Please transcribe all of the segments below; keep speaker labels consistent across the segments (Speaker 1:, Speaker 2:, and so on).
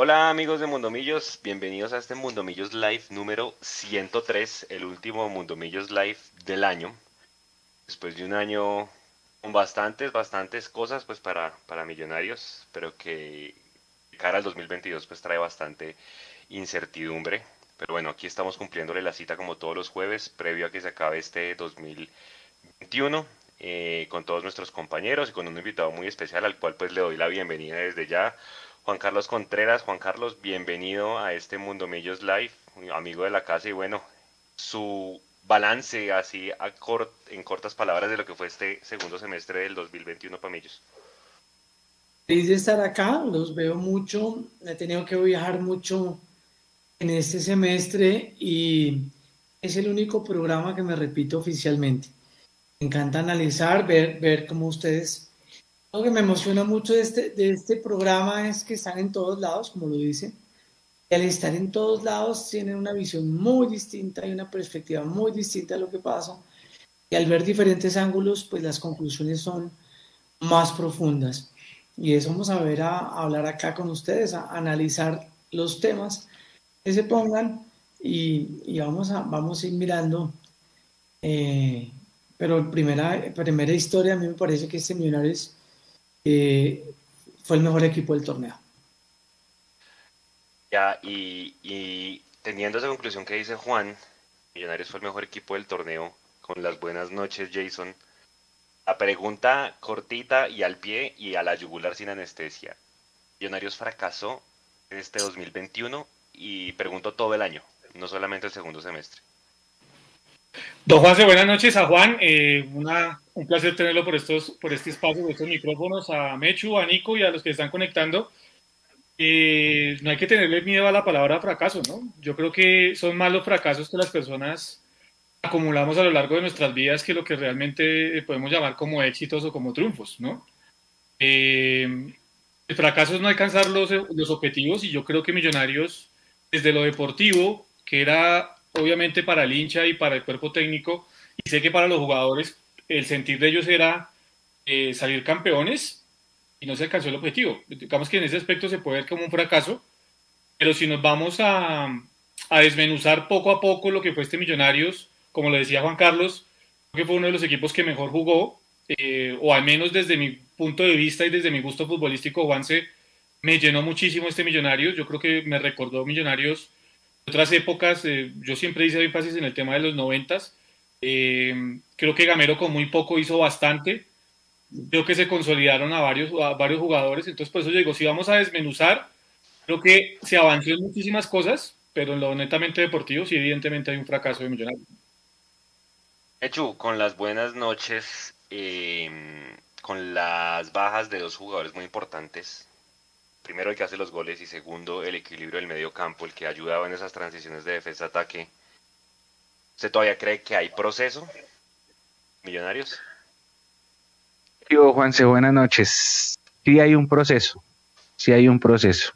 Speaker 1: Hola amigos de Mundomillos, bienvenidos a este Mundomillos Live número 103, el último Mundomillos Live del año. Después de un año con bastantes, bastantes cosas pues para, para millonarios, pero que cara al 2022 pues trae bastante incertidumbre. Pero bueno, aquí estamos cumpliéndole la cita como todos los jueves, previo a que se acabe este 2021, eh, con todos nuestros compañeros y con un invitado muy especial al cual pues le doy la bienvenida desde ya. Juan Carlos Contreras, Juan Carlos, bienvenido a este Mundo Millos Live, amigo de la casa y bueno, su balance así en cortas palabras de lo que fue este segundo semestre del 2021 para Millos.
Speaker 2: Feliz de estar acá, los veo mucho, he tenido que viajar mucho en este semestre y es el único programa que me repito oficialmente. Me encanta analizar, ver, ver cómo ustedes... Lo que me emociona mucho de este, de este programa es que están en todos lados, como lo dice. Y al estar en todos lados tienen una visión muy distinta y una perspectiva muy distinta de lo que pasa. Y al ver diferentes ángulos, pues las conclusiones son más profundas. Y eso vamos a ver, a, a hablar acá con ustedes, a analizar los temas que se pongan y, vamos, a, vamos a ir mirando. Eh, pero primera, primera historia, a mí me parece que este Millonarios eh, fue el mejor equipo del torneo.
Speaker 1: Ya, y, y teniendo esa conclusión que dice Juan, Millonarios fue el mejor equipo del torneo, con las buenas noches, Jason. La pregunta cortita y al pie y a la yugular sin anestesia. Millonarios fracasó en este 2021 y pregunto todo el año, no solamente el segundo semestre.
Speaker 3: Don Juanse, buenas noches a Juan. Eh, un placer tenerlo por, estos, por este espacio, por estos micrófonos, a Mechu, a Nico y a los que están conectando. Eh, no hay que tenerle miedo a la palabra fracaso, ¿no? Yo creo que son más los fracasos que las personas acumulamos a lo largo de nuestras vidas que lo que realmente podemos llamar como éxitos o como triunfos, ¿no? Eh, el fracaso es no alcanzar los, los objetivos y yo creo que Millonarios desde lo deportivo, que era obviamente para el hincha y para el cuerpo técnico, y sé que para los jugadores el sentir de ellos era eh, salir campeones y no se alcanzó el objetivo. Digamos que en ese aspecto se puede ver como un fracaso, pero si nos vamos a, a desmenuzar poco a poco lo que fue este Millonarios, como lo decía Juan Carlos, creo que fue uno de los equipos que mejor jugó, eh, o al menos desde mi punto de vista y desde mi gusto futbolístico, Juanse me llenó muchísimo este Millonarios. Yo creo que me recordó Millonarios otras épocas. Eh, yo siempre hice énfasis en el tema de los noventas. Eh, creo que Gamero con muy poco hizo bastante. Creo que se consolidaron a varios, a varios jugadores. Entonces, por eso digo, si vamos a desmenuzar, creo que se avanzó en muchísimas cosas, pero en lo netamente deportivo sí evidentemente hay un fracaso de Millonarios.
Speaker 1: Hecho, con las buenas noches, eh, con las bajas de dos jugadores muy importantes, primero el que hace los goles y segundo el equilibrio del medio campo, el que ayudaba en esas transiciones de defensa-ataque. ¿Usted todavía cree que hay proceso? Millonarios.
Speaker 4: Yo, Juanse, buenas noches. Sí hay un proceso, sí hay un proceso.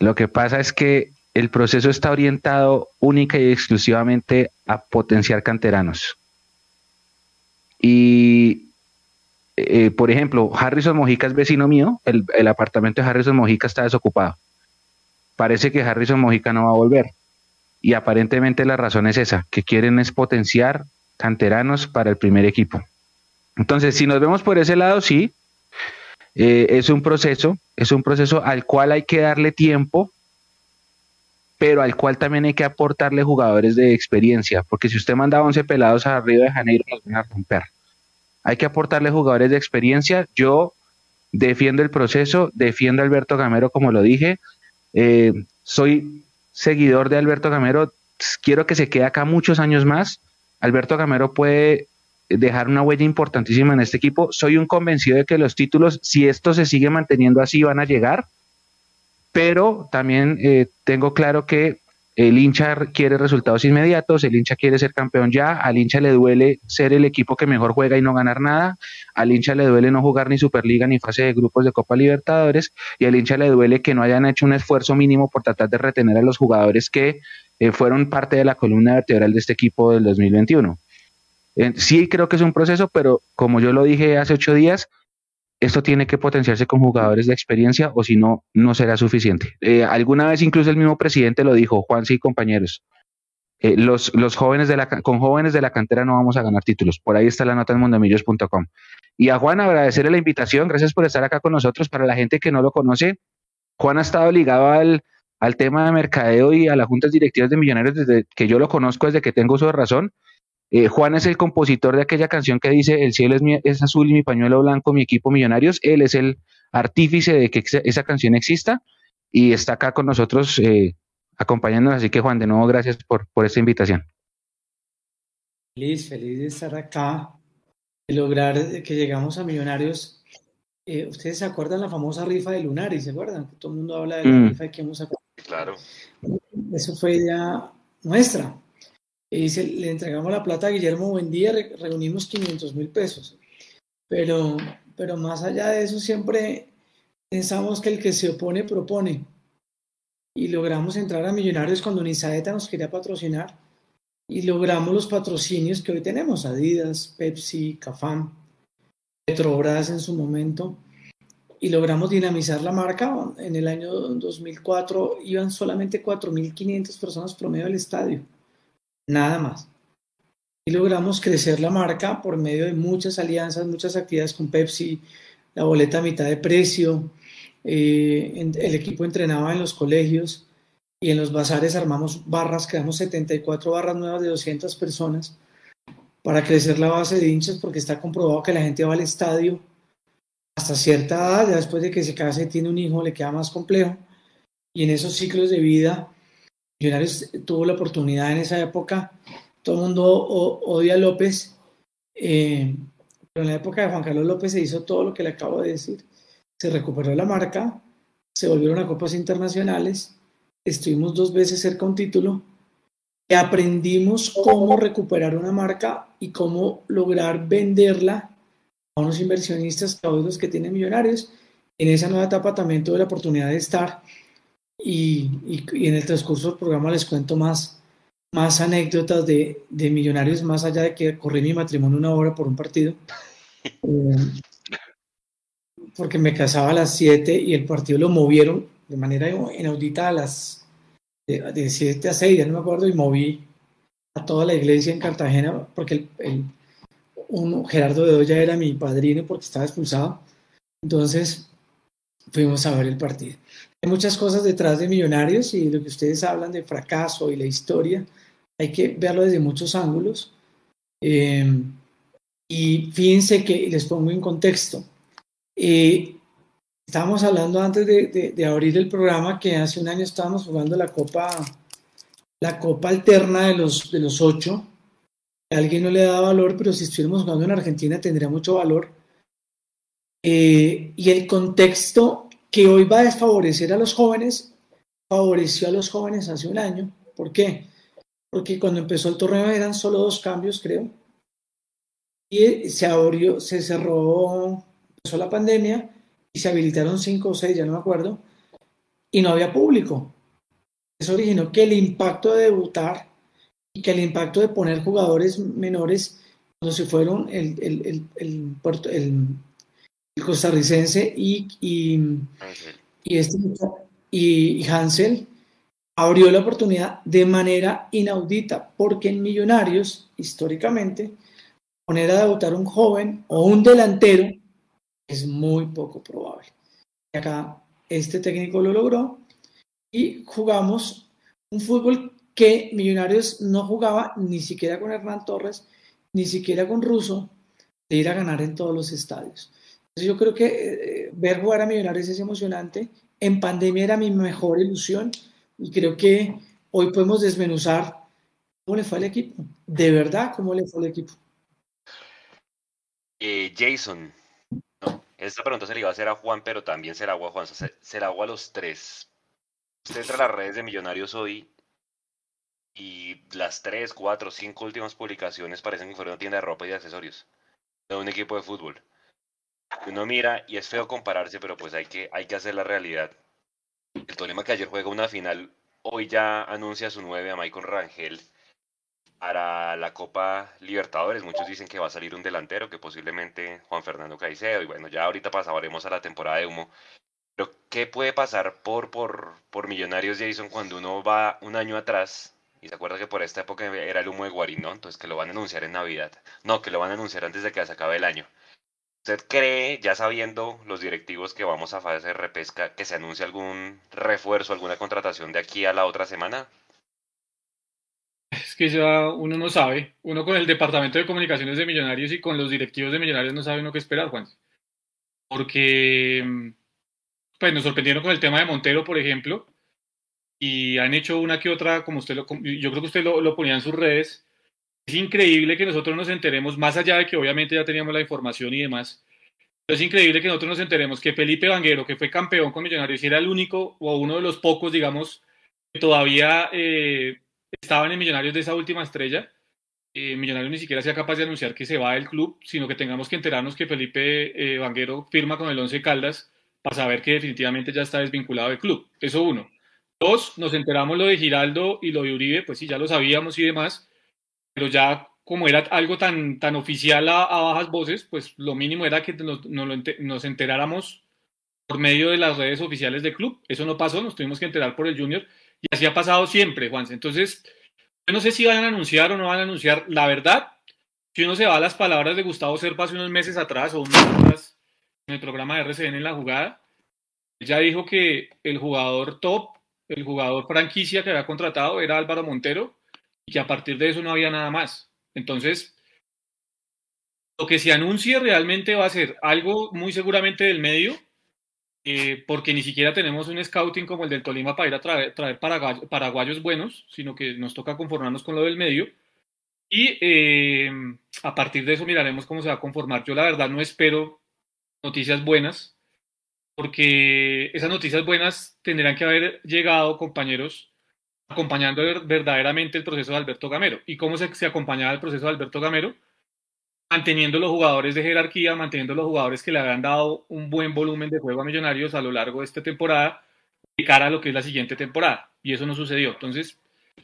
Speaker 4: Lo que pasa es que el proceso está orientado única y exclusivamente a potenciar canteranos. Y eh, por ejemplo, Harrison Mojica es vecino mío, el, apartamento de Harrison Mojica está desocupado. Parece que Harrison Mojica no va a volver. Y aparentemente la razón es esa, que quieren es potenciar canteranos para el primer equipo. Entonces, si nos vemos por ese lado, sí, eh, es un proceso, es un proceso al cual hay que darle tiempo, pero al cual también hay que aportarle jugadores de experiencia, porque si usted manda 11 pelados a Río de Janeiro, nos van a romper. Hay que aportarle jugadores de experiencia. Yo defiendo el proceso, defiendo a Alberto Gamero, como lo dije. Eh, soy seguidor de Alberto Gamero. Quiero que se quede acá muchos años más. Alberto Gamero puede dejar una huella importantísima en este equipo. Soy un convencido de que los títulos, si esto se sigue manteniendo así, van a llegar. Pero también eh, tengo claro que el hincha quiere resultados inmediatos, el hincha quiere ser campeón ya, al hincha le duele ser el equipo que mejor juega y no ganar nada, al hincha le duele no jugar ni Superliga ni fase de grupos de Copa Libertadores y al hincha le duele que no hayan hecho un esfuerzo mínimo por tratar de retener a los jugadores que eh, fueron parte de la columna vertebral de este equipo del 2021. Eh, sí creo que es un proceso, pero como yo lo dije hace ocho días, esto tiene que potenciarse con jugadores de experiencia o si no, no será suficiente. Eh, alguna vez incluso el mismo presidente lo dijo, Juan sí, compañeros. Eh, los, los jóvenes de la, con jóvenes de la cantera no vamos a ganar títulos. Por ahí está la nota en mundomillos.com. Y a Juan agradecerle la invitación, gracias por estar acá con nosotros. Para la gente que no lo conoce, Juan ha estado ligado al, al tema de mercadeo y a las juntas directivas de Millonarios desde que yo lo conozco, desde que tengo su razón. Eh, Juan es el compositor de aquella canción que dice El cielo es, es, azul y mi pañuelo blanco, mi equipo Millonarios. Él es el artífice de que esa canción exista y está acá con nosotros eh, acompañándonos. Así que Juan, de nuevo, gracias por, por esta invitación.
Speaker 2: Feliz, feliz de estar acá, de lograr que llegamos a Millonarios. Eh, ¿Ustedes se acuerdan la famosa rifa de Lunari? ¿Se acuerdan? Todo el mundo habla de la mm. rifa que hemos sacado.
Speaker 1: Claro.
Speaker 2: Eso fue idea nuestra. Y se, le entregamos la plata a Guillermo Buendía, reunimos 500 mil pesos. Pero, pero más allá de eso, siempre pensamos que el que se opone propone y logramos entrar a Millonarios cuando Nisaeta nos quería patrocinar y logramos los patrocinios que hoy tenemos, Adidas, Pepsi, Cafam, Petrobras en su momento, y logramos dinamizar la marca. En el año 2004 iban solamente 4.500 personas promedio al estadio, nada más. Y logramos crecer la marca por medio de muchas alianzas, muchas actividades con Pepsi, la boleta a mitad de precio, eh, el equipo entrenaba en los colegios y en los bazares armamos barras, creamos 74 barras nuevas de 200 personas para crecer la base de hinchas porque está comprobado que la gente va al estadio hasta cierta edad, ya después de que se casa y tiene un hijo le queda más complejo y en esos ciclos de vida Millonarios tuvo la oportunidad en esa época, todo el mundo odia a López, eh, pero en la época de Juan Carlos López se hizo todo lo que le acabo de decir se recuperó la marca, se volvieron a copas internacionales, estuvimos dos veces cerca a un título, y aprendimos cómo recuperar una marca y cómo lograr venderla a unos inversionistas, a los que tienen millonarios. En esa nueva etapa también tuve la oportunidad de estar y, en el transcurso del programa les cuento más, más anécdotas de, de millonarios, más allá de que corrí mi matrimonio una hora por un partido. Eh, porque me casaba a las 7 y el partido lo movieron de manera inaudita a las de, 7 a 6, ya no me acuerdo, y moví a toda la iglesia en Cartagena porque el, un, Gerardo Bedoya era mi padrino porque estaba expulsado. Entonces fuimos a ver el partido. Hay muchas cosas detrás de Millonarios y lo que ustedes hablan de fracaso y la historia, hay que verlo desde muchos ángulos. Eh, y fíjense que les pongo en contexto. Eh, estábamos hablando antes de, abrir el programa que hace un año estábamos jugando la Copa, la Copa Alterna de los, de los ocho. alguien no le da valor, pero si estuviéramos jugando en Argentina tendría mucho valor. Eh, y el contexto que hoy va a desfavorecer a los jóvenes, favoreció a los jóvenes hace un año. ¿Por qué? Porque cuando empezó el torneo eran solo dos cambios, creo. Y se abrió, se cerró empezó la pandemia y se habilitaron cinco o seis, ya no me acuerdo, y no había público. Eso originó que el impacto de debutar y que el impacto de poner jugadores menores, cuando se fueron el, el, el, el costarricense y, y, y, este, y Hansel, abrió la oportunidad de manera inaudita, porque en Millonarios, históricamente, poner a debutar un joven o un delantero es muy poco probable. Acá este técnico lo logró y jugamos un fútbol que Millonarios no jugaba ni siquiera con Hernán Torres, ni siquiera con Russo, de ir a ganar en todos los estadios. Yo creo que eh, ver jugar a Millonarios es emocionante. En pandemia era mi mejor ilusión y creo que hoy podemos desmenuzar cómo le fue al equipo. De verdad, cómo le fue al equipo.
Speaker 1: Eh, Jason, esta pregunta se le iba a hacer a Juan, pero también se la hago a Juan. Se, la hago a los tres. Usted entra a las redes de Millonarios hoy y las tres, cuatro, cinco últimas publicaciones parecen que fueron una tienda de ropa y de accesorios de un equipo de fútbol. Uno mira y es feo compararse, pero pues hay que, hay que hacer la realidad. El Tolima que ayer juega una final, hoy ya anuncia su nueve a Michael Rangel para la Copa Libertadores. Muchos dicen que va a salir un delantero, que posiblemente Juan Fernando Caicedo. Y bueno, ya ahorita pasaremos a la temporada de humo. Pero, ¿qué puede pasar por, por, por Millonarios Jason cuando uno va un año atrás? Y se acuerda que por esta época era el humo de Guarín, ¿no? Entonces que lo van a anunciar en Navidad. No, que lo van a anunciar antes de que se acabe el año. ¿Usted cree, ya sabiendo los directivos que vamos a hacer repesca, que se anuncie algún refuerzo, alguna contratación de aquí a la otra semana?
Speaker 3: Es que ya uno no sabe. Uno con el departamento de comunicaciones de Millonarios y con los directivos de Millonarios no sabe uno qué esperar, Juan. Porque pues nos sorprendieron con el tema de Montero, por ejemplo, y han hecho una que otra, como usted lo, yo creo que usted lo ponía en sus redes, es increíble que nosotros nos enteremos, más allá de que obviamente ya teníamos la información y demás, es increíble que nosotros nos enteremos que Felipe Vanguero, que fue campeón con Millonarios, era el único o uno de los pocos, digamos, que todavía eh, estaban en Millonarios de esa última estrella. Eh, Millonarios ni siquiera sea capaz de anunciar que se va del club, sino que tengamos que enterarnos que Felipe eh, Vanguero firma con el Once Caldas para saber que definitivamente ya está desvinculado del club. Eso uno. Dos, nos enteramos lo de Giraldo y lo de Uribe, pues sí, ya lo sabíamos y demás, pero ya como era algo tan, tan oficial a, bajas voces, pues lo mínimo era que nos, nos, enteráramos por medio de las redes oficiales del club. Eso no pasó, nos tuvimos que enterar por el Junior y así ha pasado siempre, Juan. Entonces, yo no sé si van a anunciar o no van a anunciar. La verdad, si uno se va a las palabras de Gustavo Serpa hace unos meses atrás o unos atrás en el programa de RCN en la jugada, ya dijo que el jugador top, el jugador franquicia que había contratado era Álvaro Montero y que a partir de eso no había nada más. Entonces, lo que se anuncie realmente va a ser algo muy seguramente del medio, eh, porque ni siquiera tenemos un scouting como el del Tolima para ir a traer, paraguayos buenos, sino que nos toca conformarnos con lo del medio. Y eh, a partir de eso miraremos cómo se va a conformar. Yo la verdad no espero noticias buenas, porque esas noticias buenas tendrán que haber llegado, compañeros, acompañando verdaderamente el proceso de Alberto Gamero. ¿Y cómo se, acompañaba el proceso de Alberto Gamero? Manteniendo los jugadores de jerarquía, manteniendo los jugadores que le habían dado un buen volumen de juego a Millonarios a lo largo de esta temporada y cara a lo que es la siguiente temporada. Y eso no sucedió. Entonces,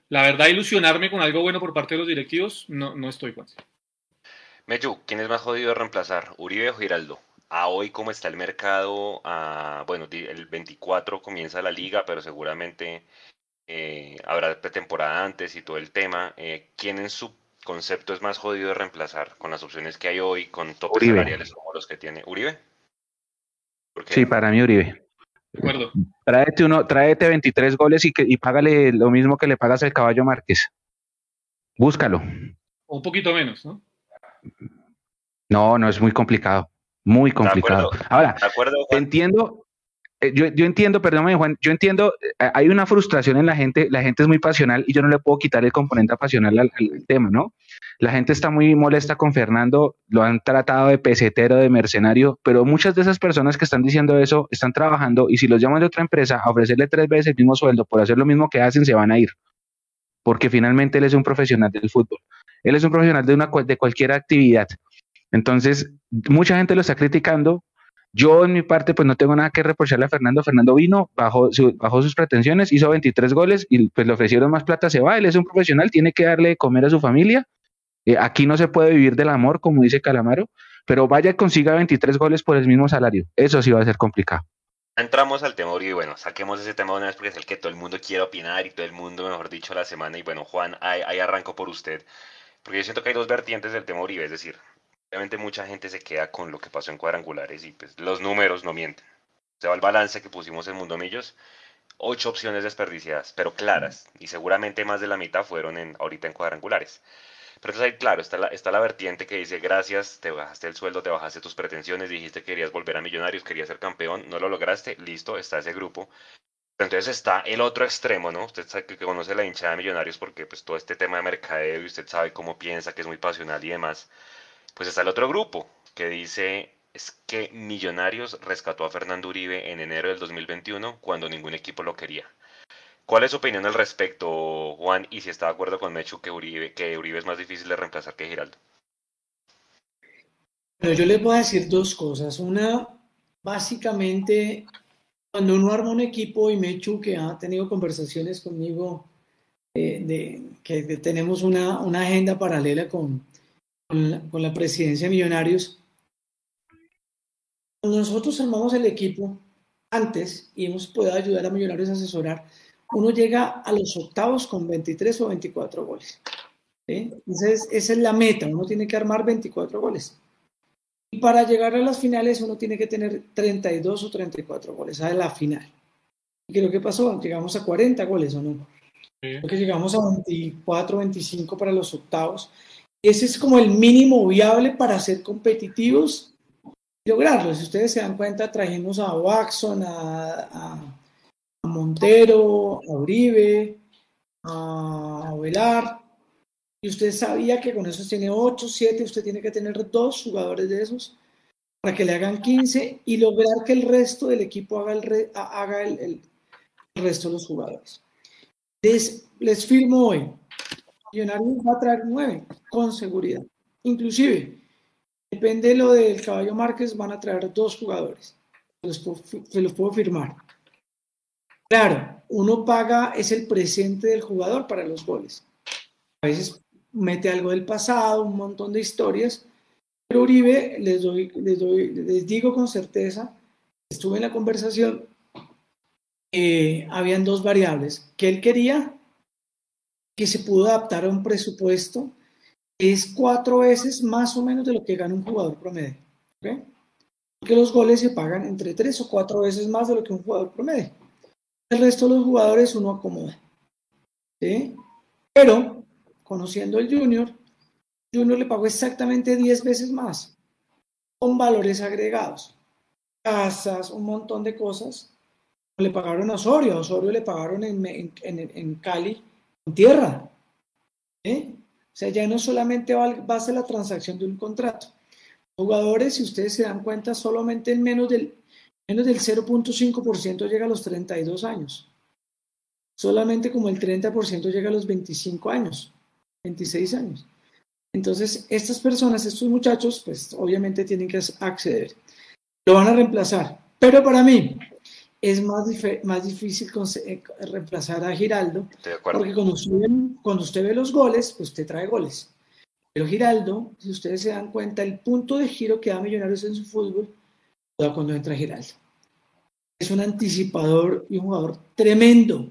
Speaker 3: la verdad, ilusionarme con algo bueno por parte de los directivos, no, no estoy, Juan.
Speaker 1: Mechu, ¿quién es más jodido de reemplazar? ¿Uribe o Giraldo? A hoy, ¿cómo está el mercado? A, bueno, el 24 comienza la liga, pero seguramente eh, habrá pretemporada antes y todo el tema. Eh, ¿Quién en su concepto es más jodido de reemplazar con las opciones que hay hoy, con topes salariales como los que tiene Uribe?
Speaker 4: Sí, para mí Uribe.
Speaker 3: De acuerdo.
Speaker 4: Tráete, uno, tráete 23 goles y, que, y págale lo mismo que le pagas al caballo Márquez. Búscalo.
Speaker 3: O un poquito menos, ¿no?
Speaker 4: No, no es muy complicado. Muy complicado. Ahora, entiendo, yo, yo, entiendo, perdóname Juan, yo entiendo, eh, hay una frustración en la gente, la gente es muy pasional y yo no le puedo quitar el componente pasional al, tema, ¿no? La gente está muy molesta con Fernando, lo han tratado de pesetero, de mercenario, pero muchas de esas personas que están diciendo eso están trabajando y si los llaman de otra empresa a ofrecerle tres veces el mismo sueldo por hacer lo mismo que hacen, se van a ir, porque finalmente él es un profesional del fútbol, él es un profesional de, una, de cualquier actividad. Entonces, mucha gente lo está criticando, yo en mi parte pues no tengo nada que reprocharle a Fernando. Fernando vino, bajó, sus pretensiones, hizo 23 goles y pues le ofrecieron más plata, se va, él es un profesional, tiene que darle de comer a su familia. Eh, aquí no se puede vivir del amor, como dice Calamaro, pero vaya consiga 23 goles por el mismo salario. Eso sí va a ser complicado.
Speaker 1: Entramos al tema y bueno, saquemos ese tema de una vez porque es el que todo el mundo quiere opinar y todo el mundo, mejor dicho, la semana. Y bueno, Juan, ahí, arranco por usted. Porque yo siento que hay dos vertientes del tema es decir, obviamente mucha gente se queda con lo que pasó en cuadrangulares y pues los números no mienten. Se va el balance que pusimos en Mundo Millos, ocho opciones desperdiciadas, pero claras, y seguramente más de la mitad fueron en, ahorita en cuadrangulares. Pero entonces ahí, claro, está la, está la vertiente que dice, gracias, te bajaste el sueldo, te bajaste tus pretensiones, dijiste que querías volver a Millonarios, querías ser campeón, no lo lograste, listo, está ese grupo. Pero entonces está el otro extremo, ¿no? Usted sabe que conoce la hinchada de Millonarios porque pues todo este tema de mercadeo y usted sabe cómo piensa, que es muy pasional y demás. Pues está el otro grupo que dice es que Millonarios rescató a Fernando Uribe en enero del 2021 cuando ningún equipo lo quería. ¿Cuál es su opinión al respecto, Juan? Y si está de acuerdo con Mechu que Uribe, que Uribe es más difícil de reemplazar que Giraldo.
Speaker 2: Pero yo les voy a decir dos cosas. Una, básicamente, cuando uno arma un equipo y Mechu, que ha tenido conversaciones conmigo de, que tenemos una, una agenda paralela con, con, la, con la presidencia de Millonarios. Cuando nosotros armamos el equipo antes y hemos podido ayudar a Millonarios a asesorar, uno llega a los octavos con 23 o 24 goles. Entonces, esa es la meta, uno tiene que armar 24 goles. Y para llegar a las finales uno tiene que tener 32 o 34 goles, a la final. ¿Y qué es lo que pasó? Llegamos a 40 goles o no. Creo que llegamos a 24, 25 para los octavos. Ese es como el mínimo viable para ser competitivos y lograrlo. Si ustedes se dan cuenta, trajimos a Waxon, a, Montero, a Uribe, a Velar, y usted sabía que con esos tiene 8, 7, usted tiene que tener dos jugadores de esos para que le hagan 15 y lograr que el resto del equipo haga el, resto de los jugadores. Les, les firmo hoy, Millonarios va a traer 9 con seguridad. Inclusive, depende de lo del Caballo Márquez, van a traer dos jugadores. Se los puedo firmar. Claro, uno paga, es el presente del jugador para los goles. A veces mete algo del pasado, un montón de historias, pero Uribe, les, doy, les, doy, les digo con certeza, estuve en la conversación, eh, habían dos variables, que él quería que se pudo adaptar a un presupuesto es cuatro veces más o menos de lo que gana un jugador promedio. ¿okay? Porque los goles se pagan entre tres o cuatro veces más de lo que un jugador promedio. El resto de los jugadores uno acomoda. ¿sí? Pero conociendo el Junior, Junior le pagó exactamente 10 veces más, con valores agregados, casas, un montón de cosas. Le pagaron a Osorio, a Osorio le pagaron en, en, en, Cali, en tierra. ¿eh? O sea, ya no solamente va a ser la transacción de un contrato. Jugadores, si ustedes se dan cuenta, solamente en menos del, menos del 0.5% llega a los 32 años. Solamente como el 30% llega a los 25 años. 26 años. Entonces, estas personas, estos muchachos, pues obviamente tienen que acceder. Lo van a reemplazar. Pero para mí es más, más difícil eh, reemplazar a Giraldo, porque cuando usted, ve, cuando usted ve los goles, pues usted trae goles. Pero Giraldo, si ustedes se dan cuenta, el punto de giro que da Millonarios en su fútbol, cuando entra Giraldo. Es un anticipador y un jugador tremendo,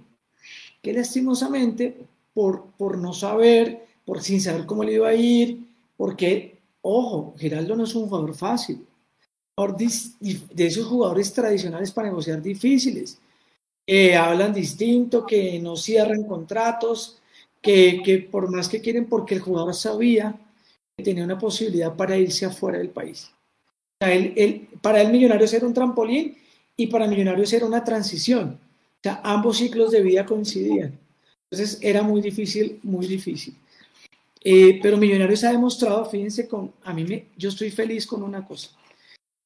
Speaker 2: que lastimosamente por, no saber, por sin saber cómo le iba a ir, porque, ojo, Giraldo no es un jugador fácil, de esos jugadores tradicionales para negociar difíciles, que hablan distinto, que no cierran contratos, que, que, por más que quieren, porque el jugador sabía que tenía una posibilidad para irse afuera del país. para él Millonarios era un trampolín y para Millonarios era una transición. O sea, ambos ciclos de vida coincidían. Entonces era muy difícil, muy difícil. Eh, pero Millonarios ha demostrado, fíjense, con, a mí me, yo estoy feliz con una cosa,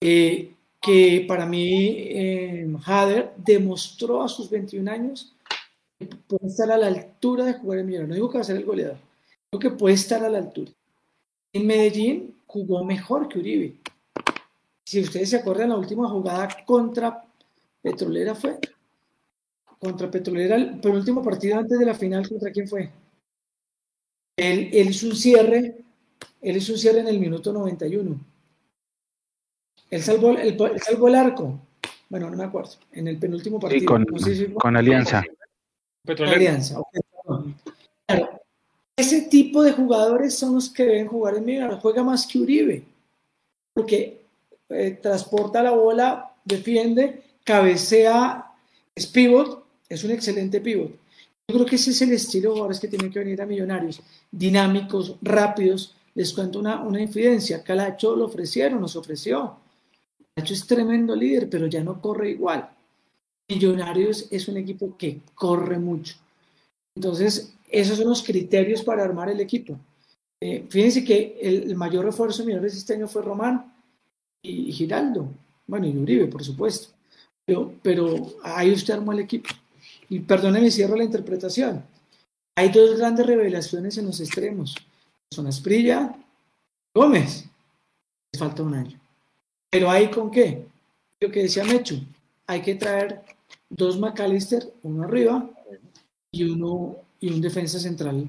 Speaker 2: eh, que para mí eh, Hader demostró a sus 21 años que puede estar a la altura de jugar en Millonarios. No digo que va a ser el goleador, digo que puede estar a la altura. En Medellín jugó mejor que Uribe. Si ustedes se acuerdan, la última jugada contra Petrolera fue contra Petrolera, el penúltimo partido antes de la final, ¿contra quién fue? Él, él hizo un cierre, él hizo un cierre en el minuto 91. Él salvó, el, salvó el arco. Bueno, no me acuerdo. En el penúltimo partido.
Speaker 4: con, con Alianza.
Speaker 2: Alianza. Claro, ese tipo de jugadores son los que deben jugar en Millonarios. Juega más que Uribe. Porque eh, transporta la bola, defiende, cabecea, es pivot es un excelente pivot. Yo creo que ese es el estilo de jugadores que tienen que venir a Millonarios. Dinámicos, rápidos. Les cuento una, una infidencia. Calacho lo ofrecieron, nos ofreció. Calacho es tremendo líder, pero ya no corre igual. Millonarios es un equipo que corre mucho. Entonces, esos son los criterios para armar el equipo. Eh, fíjense que el, mayor refuerzo de Millonarios este año fue Román y, Giraldo. Bueno, y Uribe, por supuesto. Pero, pero ahí usted armó el equipo y perdóneme, cierro la interpretación. Hay dos grandes revelaciones en los extremos. Son Asprilla, Gómez. Les falta un año. Pero hay con qué? Lo que decía Mechu, hay que traer dos McAllister, uno arriba y uno, y un defensa central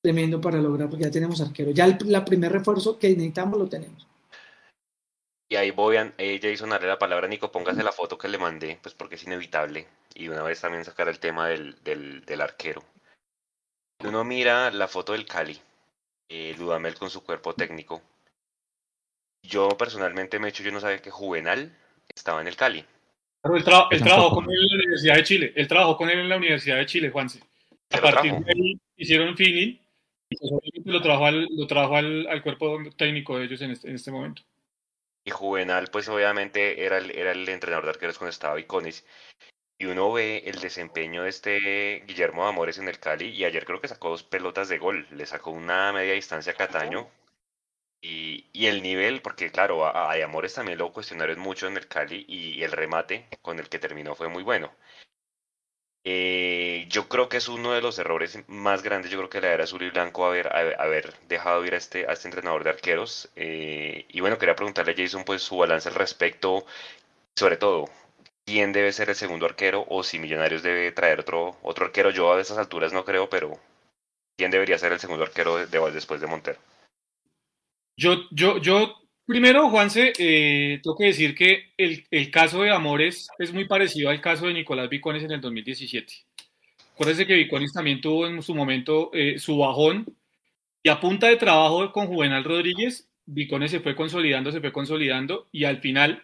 Speaker 2: tremendo para lograr, porque ya tenemos arquero. Ya el primer refuerzo que necesitamos lo tenemos.
Speaker 1: Y ahí voy a eh, Jason darle la palabra Nico, póngase la foto que le mandé, pues porque es inevitable. Y una vez también sacar el tema del, del, del arquero. Uno mira la foto del Cali, eh, Dudamel con su cuerpo técnico. Yo personalmente me he hecho, yo no sabía que Juvenal estaba en el Cali.
Speaker 3: Pero él, trabajó con él en la Universidad de Chile. Él trabajó con él en la Universidad de Chile, Juanse. A partir de ahí hicieron feeling y pues, lo trajo al, lo trajo al, al, cuerpo técnico de ellos en este, en este momento.
Speaker 1: Y Juvenal, pues obviamente era el, era el entrenador de arqueros cuando estaba Iconis. Y uno ve el desempeño de este Guillermo Amores en el Cali y ayer creo que sacó dos pelotas de gol. Le sacó una media distancia a Cataño. Y, el nivel, porque claro, a, a Amores también lo cuestionaron mucho en el Cali y el remate con el que terminó fue muy bueno. Eh, yo creo que es uno de los errores más grandes, yo creo que la era azul y blanco haber, haber dejado ir a este, este entrenador de arqueros. Eh, y bueno, quería preguntarle a Jason pues su balance al respecto, sobre todo, quién debe ser el segundo arquero o si Millonarios debe traer otro, otro arquero. Yo a esas alturas no creo, pero ¿quién debería ser el segundo arquero de, de, después de Montero?
Speaker 3: Yo, yo, yo Primero, Juanse, eh, tengo que decir que el, el, caso de Amores es muy parecido al caso de Nicolás Vicones en el 2017. Acuérdense que Vicones también tuvo en su momento eh, su bajón y a punta de trabajo con Juvenal Rodríguez, Vicones se fue consolidando, se fue consolidando y al final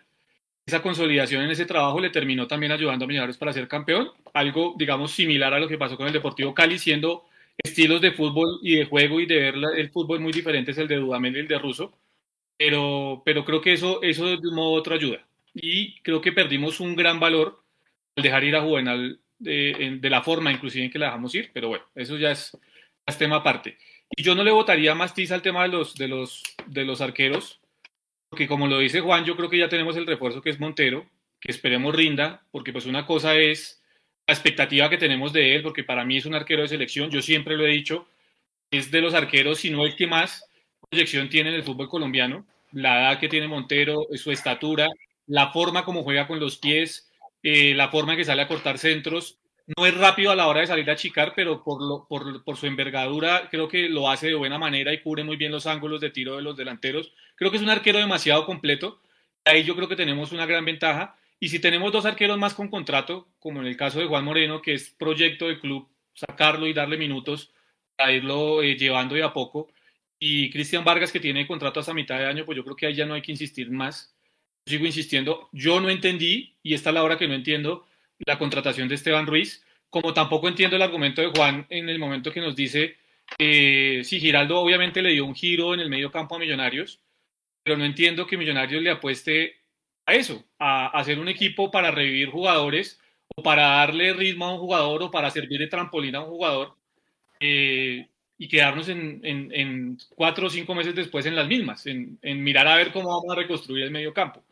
Speaker 3: esa consolidación en ese trabajo le terminó también ayudando a Millonarios para ser campeón. Algo, digamos, similar a lo que pasó con el Deportivo Cali, siendo estilos de fútbol y de juego y de ver el fútbol muy diferentes el de Dudamel y el de Russo pero, pero creo que eso, eso de un modo u otro ayuda. Y creo que perdimos un gran valor al dejar ir a Juvenal de, de la forma inclusive en que la dejamos ir, pero bueno, eso ya es, es tema aparte. Y yo no le votaría más tiza al tema de los, de, los, de los arqueros, porque como lo dice Juan, yo creo que ya tenemos el refuerzo que es Montero, que esperemos rinda, porque pues una cosa es la expectativa que tenemos de él, porque para mí es un arquero de selección, yo siempre lo he dicho, es de los arqueros, si no el que más proyección tiene en el fútbol colombiano, la edad que tiene Montero, su estatura, la forma como juega con los pies, eh, la forma en que sale a cortar centros. No es rápido a la hora de salir a achicar, pero por, su envergadura creo que lo hace de buena manera y cubre muy bien los ángulos de tiro de los delanteros. Creo que es un arquero demasiado completo. Ahí yo creo que tenemos una gran ventaja. Y si tenemos dos arqueros más con contrato, como en el caso de Juan Moreno, que es proyecto del club, sacarlo y darle minutos a irlo eh, llevando de a poco, y Cristian Vargas, que tiene contrato hasta mitad de año, pues yo creo que ahí ya no hay que insistir más. sigo insistiendo, yo no entendí, y esta es la hora que no entiendo, la contratación de Esteban Ruiz, como tampoco entiendo el argumento de Juan en el momento que nos dice, eh, si Giraldo obviamente le dio un giro en el medio campo a Millonarios, pero no entiendo que Millonarios le apueste a eso, a, hacer un equipo para revivir jugadores o para darle ritmo a un jugador o para servir de trampolín a un jugador. Eh, y quedarnos en, en, en, cuatro o cinco meses después en las mismas, en, en, mirar a ver cómo vamos a reconstruir el medio campo.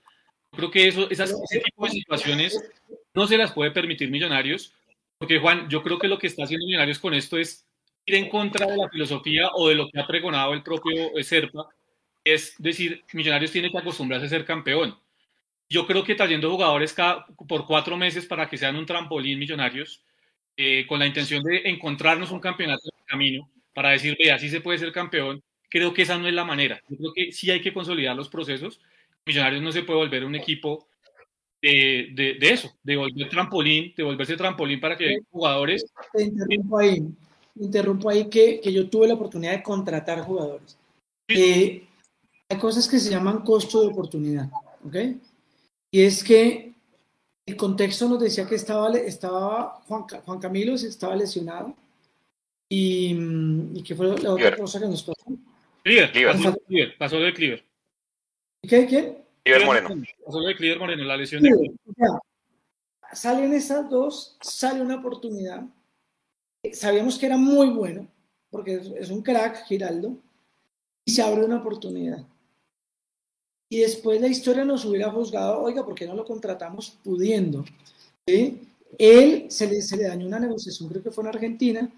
Speaker 3: Creo que eso, esas, ese tipo de situaciones no se las puede permitir Millonarios, porque Juan, yo creo que lo que está haciendo Millonarios con esto es ir en contra de la filosofía o de lo que ha pregonado el propio Serpa, es decir, Millonarios tiene que acostumbrarse a ser campeón. Yo creo que trayendo jugadores cada, por cuatro meses para que sean un trampolín Millonarios, eh, con la intención de encontrarnos un campeonato en el camino, para decir, vea, así se puede ser campeón, creo que esa no es la manera. Yo creo que sí hay que consolidar los procesos. Millonarios no se puede volver un equipo de, de, de eso, de volver trampolín, de volverse trampolín para que jugadores...
Speaker 2: Te interrumpo ahí, interrumpo ahí que, que yo tuve la oportunidad de contratar jugadores. Eh, hay cosas que se llaman costo de oportunidad, ¿ok? Y es que el contexto nos decía que estaba, estaba Juan, Juan Camilo estaba lesionado, y, mm, ¿Y qué fue la otra Cleaver. cosa que nos pasó?
Speaker 3: Cleaver, Cleaver. Cleaver. Pasó de Cleaver.
Speaker 2: ¿Qué? ¿Quién?
Speaker 1: Cleaver Moreno.
Speaker 3: Pasó de Cleaver Moreno, la lesión de
Speaker 2: Salen esas dos, sale una oportunidad. Sabíamos que era muy bueno, porque es un crack, Giraldo, y se abre una oportunidad. Y después la historia nos hubiera juzgado, oiga, ¿por qué no lo contratamos pudiendo? ¿Sí? Él se le, se le dañó una negociación, creo que fue en Argentina,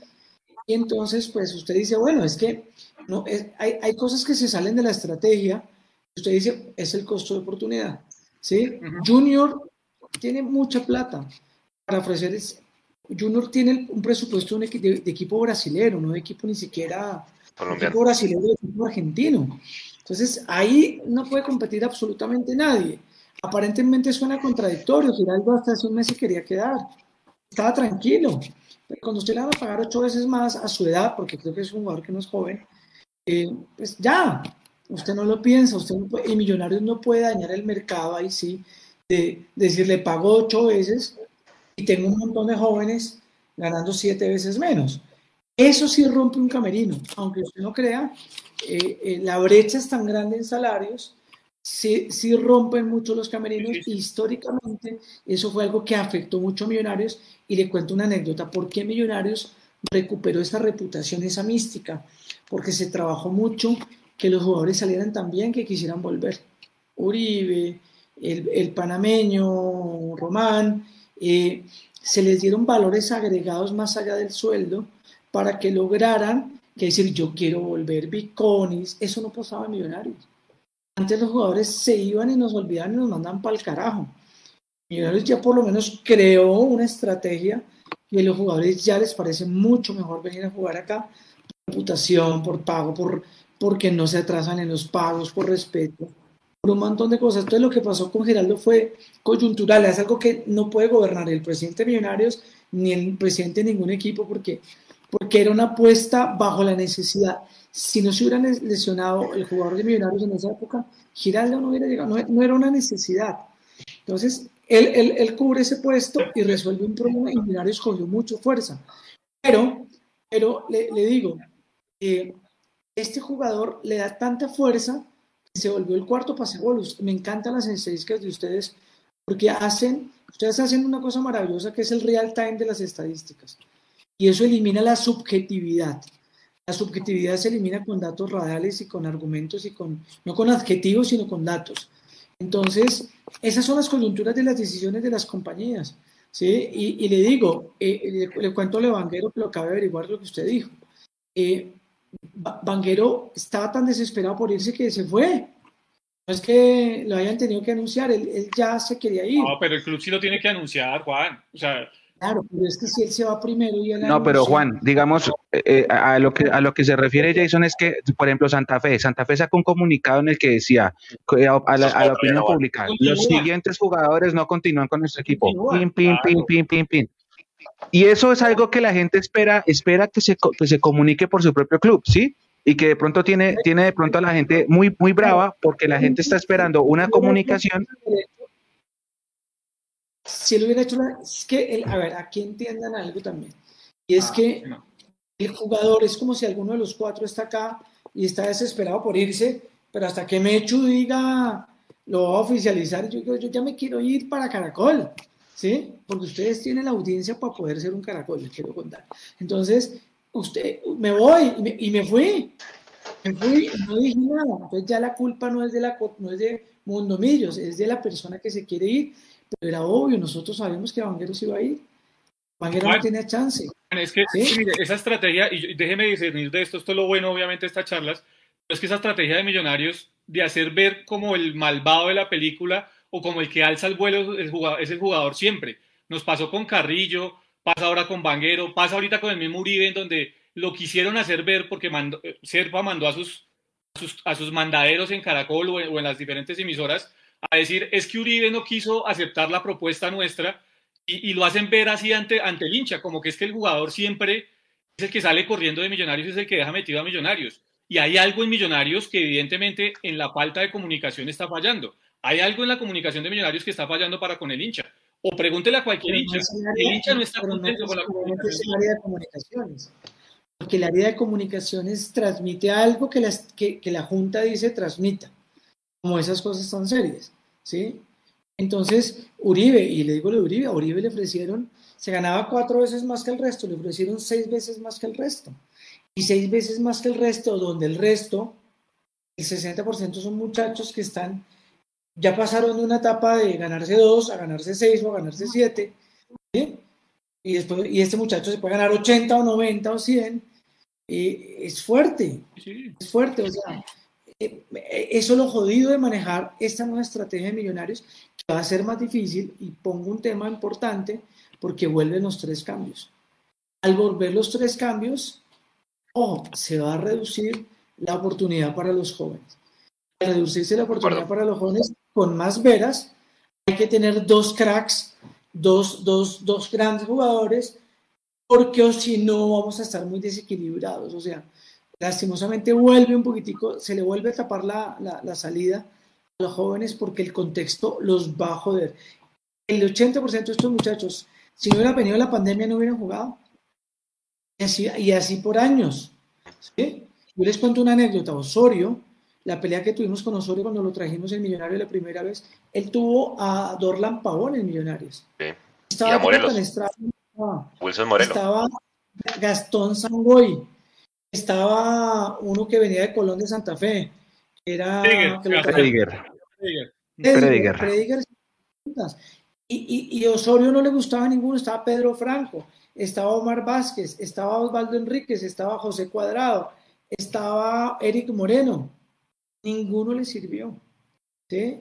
Speaker 2: y entonces, pues usted dice, bueno, es que no, es, hay, hay, cosas que se salen de la estrategia. Usted dice, es el costo de oportunidad. ¿sí? Uh -huh. Junior tiene mucha plata para ofrecer Junior tiene un presupuesto de, de, equipo brasilero, no de equipo ni siquiera
Speaker 1: Colombiano.
Speaker 2: equipo brasileño, de equipo argentino. Entonces, ahí no puede competir absolutamente nadie. Aparentemente suena contradictorio. Giraldo hasta hace un mes se quería quedar. Estaba tranquilo. Pero cuando usted le va a pagar ocho veces más a su edad, porque creo que es un jugador que no es joven, eh, pues ya, usted no lo piensa, usted y Millonarios no puede dañar el mercado ahí sí, de, decirle pago ocho veces y tengo un montón de jóvenes ganando siete veces menos. Eso sí rompe un camerino, aunque usted no crea, eh, eh, la brecha es tan grande en salarios, sí, sí rompen mucho los camerinos. Históricamente, eso fue algo que afectó mucho a Millonarios. Y le cuento una anécdota: ¿por qué Millonarios recuperó esa reputación, esa mística? Porque se trabajó mucho que los jugadores salieran tan bien que quisieran volver. Uribe, el, panameño, Román, eh, se les dieron valores agregados más allá del sueldo para que lograran que decir yo quiero volver Biconis, eso no pasaba en Millonarios. Antes los jugadores se iban y nos olvidaban y nos mandaban para el carajo. Millonarios ya por lo menos creó una estrategia y a los jugadores ya les parece mucho mejor venir a jugar acá por reputación, por pago, por, porque no se atrasan en los pagos, por respeto, por un montón de cosas. Entonces lo que pasó con Geraldo fue coyuntural, es algo que no puede gobernar el presidente de Millonarios ni el presidente de ningún equipo porque, porque era una apuesta bajo la necesidad si no se hubiera lesionado el jugador de Millonarios en esa época, Giraldo no hubiera llegado, no, era una necesidad. Entonces, él, él, cubre ese puesto y resuelve un problema y Millonarios cogió mucha fuerza. Pero, pero le, le digo, eh, este jugador le da tanta fuerza que se volvió el cuarto pase golos. Me encantan las estadísticas de ustedes porque hacen, ustedes hacen una cosa maravillosa que es el real time de las estadísticas. Y eso elimina la subjetividad. La subjetividad se elimina con datos reales y con argumentos y con, no con adjetivos, sino con datos. Entonces, esas son las coyunturas de las decisiones de las compañías. ¿sí? Y, le digo, eh, le, cuento a Vanguero que lo acaba de averiguar lo que usted dijo. Eh, Vanguero estaba tan desesperado por irse que se fue. No es que lo hayan tenido que anunciar, él ya se quería ir.
Speaker 3: No, pero el club sí lo tiene que anunciar, Juan. O sea,
Speaker 2: Claro, pero es que si él se va primero y
Speaker 4: No, pero Juan, digamos, eh, eh, a, lo que, a lo que se refiere Jason es que, por ejemplo, Santa Fe, Santa Fe sacó un comunicado en el que decía a, la, opinión pública, los siguientes jugadores no continúan con nuestro equipo. Pim, pim, pim, pim, pim, pim. Y eso es algo que la gente espera, espera que se, que se comunique por su propio club, ¿sí? Y que de pronto tiene, tiene de pronto a la gente muy, muy brava porque la gente está esperando una comunicación
Speaker 2: si él hubiera hecho la, es que, a ver, aquí entiendan algo también. Y es ah, que el jugador es como si alguno de los cuatro está acá y está desesperado por irse, pero hasta que Mechu diga, lo va a oficializar, yo, yo, yo ya me quiero ir para Caracol, ¿sí? Porque ustedes tienen la audiencia para poder ser un Caracol, les quiero contar. Entonces, usted, me voy y me, y me fui. Me fui y no dije nada. Entonces ya la culpa no es de la no es de Mundo Millos, es de la persona que se quiere ir era obvio, nosotros sabemos que Vanguero se iba a ir. Vanguero no tiene chance.
Speaker 3: Es que esa estrategia, y déjeme discernir de esto, esto es lo bueno obviamente de estas charlas, pero es que esa estrategia de Millonarios de hacer ver como el malvado de la película o como el que alza el vuelo es el jugador siempre. Nos pasó con Carrillo, pasa ahora con Vanguero, pasa ahorita con el mismo Uribe en donde lo quisieron hacer ver porque mandó, eh, Serpa mandó a sus, a sus, mandaderos en Caracol o en las diferentes emisoras a decir es que Uribe no quiso aceptar la propuesta nuestra y, lo hacen ver así ante, ante el hincha, como que es que el jugador siempre es el que sale corriendo de Millonarios, es el que deja metido a Millonarios. Y hay algo en Millonarios que evidentemente en la falta de comunicación está fallando. Hay algo en la comunicación de Millonarios que está fallando para con el hincha. O pregúntele a cualquier hincha. el hincha no está contento con la
Speaker 2: comunicación. Porque el área de comunicaciones transmite algo que, las, que, que la Junta dice transmita como esas cosas tan serias, ¿sí? Entonces, Uribe, y le digo de Uribe, a Uribe le ofrecieron, se ganaba cuatro veces más que el resto, le ofrecieron seis veces más que el resto. Y seis veces más que el resto, donde el resto, el 60% son muchachos que están, ya pasaron de una etapa de ganarse dos a ganarse seis o a ganarse siete, ¿sí? Y, después, y este muchacho se puede ganar 80 o 90 o 100, y es fuerte, es fuerte, o sea, eso lo jodido de manejar esta nueva estrategia de millonarios, que va a ser más difícil, y pongo un tema importante, porque vuelven los tres cambios. Al volver los tres cambios, ojo, se va a reducir la oportunidad para los jóvenes. Al reducirse la oportunidad para los jóvenes con más veras, hay que tener dos cracks, dos, dos, dos grandes jugadores, porque si no vamos a estar muy desequilibrados. O sea, lastimosamente vuelve un poquitico, se le vuelve a tapar la, la, salida a los jóvenes porque el contexto los va a joder. El 80% de estos muchachos, si no hubiera venido la pandemia, no hubieran jugado. Y así, y así por años. ¿sí? Yo les cuento una anécdota. Osorio, la pelea que tuvimos con Osorio cuando lo trajimos el Millonario la primera vez, él tuvo a Dorlan Pavón en Millonarios.
Speaker 1: Sí. Estaba Wilson Morelos.
Speaker 2: Estaba Gastón Sangoy estaba uno que venía de Colón de Santa Fe, era
Speaker 4: Prediger.
Speaker 2: Prediger. Y, y, Osorio no le gustaba ninguno, estaba Pedro Franco, estaba Omar Vázquez, estaba Osvaldo Enríquez, estaba José Cuadrado, estaba Eric Moreno. Ninguno le sirvió. ¿sí?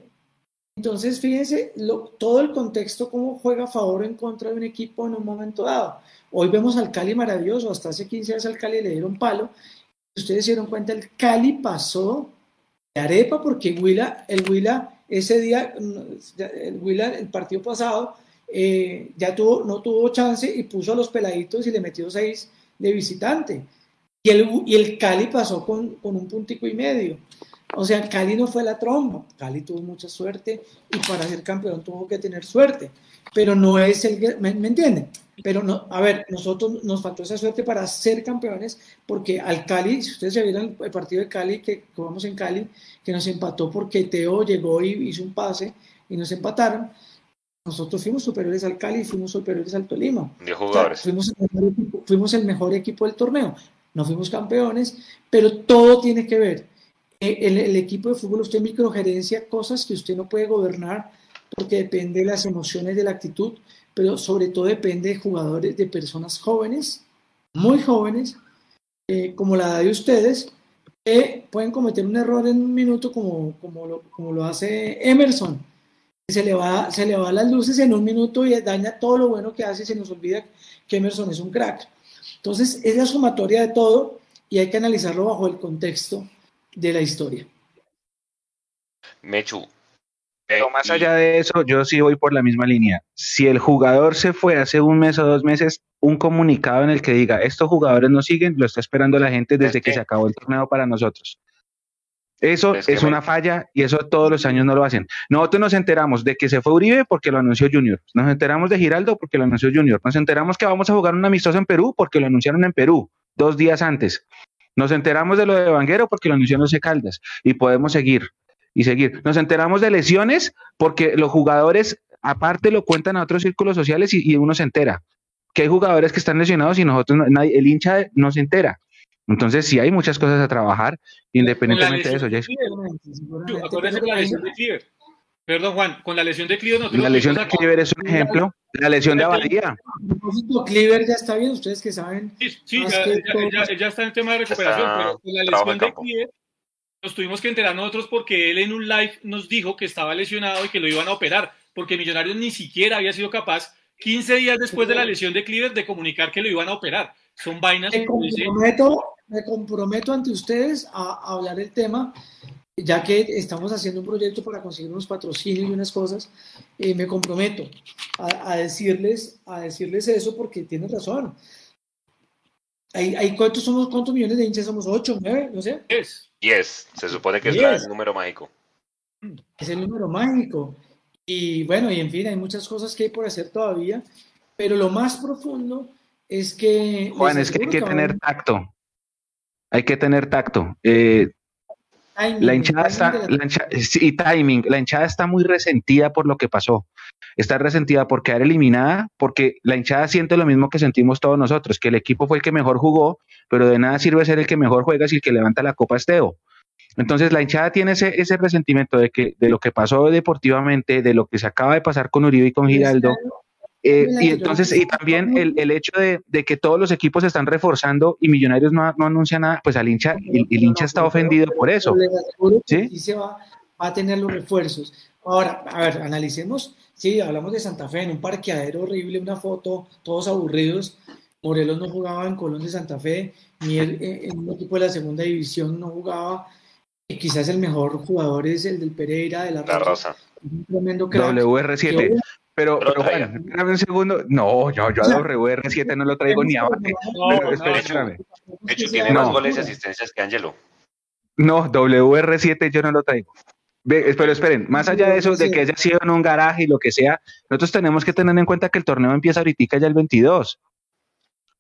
Speaker 2: Entonces, fíjense todo el contexto, cómo juega a favor o en contra de un equipo en un momento dado. Hoy vemos al Cali maravilloso, hasta hace 15 años al Cali le dieron palo. Ustedes se dieron cuenta, el Cali pasó de arepa porque el Huila ese día, el Huila, el partido pasado, eh, ya tuvo, no tuvo chance y puso a los peladitos y le metió seis de visitante. Y el, y el Cali pasó con, con un puntico y medio. O sea, Cali no fue la tromba. Cali tuvo mucha suerte y para ser campeón tuvo que tener suerte. Pero no es el. ¿Me, ¿me entienden? Pero no, a ver, nosotros nos faltó esa suerte para ser campeones, porque al Cali, si ustedes se vieron el partido de Cali, que jugamos en Cali, que nos empató porque Teo llegó y hizo un pase y nos empataron, nosotros fuimos superiores al Cali y fuimos superiores al Tolima.
Speaker 1: jugadores.
Speaker 2: fuimos, el mejor equipo, fuimos el mejor equipo del torneo. No fuimos campeones, pero todo tiene que ver. Eh, el, equipo de fútbol, usted microgerencia cosas que usted no puede gobernar porque depende de las emociones, de la actitud pero sobre todo depende de jugadores, de personas jóvenes, muy jóvenes, eh, como la de ustedes, que pueden cometer un error en un minuto como, lo, hace Emerson. Se le, va, se las luces en un minuto y daña todo lo bueno que hace y se nos olvida que Emerson es un crack. Entonces, es la sumatoria de todo y hay que analizarlo bajo el contexto de la historia.
Speaker 1: Mechu,
Speaker 4: pero más allá de eso, yo sí voy por la misma línea. Si el jugador se fue hace un mes o dos meses, un comunicado en el que diga, estos jugadores no siguen, lo está esperando la gente desde que se acabó el torneo para nosotros. Eso es, una falla y eso todos los años no lo hacen. Nosotros nos enteramos de que se fue Uribe porque lo anunció Junior. Nos enteramos de Giraldo porque lo anunció Junior. Nos enteramos que vamos a jugar un amistoso en Perú porque lo anunciaron en Perú dos días antes. Nos enteramos de lo de Vanguero porque lo anunció José Caldas. Y podemos seguir y seguir. Nos enteramos de lesiones porque los jugadores aparte lo cuentan a otros círculos sociales y, uno se entera. Que hay jugadores que están lesionados y nosotros, nadie, el hincha no se entera. Entonces sí hay muchas cosas a trabajar independientemente de eso. Ya
Speaker 3: la lesión de. Perdón, Juan, con la lesión de Cleaver
Speaker 4: La lesión de Cleaver es un ejemplo. La lesión de Abadía.
Speaker 2: Cleaver ya está bien, ustedes que saben.
Speaker 3: Sí, ya, ya, está en el tema de recuperación, pero con la lesión de Cleaver nos tuvimos que enterar nosotros porque él en un live nos dijo que estaba lesionado y que lo iban a operar, porque Millonarios ni siquiera había sido capaz, 15 días después de la lesión de Cleaver, de comunicar que lo iban a operar. Son vainas.
Speaker 2: Me comprometo, me comprometo ante ustedes a, hablar el tema, ya que estamos haciendo un proyecto para conseguir unos patrocinios y unas cosas, eh, me comprometo a, decirles, a decirles eso porque tienen razón. Hay, ¿cuántos, somos, ¿Cuántos millones de hinchas somos? ¿Ocho, nueve? No sé.
Speaker 1: Es. Yes, se supone que es el número mágico.
Speaker 2: Es el número mágico. Y bueno, y en fin, hay muchas cosas que hay por hacer todavía, pero lo más profundo es que...
Speaker 4: Juan, es que hay que tener tacto. Hay que tener tacto. Eh, la hinchada está, y timing, la hinchada está muy resentida por lo que pasó. Está resentida por quedar eliminada, porque la hinchada siente lo mismo que sentimos todos nosotros, que el equipo fue el que mejor jugó, pero de nada sirve ser el que mejor juega si el que levanta la copa es Teo. Entonces la hinchada tiene ese, ese resentimiento de que de lo que pasó deportivamente, de lo que se acaba de pasar con Uribe y con Giraldo, eh, y entonces, y también el, el hecho de, de, que todos los equipos se están reforzando y Millonarios no, no anuncia nada, pues al hincha, el, hincha está ofendido por eso.
Speaker 2: ¿sí? se va, va, a tener los refuerzos. Ahora, a ver, analicemos. Sí, hablamos de Santa Fe en un parqueadero horrible, una foto, todos aburridos. Morelos no jugaba en Colón de Santa Fe, ni él, eh, en un equipo de la segunda división no jugaba. Y quizás el mejor jugador es el del Pereira, de la,
Speaker 1: La Rosa.
Speaker 2: Un tremendo crack.
Speaker 4: WR7. Pero,
Speaker 1: Pero
Speaker 4: pero. Juan, un segundo. No, yo, yo a WR7 no lo traigo ni a bate.
Speaker 3: No,
Speaker 4: Pero
Speaker 3: no,
Speaker 4: espera,
Speaker 3: no.
Speaker 4: espérame.
Speaker 1: De hecho, tiene más goles y asistencias que Angelo.
Speaker 4: No, WR7 yo no lo traigo. Ve, pero esperen, más allá de eso, de que haya sido en un garaje y lo que sea, nosotros tenemos que tener en cuenta que el torneo empieza ahorita ya el 22.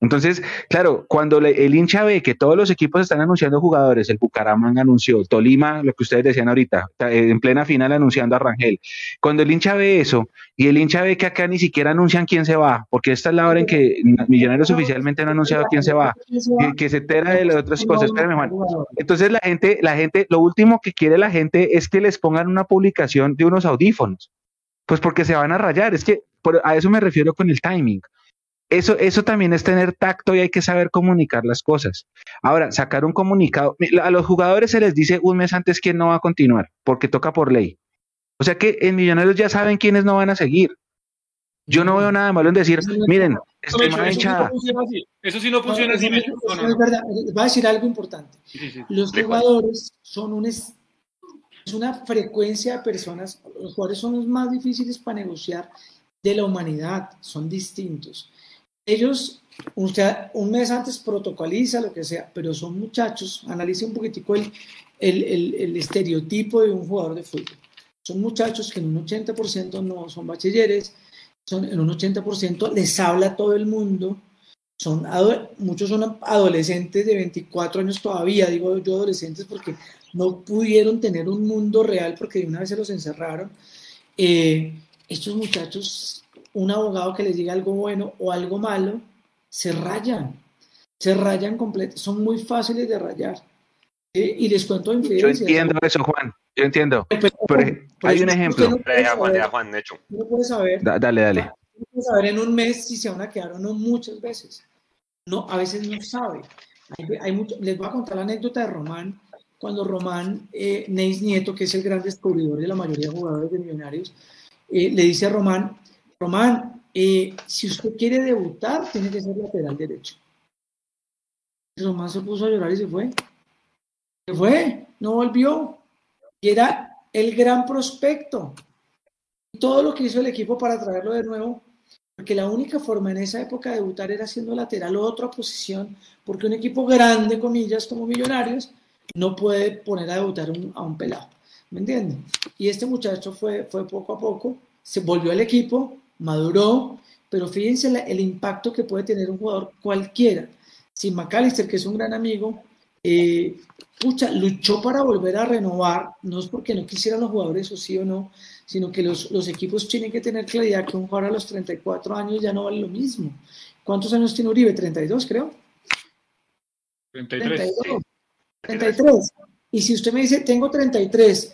Speaker 4: Entonces, claro, cuando le- el hincha ve que todos los equipos están anunciando jugadores, el Bucaramanga anunció, Tolima, lo que ustedes decían ahorita, eh, en plena final anunciando a Rangel. Cuando el hincha ve eso y el hincha ve que acá ni siquiera anuncian quién se va, porque esta es la hora en que Millonarios oficialmente no ha anunciado quién se va, que, que se entera de las otras cosas. Espérame, Juan. Entonces la gente, la gente, lo último que quiere la gente es que les pongan una publicación de unos audífonos. Pues porque se van a rayar. Es que por- a eso me refiero con el timing. Eso, eso también es tener tacto y hay que saber comunicar las cosas. Ahora, sacar un comunicado. A los jugadores se les dice un mes antes quién no va a continuar, porque toca por ley. O sea que en Millonarios ya saben quiénes no van a seguir. Yo no veo nada malo en decir, miren, estoy
Speaker 3: eso,
Speaker 4: más
Speaker 3: eso sí no funciona así. Eso sí no funciona así.
Speaker 2: No,
Speaker 3: no,
Speaker 2: es verdad. Va a decir algo importante.
Speaker 3: Sí, sí, sí.
Speaker 2: Los jugadores son un es, es una frecuencia de personas, los jugadores son los más difíciles para negociar de la humanidad, son distintos. Ellos, un mes antes protocoliza lo que sea, pero son muchachos, analice un poquitico el, el, el- estereotipo de un jugador de fútbol. Son muchachos que en un 80% no son bachilleres, son, en un 80% les habla todo el mundo, son muchos son adolescentes de 24 años todavía, digo yo adolescentes porque no pudieron tener un mundo real porque de una vez se los encerraron. Eh, estos muchachos, un abogado que les diga algo bueno o algo malo, se rayan, se rayan completo, son muy fáciles de rayar. Y les cuento
Speaker 4: Yo
Speaker 2: infidencias.
Speaker 4: entiendo eso, Juan. Yo entiendo.
Speaker 2: Pero-
Speaker 4: hay un ejemplo.
Speaker 2: no puede saber-
Speaker 1: Juan,
Speaker 2: no puede saber
Speaker 4: Da- dale, dale.
Speaker 2: no puede saber en un mes si se van a quedar o no muchas veces. No, a veces no sabe. Hay, hay mucho- les voy a contar la anécdota de Román. Cuando Román, eh, Neis Nieto, que es el gran descubridor de la mayoría de jugadores de millonarios, eh, le dice a Román, Román, eh, si usted quiere debutar, tiene que ser lateral derecho. Román se puso a llorar y se fue. Se fue, no volvió. Y era el gran prospecto todo lo que hizo el equipo para traerlo de nuevo, porque la única forma en esa época de debutar era siendo lateral o otra posición, porque un equipo grande, comillas, como Millonarios, no puede poner a debutar a un pelado. ¿Me entienden? Y este muchacho fue, fue poco a poco, se volvió al equipo, maduró, pero fíjense la- el impacto que puede tener un jugador cualquiera. Si McAllister, que es un gran amigo, eh, pucha, luchó para volver a renovar, no es porque no quisieran los jugadores o sí o no, sino que los, los equipos tienen que tener claridad que un jugador a los 34 años ya no vale lo mismo. ¿Cuántos años tiene Uribe? 32, creo.
Speaker 3: 33.
Speaker 2: 32. 33. Y si usted me dice, tengo 33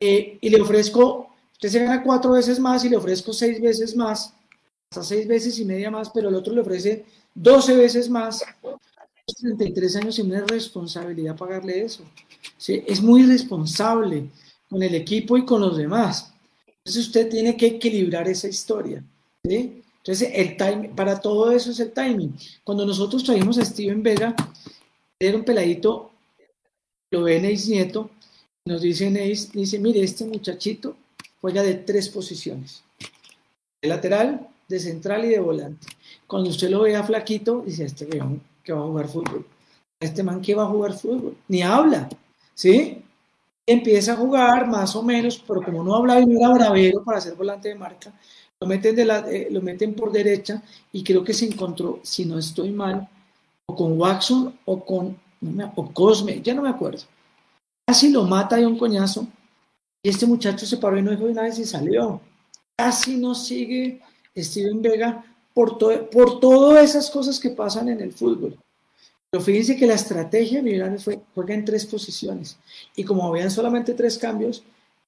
Speaker 2: eh, y le ofrezco, usted se gana cuatro veces más y le ofrezco seis veces más, hasta seis veces y media más, pero el otro le ofrece 12 veces más, 33 años y una responsabilidad pagarle eso. Es muy responsable con el equipo y con los demás. Entonces usted tiene que equilibrar esa historia. Entonces el time, para todo eso es el timing. Cuando nosotros trajimos a Steven Vega, era un peladito, lo ve Neis Nieto, nos dice Neis, dice, mire, este muchachito juega de tres posiciones. De lateral, de central y de volante. Cuando usted lo vea flaquito, dice, este que va a jugar fútbol. Este man que va a jugar fútbol. Ni habla. ¿Sí? Empieza a jugar más o menos, pero como no hablaba y no era bravero para ser volante de marca, lo meten, eh, lo meten por derecha y creo que se encontró, si no estoy mal, o con Watson o con o Cosme, ya no me acuerdo. Casi lo mata de un coñazo y este muchacho se paró y no dijo vez y salió. Casi no sigue Steven Vega por, to- por todas esas cosas que pasan en el fútbol. Pero fíjense que la estrategia de Millonarios fue juega en tres posiciones. Y como habían solamente tres cambios,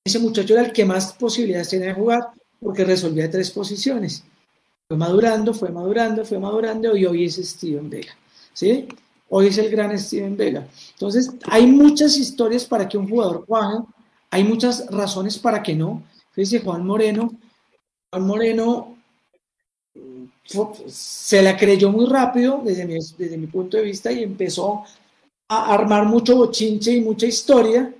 Speaker 2: ese muchacho era el que más posibilidades tenía de jugar porque resolvía tres posiciones. Fue madurando, fue madurando, fue madurando y hoy es Steven Vega. ¿Sí? Hoy es el gran Steven Vega. Entonces, hay muchas historias para que un jugador cuaje, hay muchas razones para que no. dice Juan Moreno, Juan Moreno se la creyó muy rápido desde mi, desde mi punto de vista y empezó a armar mucho bochinche y mucha historia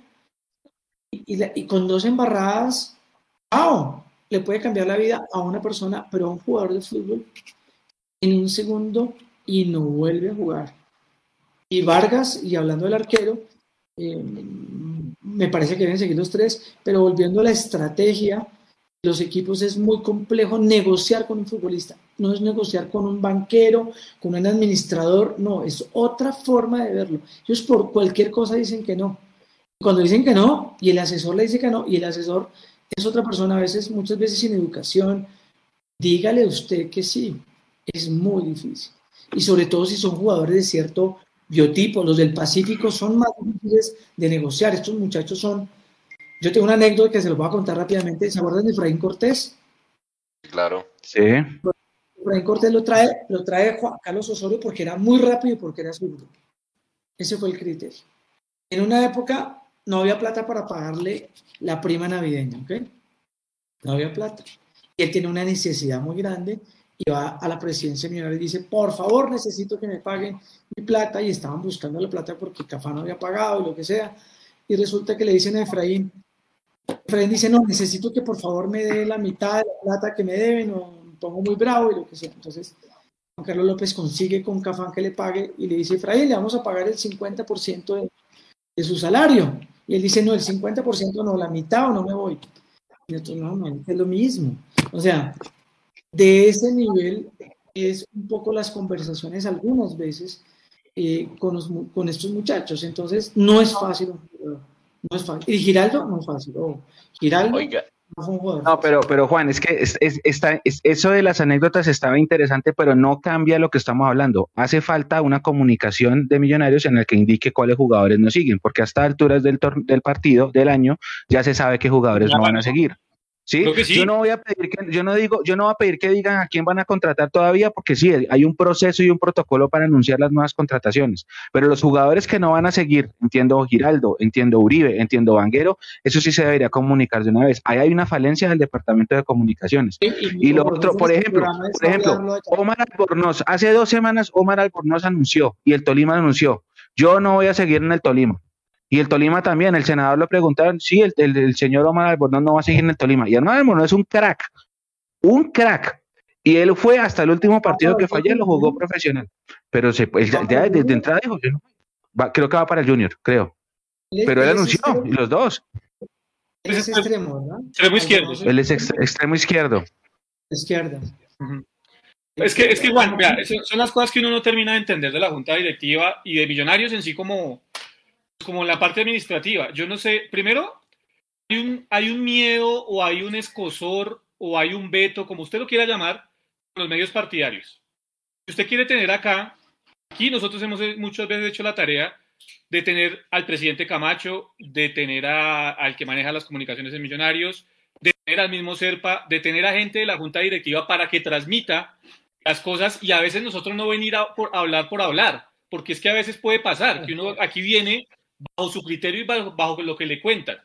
Speaker 2: y, con dos embarradas, ¡wow! Le puede cambiar la vida a una persona, pero a un jugador de fútbol en un segundo y no vuelve a jugar. Y Vargas, y hablando del arquero, eh, me parece que deben seguir los tres, pero volviendo a la estrategia, los equipos es muy complejo negociar con un futbolista. No es negociar con un banquero, con un administrador, no, es otra forma de verlo. Ellos por cualquier cosa dicen que no. Cuando dicen que no, y el asesor le dice que no, y el asesor es otra persona, a veces, muchas veces sin educación, dígale usted que sí. Es muy difícil. Y sobre todo si son jugadores de cierto biotipo, los del Pacífico son más difíciles de negociar. Estos muchachos son. Yo tengo una anécdota que se los voy a contar rápidamente. ¿Se acuerdan de Efraín Cortés?
Speaker 1: Claro.
Speaker 4: Sí.
Speaker 2: Efraín Cortés lo trae, lo trae Juan Carlos Osorio porque era muy rápido y porque era zurdo. Ese fue el criterio. En una época no había plata para pagarle la prima navideña, ¿ok? No había plata. Y él tiene una necesidad muy grande y va a la presidencia millonaria y dice, por favor, necesito que me paguen mi plata. Y estaban buscando la plata porque Cafá no había pagado y lo que sea. Y resulta que le dicen a Efraín, Efraín dice, no, necesito que por favor me dé la mitad de la plata que me deben o me pongo muy bravo y lo que sea. Entonces, Juan Carlos López consigue con Cafán que le pague y le dice, Efraín, le vamos a pagar el 50% de, de su salario. Y él dice, no, el 50% no, la mitad o no me voy. Y nosotros, no, no, es lo mismo. O sea, de ese nivel es un poco las conversaciones algunas veces eh, con, con, estos muchachos. Entonces, no es fácil. No es fácil. Y Giraldo, no es fácil. Oh, Giraldo,
Speaker 1: Oiga,
Speaker 4: no, pero, pero Juan, es que es, está, eso de las anécdotas estaba interesante, pero no cambia lo que estamos hablando. Hace falta una comunicación de millonarios en la que indique cuáles jugadores no siguen, porque hasta alturas del, del partido, del año, ya se sabe qué jugadores no van a seguir. ¿Sí? Yo no voy a pedir que, yo no digo, yo no voy a pedir que digan a quién van a contratar todavía, porque sí, hay un proceso y un protocolo para anunciar las nuevas contrataciones. Pero los jugadores que no van a seguir, entiendo Giraldo, entiendo Uribe, entiendo Vanguero, eso sí se debería comunicar de una vez. Ahí hay una falencia del departamento de comunicaciones. y, lo otro, por ejemplo, por ejemplo, Omar Albornoz, hace dos semanas Omar Albornoz anunció y el Tolima anunció, yo no voy a seguir en el Tolima. Y el Tolima también, el senador le preguntaron, sí, el, el, señor Omar Albornoz no va a seguir en el Tolima. Y Omar Albornoz es un crack, un crack. Y él fue hasta el último partido que falló, lo jugó profesional. Pero se, pues, ya, desde entrada dijo, creo que va para el Junior, creo. Pero él anunció, y los dos.
Speaker 2: Él es extremo, ¿verdad?
Speaker 3: Extremo izquierdo.
Speaker 4: Él es extremo izquierdo.
Speaker 2: Izquierda.
Speaker 3: Es que, es que Juan, son las cosas que uno no termina de entender de la Junta Directiva y de Millonarios en sí como, como la parte administrativa. Yo no sé, primero, hay un, hay un miedo o hay un escosor o hay un veto, como usted lo quiera llamar, con los medios partidarios. Si usted quiere tener acá, aquí nosotros hemos muchas veces hecho la tarea de tener al presidente Camacho, de tener al que maneja las comunicaciones en Millonarios, de tener al mismo Serpa, de tener a gente de la Junta Directiva para que transmita las cosas y a veces nosotros no venir a, por, a hablar por hablar, porque es que a veces puede pasar que uno aquí viene bajo su criterio y bajo, lo que le cuentan.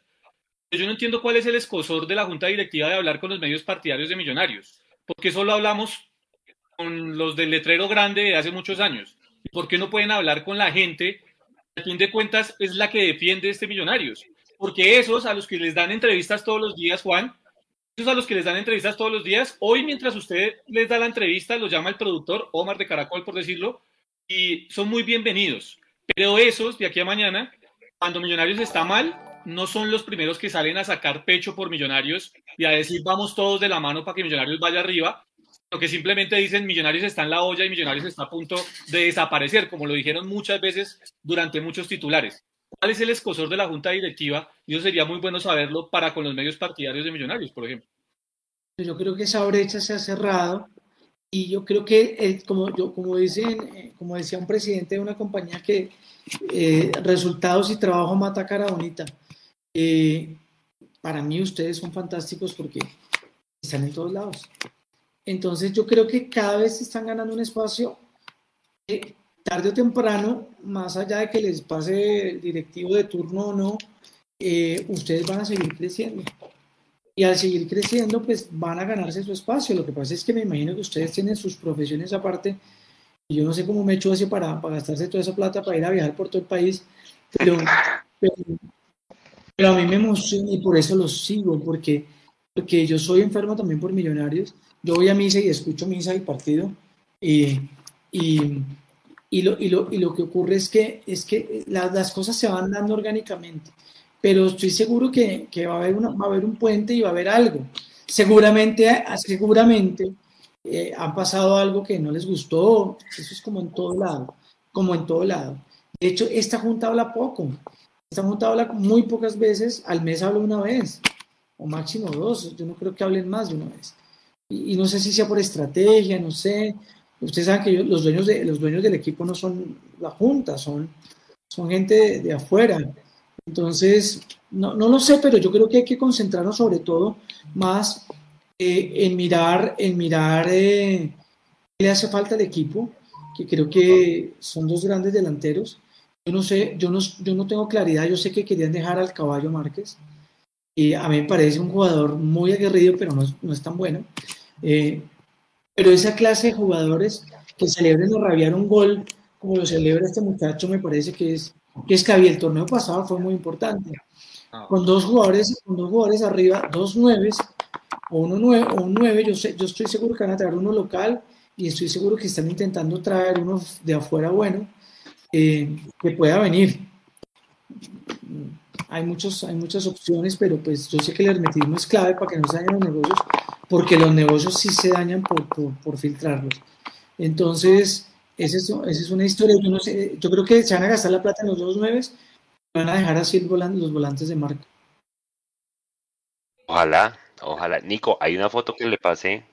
Speaker 3: Yo no entiendo cuál es el escosor de la junta directiva de hablar con los medios partidarios de millonarios. porque solo hablamos con los del letrero grande de hace muchos años? ¿Y por qué no pueden hablar con la gente? Al fin de cuentas, es la que defiende este millonarios. Porque esos a los que les dan entrevistas todos los días, Juan, esos a los que les dan entrevistas todos los días, hoy mientras usted les da la entrevista, los llama el productor, Omar de Caracol, por decirlo, y son muy bienvenidos. Pero esos, de aquí a mañana, cuando Millonarios está mal, no son los primeros que salen a sacar pecho por Millonarios y a decir vamos todos de la mano para que Millonarios vaya arriba, sino que simplemente dicen Millonarios está en la olla y Millonarios está a punto de desaparecer, como lo dijeron muchas veces durante muchos titulares. ¿Cuál es el escosor de la junta directiva? Y eso sería muy bueno saberlo para con los medios partidarios de Millonarios, por ejemplo.
Speaker 2: Yo creo que esa brecha se ha cerrado y yo creo que, como, dicen, eh, como decía un presidente de una compañía que eh, resultados y trabajo mata cara bonita. Eh, para mí ustedes son fantásticos porque están en todos lados. Entonces yo creo que cada vez están ganando un espacio tarde o temprano, más allá de que les pase el directivo de turno o no, ustedes van a seguir creciendo. Y al seguir creciendo, pues van a ganarse su espacio. Lo que pasa es que me imagino que ustedes tienen sus profesiones aparte y yo no sé cómo me hecho así para, para gastarse toda esa plata para ir a viajar por todo el país, pero, pero, a mí me emociona y por eso los sigo, porque, porque yo soy enfermo también por millonarios. Yo voy a misa y escucho misa y partido y, y, y, lo, y, lo, y lo que ocurre es que, es que las cosas se van dando orgánicamente, pero estoy seguro que, que va, a haber una, va a haber un puente y va a haber algo. Seguramente, seguramente eh, han pasado algo que no les gustó, eso es como en todo lado, como en todo lado. De hecho, esta junta habla poco, esta junta habla muy pocas veces, al mes habla una vez, o máximo dos, yo no creo que hablen más de una vez. Y, no sé si sea por estrategia, no sé, ustedes saben que los, dueños de, los dueños del equipo no son la junta, son, son gente de, afuera. Entonces, no, no lo sé, pero yo creo que hay que concentrarnos sobre todo más eh, en mirar, en mirar eh, qué le hace falta al equipo, que creo que son dos grandes delanteros. Yo no sé, yo no, yo no tengo claridad, yo sé que querían dejar al caballo Márquez, y a mí me parece un jugador muy aguerrido, pero no, no es tan bueno. Eh, pero esa clase de jugadores que celebren o rabiar un gol, como lo celebra este muchacho, me parece que es que es que había el torneo pasado fue muy importante. Ah. Con dos jugadores, con dos jugadores arriba, dos nueves, o uno nueve, o un nueve, yo, sé, yo estoy seguro que van a traer uno local y estoy seguro que están intentando traer uno de afuera bueno eh, que pueda venir. Hay, muchos, hay muchas opciones, pero pues yo sé que el hermetismo es clave para que no se dañen los negocios, porque los negocios sí se dañan por, por, por filtrarlos. Entonces, esa es, esa es una historia. Yo, no sé, yo creo que se van a gastar la plata en los dos nueves, van a dejar así los volantes de marca.
Speaker 1: Ojalá, Ojalá. Nico, hay una foto que le pasé.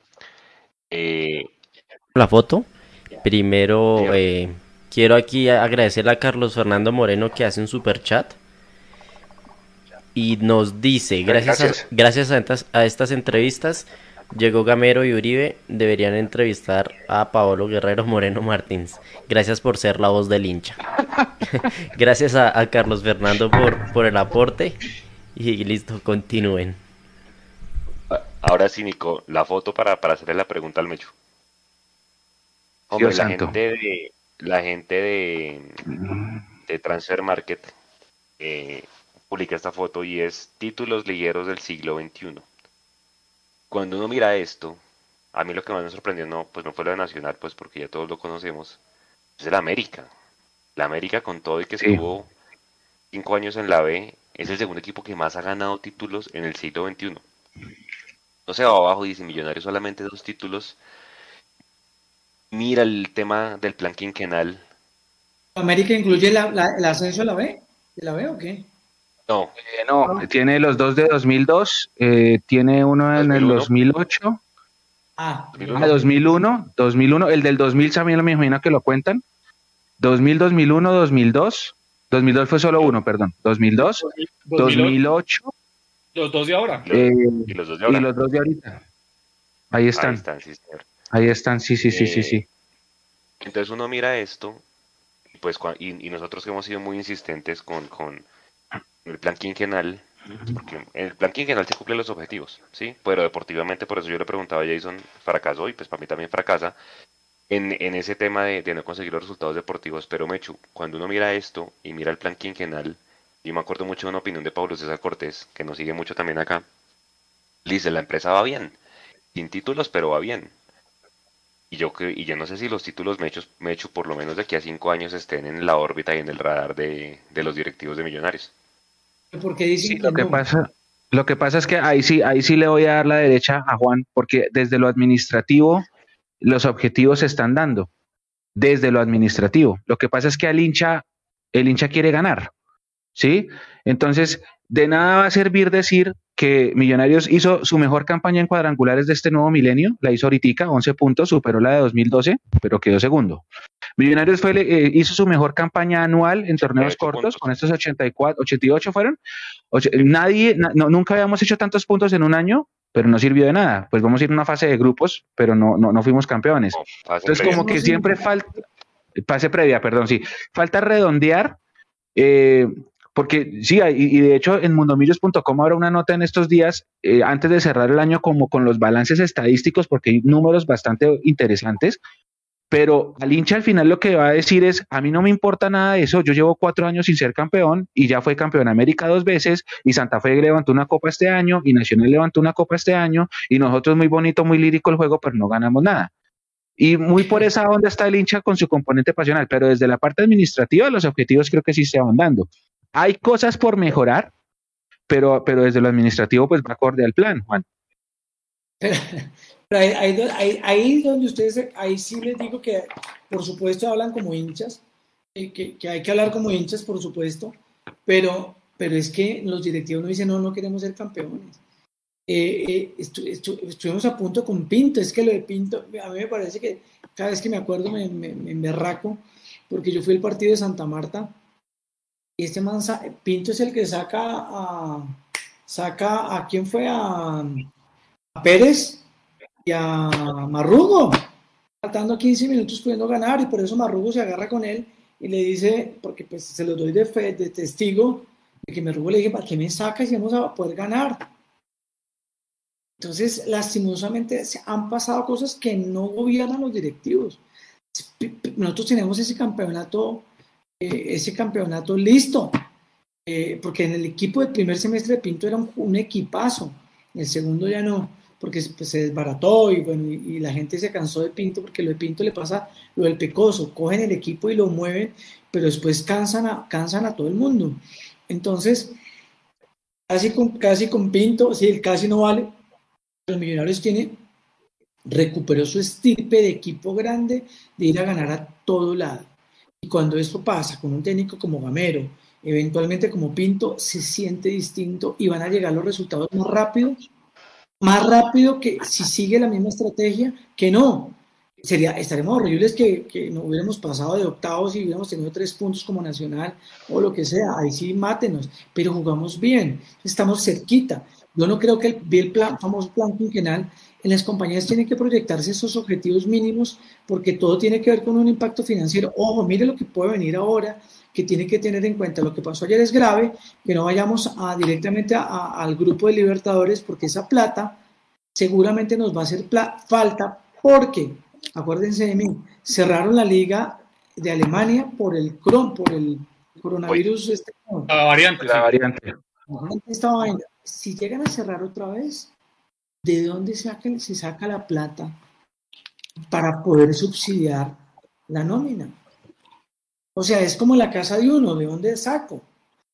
Speaker 1: Eh,
Speaker 5: la foto. Primero, eh, quiero aquí agradecerle a Carlos Fernando Moreno que hace un super chat. Y nos dice, gracias, A, gracias a, estas, a estas entrevistas, llegó Gamero y Uribe, deberían entrevistar a Paolo Guerrero Moreno Martins. Gracias por ser la voz del hincha. gracias a, a, Carlos Fernando por, por el aporte. Y listo, continúen.
Speaker 1: Ahora sí, Nico, la foto para, para hacerle la pregunta al Mecho. Hombre, la gente de la gente de, de Transfer Market eh, publica esta foto y es títulos ligueros del siglo XXI. Cuando uno mira esto, a mí lo que más me sorprendió no, pues no fue lo de Nacional, pues porque ya todos lo conocemos, es el América. La América con todo y que estuvo cinco años en la B, es el segundo equipo que más ha ganado títulos en el siglo XXI no se va abajo, dice Millonarios solamente dos títulos. Mira el tema del plan quinquenal.
Speaker 2: ¿América incluye la, el ascenso de la B? ¿De la B o qué?
Speaker 4: No. Eh, no, tiene los dos de 2002, eh, tiene uno en el 2008. Ah, 2001, 2001, ah, el del 2000 también me imagino que lo cuentan. 2000, 2001, 2002. 2002 fue solo uno, perdón. 2002, 2008
Speaker 3: los dos de ahora.
Speaker 4: Eh, y los dos de ahora. Y los dos de ahorita. Ahí están. Ahí están, sí, señor. Ahí están, sí, sí, sí, sí, sí. Eh,
Speaker 1: entonces uno mira esto, pues, y, nosotros que hemos sido muy insistentes con, con el plan quinquenal, porque el plan quinquenal se cumplen los objetivos, ¿sí? Pero deportivamente, por eso yo le preguntaba a Jason, fracasó y pues para mí también fracasa en, en ese tema de, de, no conseguir los resultados deportivos. Pero Mechu, cuando uno mira esto y mira el plan quinquenal, y me acuerdo mucho de una opinión de Pablo César Cortés, que nos sigue mucho también acá. Dice, la empresa va bien, sin títulos, pero va bien. Y yo, y yo no sé si los títulos me he hecho por lo menos de aquí a cinco años estén en la órbita y en el radar de, los directivos de Millonarios.
Speaker 2: Porque dicen
Speaker 4: lo que pasa, lo que pasa es que ahí sí, ahí sí le voy a dar la derecha a Juan, porque desde lo administrativo los objetivos se están dando. Desde lo administrativo. Lo que pasa es que al hincha, el hincha quiere ganar. ¿sí? Entonces, de nada va a servir decir que Millonarios hizo su mejor campaña en cuadrangulares de este nuevo milenio, la hizo ahorita, 11 puntos, superó la de 2012, pero quedó segundo. Millonarios fue, eh, hizo su mejor campaña anual en torneos cortos, con estos 84, 88 fueron. nadie, nunca habíamos hecho tantos puntos en un año, pero no sirvió de nada. Pues vamos a ir a una fase de grupos, pero no, no, no fuimos campeones. Entonces, como que siempre falta, fase previa, perdón, sí, falta redondear. Eh, porque sí, y, de hecho en mundomillos.com habrá una nota en estos días, eh, antes de cerrar el año, como con los balances estadísticos, porque hay números bastante interesantes, pero al hincha al final lo que va a decir es, a mí no me importa nada de eso, yo llevo cuatro años sin ser campeón y ya fue campeón América dos veces y Santa Fe levantó una copa este año y Nacional levantó una copa este año y nosotros muy bonito, muy lírico el juego, pero no ganamos nada. Y muy por esa onda está el hincha con su componente pasional, pero desde la parte administrativa los objetivos creo que sí se van dando. Hay cosas por mejorar, pero, pero desde lo administrativo pues va acorde al plan, Juan.
Speaker 2: Pero ahí, ahí, donde ustedes, ahí sí les digo que por supuesto hablan como hinchas, eh, que, que, hay que hablar como hinchas, por supuesto, pero, pero es que los directivos no dicen, no, no queremos ser campeones. Eh, eh estuvimos a punto con Pinto, es que lo de Pinto, a mí me parece que cada vez que me acuerdo me, me, me emberraco, porque yo fui al partido de Santa Marta este man, Pinto es el que saca a, saca a quién fue a, Pérez y a Marrugo, faltando 15 minutos pudiendo ganar y por eso Marrugo se agarra con él y le dice, porque pues se lo doy de, fe, de testigo, de que Marrugo le dije, ¿para qué me sacas si vamos a poder ganar? Entonces, lastimosamente, han pasado cosas que no gobiernan los directivos. Nosotros tenemos ese campeonato ese campeonato listo, eh, porque en el equipo del primer semestre de Pinto era un, equipazo, el segundo ya no, porque pues, se desbarató y, bueno, y, la gente se cansó de Pinto, porque lo de Pinto le pasa lo del pecoso, cogen el equipo y lo mueven, pero después cansan a, cansan a todo el mundo. Entonces, casi con, casi con Pinto, si el casi no vale, los millonarios tiene recuperó su estirpe de equipo grande de ir a ganar a todo lado. Y cuando esto pasa con un técnico como Gamero, eventualmente como Pinto, se siente distinto y van a llegar los resultados más rápido, más rápido que si sigue la misma estrategia, que no. Sería, estaremos horribles que, que no hubiéramos pasado de octavos y hubiéramos tenido tres puntos como nacional o lo que sea, ahí sí mátenos, pero jugamos bien, estamos cerquita. Yo no creo que el, el plan, famoso plan quinquenal en las compañías tienen que proyectarse esos objetivos mínimos porque todo tiene que ver con un impacto financiero. Ojo, mire lo que puede venir ahora, que tiene que tener en cuenta lo que pasó ayer es grave, que no vayamos a, directamente al grupo de libertadores porque esa plata seguramente nos va a hacer falta porque, acuérdense de mí, cerraron la liga de Alemania por el cron, por el coronavirus. Este,
Speaker 3: la variante.
Speaker 4: La variante.
Speaker 2: Si llegan a cerrar otra vez, ¿de dónde se saca la plata para poder subsidiar la nómina? O sea, es como la casa de uno, ¿de dónde saco?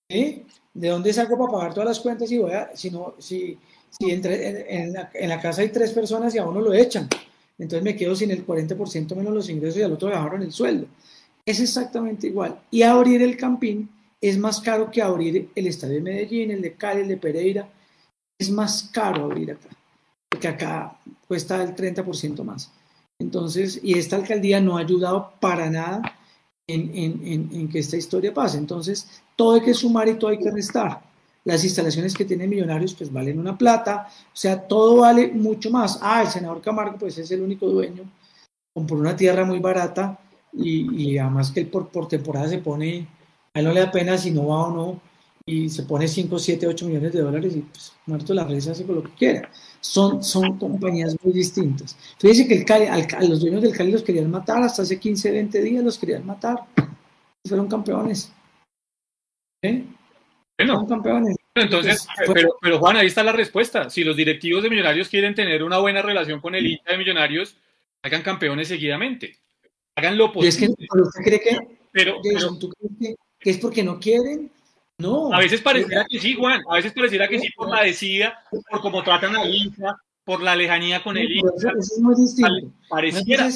Speaker 2: ¿De dónde saco para pagar todas las cuentas y voy a, si no, si, si entre, en, la, casa hay tres personas y a uno lo echan, entonces me quedo sin el 40% menos los ingresos y al otro le bajaron el sueldo. Es exactamente igual. Y abrir el campín es más caro que abrir el estadio de Medellín, el de Cali, el de Pereira. Es más caro abrir acá que acá cuesta el 30% más. Entonces, y esta alcaldía no ha ayudado para nada en, en, en, que esta historia pase. Entonces, todo hay que sumar y todo hay que restar. Las instalaciones que tienen millonarios, pues valen una plata, o sea, todo vale mucho más. Ah, el senador Camargo, pues es el único dueño, compró una tierra muy barata y, y además que él por, por temporada se pone, a él no le da pena si no va o no, y se pone 5, 7, 8 millones de dólares y pues muerto la red hace con lo que quiera. Son, son compañías muy distintas. Fíjense que el Cali, a los dueños del Cali los querían matar, hasta hace 15, 20 días los querían matar. Fueron campeones.
Speaker 3: ¿Eh? Bueno, fueron campeones. Entonces, pero, pero Juan, ahí está la respuesta. Si los directivos de Millonarios quieren tener una buena relación con el hincha de Millonarios, hagan campeones seguidamente. Hagan lo posible.
Speaker 2: es que, ¿usted cree que, pero, ¿tú crees que es porque no quieren? No.
Speaker 3: A veces pareciera que sí, Juan. A veces pareciera que sí por la decida, por cómo tratan a hincha, por la lejanía con el hincha.
Speaker 2: Eso, es muy distinto. Pareciera.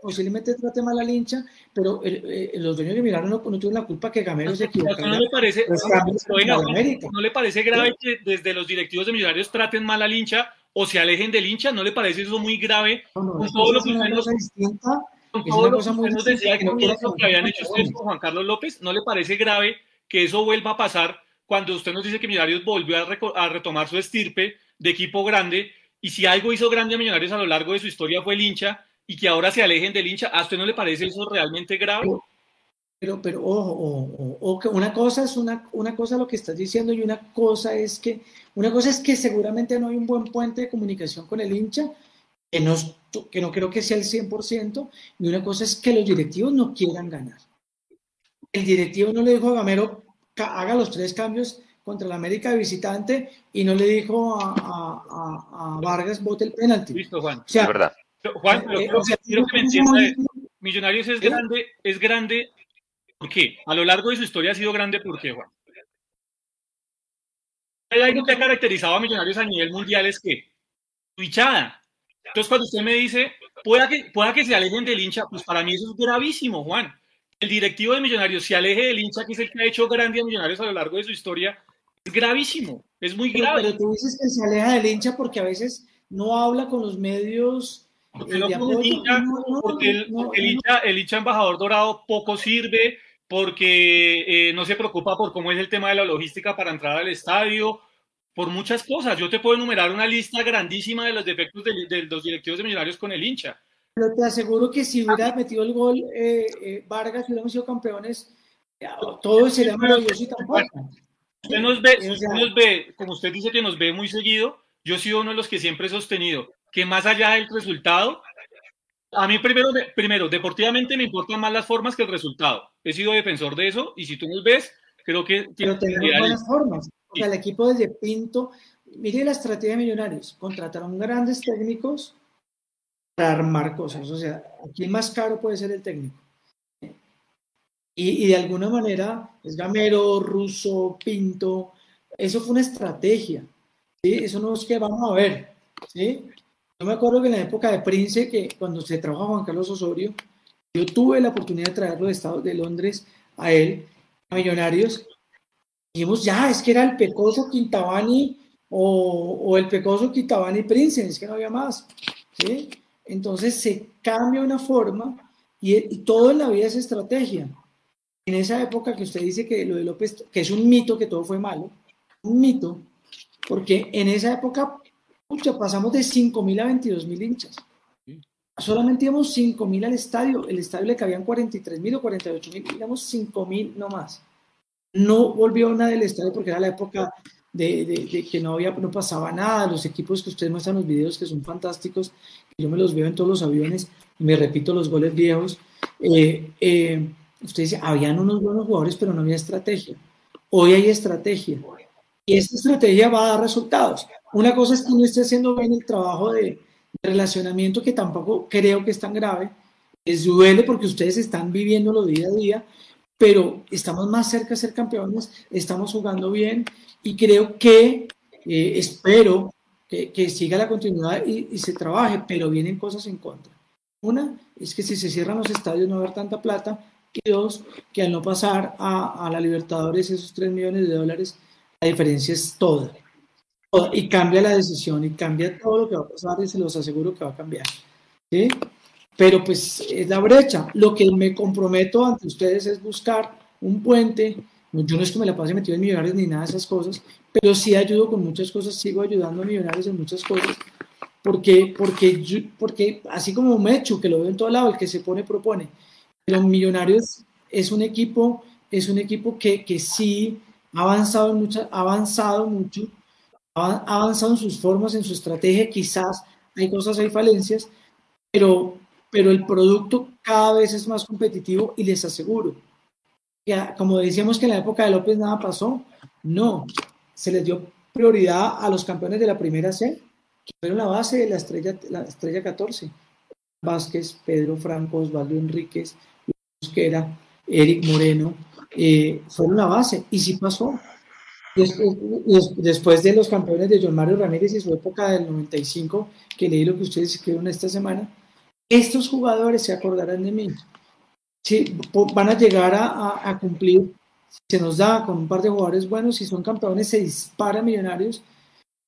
Speaker 2: posiblemente trate mal al hincha, pero eh, los dueños de Milano no, no tuvieron la culpa que Gamero se equivocara.
Speaker 3: No, le parece, no, le parece grave que desde los directivos de Millonarios traten mal al hincha o se alejen del hincha? ¿No le parece eso muy grave? con todo lo que usted nos, con todo lo que nos decía que, que habían hecho ustedes con Juan Carlos López, ¿no le parece grave que eso vuelva a pasar cuando usted nos dice que Millonarios volvió a, retomar su estirpe de equipo grande y si algo hizo grande a Millonarios a lo largo de su historia fue el hincha y que ahora se alejen del hincha, ¿a usted no le parece eso realmente grave?
Speaker 2: pero, pero ojo, o, una cosa es una, una cosa lo que estás diciendo y una cosa es que, una cosa es que seguramente no hay un buen puente de comunicación con el hincha, que no, que no creo que sea el 100%, y una cosa es que los directivos no quieran ganar. El directivo no le dijo a Gamero, haga los tres cambios contra la América de visitante y no le dijo a, a, Vargas bote el penalti.
Speaker 3: Listo, Juan. O sea, verdad. Juan, eh, quiero, que me entienda. Millonarios es grande, es grande. ¿Por qué? A lo largo de su historia ha sido grande, ¿por qué, Juan? Hay algo que ha caracterizado a Millonarios a nivel mundial es que su hinchada. Entonces, cuando usted me dice, pueda que, pueda que se alejen del hincha, pues para mí eso es gravísimo, Juan. El directivo de Millonarios se aleje del hincha, que es el que ha hecho grande a Millonarios a lo largo de su historia, es gravísimo, es muy grave.
Speaker 2: Pero, tú dices que se aleja del hincha porque a veces no habla con los medios.
Speaker 3: Porque, el, hincha, el, hincha, embajador dorado poco sirve, porque eh, no se preocupa por cómo es el tema de la logística para entrar al estadio, por muchas cosas. Yo te puedo enumerar una lista grandísima de los defectos de, los directivos de Millonarios con el hincha.
Speaker 2: Pero te aseguro que si hubiera metido el gol eh, eh, Vargas, hubiéramos sido campeones, todo sería maravilloso y tampoco.
Speaker 3: Usted nos ve, usted nos ve, como usted dice que nos ve muy seguido, yo he sido uno de los que siempre he sostenido que más allá del resultado, a mí primero, primero, deportivamente me importan más las formas que el resultado. He sido defensor de eso y si tú nos ves, creo que...
Speaker 2: Pero tenemos buenas formas. O sea, el equipo desde Pinto, mire la estrategia de Millonarios, contrataron grandes técnicos para armar cosas. O sea, aquí más caro puede ser el técnico. Y, de alguna manera es Gamero, Russo, Pinto, eso fue una estrategia, ¿sí? Eso no es que vamos a ver, ¿sí? Yo me acuerdo que en la época de Prince, que cuando se trabajó Juan Carlos Osorio, yo tuve la oportunidad de traerlo de Estados de Londres a él, a Millonarios, dijimos, ya, es que era el Pecoso Quintabani o, o el Pecoso Quintabani Prince, es que no había más, ¿sí? Entonces se cambia una forma y, y todo en la vida es estrategia en esa época que usted dice que lo de López, que es un mito, que todo fue malo, un mito, porque en esa época pasamos de 5.000 a 22.000 hinchas. Solamente íbamos 5.000 al estadio, el estadio le cabían 43.000 o 48.000, íbamos 5.000 no más. No volvió nada del estadio porque era la época de, de, que no, había, no pasaba nada, los equipos que ustedes muestran los videos que son fantásticos, yo me los veo en todos los aviones, me repito los goles viejos. Eh, eh, usted dice, habían unos buenos jugadores, pero no había estrategia. Hoy hay estrategia. Y esta estrategia va a dar resultados. Una cosa es que no esté haciendo bien el trabajo de, relacionamiento, que tampoco creo que es tan grave. Les duele porque ustedes están viviéndolo día a día, pero estamos más cerca de ser campeones, estamos jugando bien y creo que, eh, espero que, siga la continuidad y, y se trabaje, pero vienen cosas en contra. Una es que si se cierran los estadios no va a haber tanta plata y dos, que al no pasar a, a la Libertadores esos 3 millones de dólares, la diferencia es toda. Y cambia la decisión y cambia todo lo que va a pasar y se los aseguro que va a cambiar. ¿sí? Pero pues es la brecha. Lo que me comprometo ante ustedes es buscar un puente. Yo no es que me la pase metido en millonarios ni nada de esas cosas, pero sí ayudo con muchas cosas, sigo ayudando a millonarios en muchas cosas, porque, porque, porque así como Mechu, que lo veo en todo lado, el que se pone, propone, pero Millonarios es un equipo, es un equipo que, que sí ha avanzado, mucho, ha avanzado mucho, ha avanzado en sus formas, en su estrategia, quizás hay cosas, hay falencias, pero, pero el producto cada vez es más competitivo y les aseguro, que como decíamos que en la época de López nada pasó, no, se les dio prioridad a los campeones de la primera C, que fueron la base de la estrella, la estrella 14. Vázquez, Pedro Franco, Osvaldo Enríquez, que era Eric Moreno, eh, fueron la base. Y sí pasó. Después, de los campeones de John Mario Ramírez y su época del 95, que leí lo que ustedes escribieron esta semana, estos jugadores se acordarán de mí. Sí, van a llegar a, cumplir, se nos da con un par de jugadores buenos, si son campeones se dispara millonarios.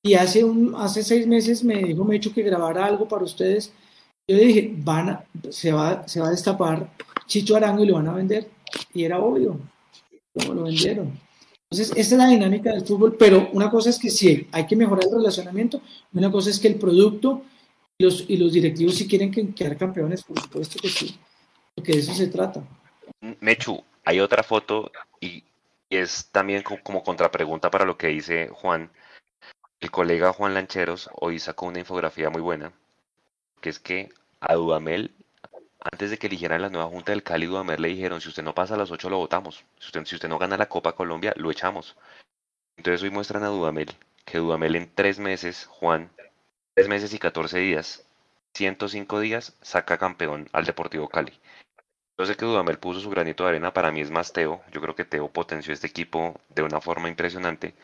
Speaker 2: Y hace, hace seis meses me dijo me hecho que grabara algo para ustedes. Yo dije, van se, va, se va a destapar Chicho Arango y lo van a vender. Y era obvio, cómo lo vendieron. Entonces, esta es la dinámica del fútbol, pero una cosa es que sí, hay que mejorar el relacionamiento, una cosa es que el producto y los, y los directivos si quieren quedar campeones, por supuesto que sí, porque de eso se trata.
Speaker 1: Mechu, hay otra foto y, es también como, contrapregunta para lo que dice Juan. El colega Juan Lancheros hoy sacó una infografía muy buena, que es que a Dudamel, antes de que eligieran la nueva Junta del Cali, Dudamel le dijeron, si usted no pasa a las 8 lo votamos, si usted, si usted no gana la Copa Colombia, lo echamos. Entonces hoy muestran a Dudamel, que Dudamel en tres meses, Juan, tres meses y 14 días, 105 días, saca campeón al Deportivo Cali. Yo sé que Dudamel puso su granito de arena, para mí es más Teo. Yo creo que Teo potenció este equipo de una forma impresionante.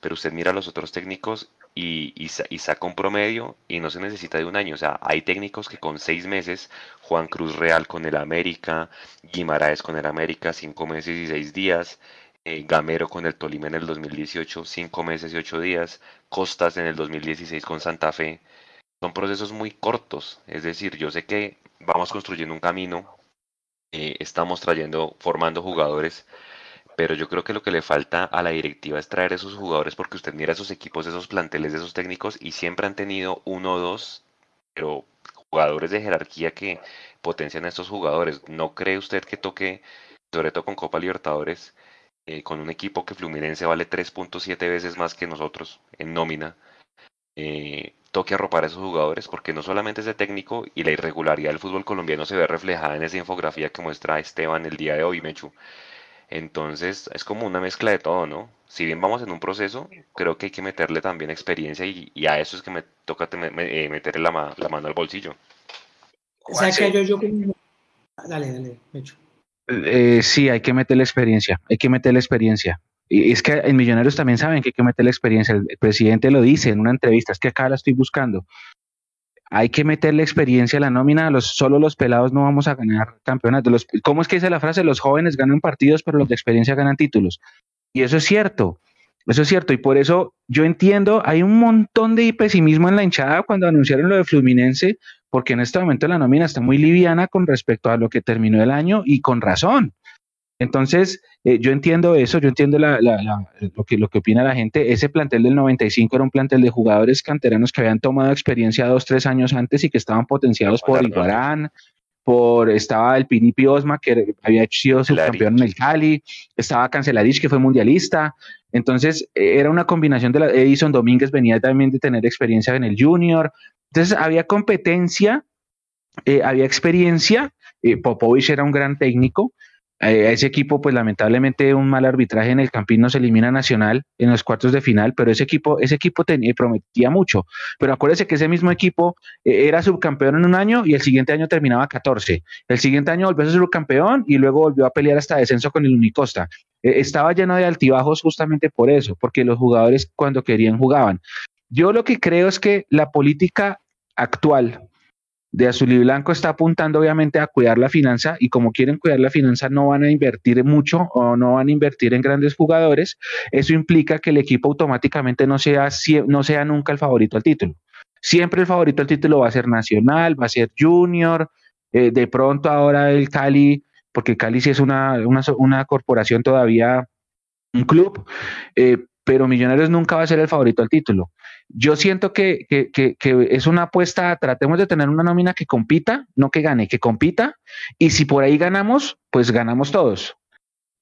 Speaker 1: Pero usted mira a los otros técnicos y, saca un promedio y no se necesita de un año. O sea, hay técnicos que con seis meses, Juan Cruz Real con el América, Guimaraes con el América, cinco meses y seis días, eh, Gamero con el Tolima en el 2018, cinco meses y ocho días, Costas en el 2016 con Santa Fe. Son procesos muy cortos. Es decir, yo sé que vamos construyendo un camino eh, estamos trayendo, formando jugadores, pero yo creo que lo que le falta a la directiva es traer esos jugadores porque usted mira esos equipos, esos planteles esos técnicos y siempre han tenido uno o dos, pero jugadores de jerarquía que potencian a estos jugadores. ¿No cree usted que toque, sobre todo con Copa Libertadores, eh, con un equipo que Fluminense vale 3.7 veces más que nosotros en nómina? Eh, toque arropar a esos jugadores, porque no solamente es de técnico y la irregularidad del fútbol colombiano se ve reflejada en esa infografía que muestra Esteban el día de hoy, Mechu. Entonces es como una mezcla de todo, ¿no? Si bien vamos en un proceso, creo que hay que meterle también experiencia y, a eso es que me toca eh, meterle la, mano al bolsillo.
Speaker 2: O sea, que yo, yo... Dale, dale, Mechu.
Speaker 4: Eh, sí, hay que meterle experiencia, hay que meterle experiencia. Es que en Millonarios también saben que hay que meter la experiencia. El, presidente lo dice en una entrevista, es que acá la estoy buscando. Hay que meter la experiencia a la nómina, los, solo los pelados no vamos a ganar campeonatos. Los, ¿Cómo es que dice la frase? Los jóvenes ganan partidos, pero los de experiencia ganan títulos. Y eso es cierto, eso es cierto. Y por eso yo entiendo, hay un montón de pesimismo en la hinchada cuando anunciaron lo de Fluminense, porque en este momento la nómina está muy liviana con respecto a lo que terminó el año y con razón. Entonces, eh, yo entiendo eso, yo entiendo lo, que, lo que opina la gente. Ese plantel del 95 era un plantel de jugadores canteranos que habían tomado experiencia dos, tres años antes y que estaban potenciados por Iguarán, por, estaba el Pinipi Osma, que había sido subcampeón en el Cali, estaba Canceladich, que fue mundialista. Entonces, eh, era una combinación de la Edison Domínguez, venía también de tener experiencia en el Junior. Entonces, había competencia, eh, había experiencia. Popovich era un gran técnico a ese equipo, pues lamentablemente un mal arbitraje en el Campín se elimina Nacional en los cuartos de final, pero ese equipo, ese equipo tenía, prometía mucho. Pero acuérdese que ese mismo equipo eh, era subcampeón en un año y el siguiente año terminaba 14. El siguiente año volvió a ser subcampeón y luego volvió a pelear hasta descenso con el Unicosta. Eh, estaba lleno de altibajos justamente por eso, porque los jugadores cuando querían jugaban. Yo lo que creo es que la política actual de azul y blanco está apuntando obviamente a cuidar la finanza y como quieren cuidar la finanza no van a invertir mucho o no van a invertir en grandes jugadores, eso implica que el equipo automáticamente no sea, no sea nunca el favorito al título. Siempre el favorito al título va a ser Nacional, va a ser Junior, eh, de pronto ahora el Cali, porque Cali sí es una, una, corporación todavía, un club, eh, pero Millonarios nunca va a ser el favorito al título. Yo siento que, es una apuesta, tratemos de tener una nómina que compita, no que gane, que compita, y si por ahí ganamos, pues ganamos todos.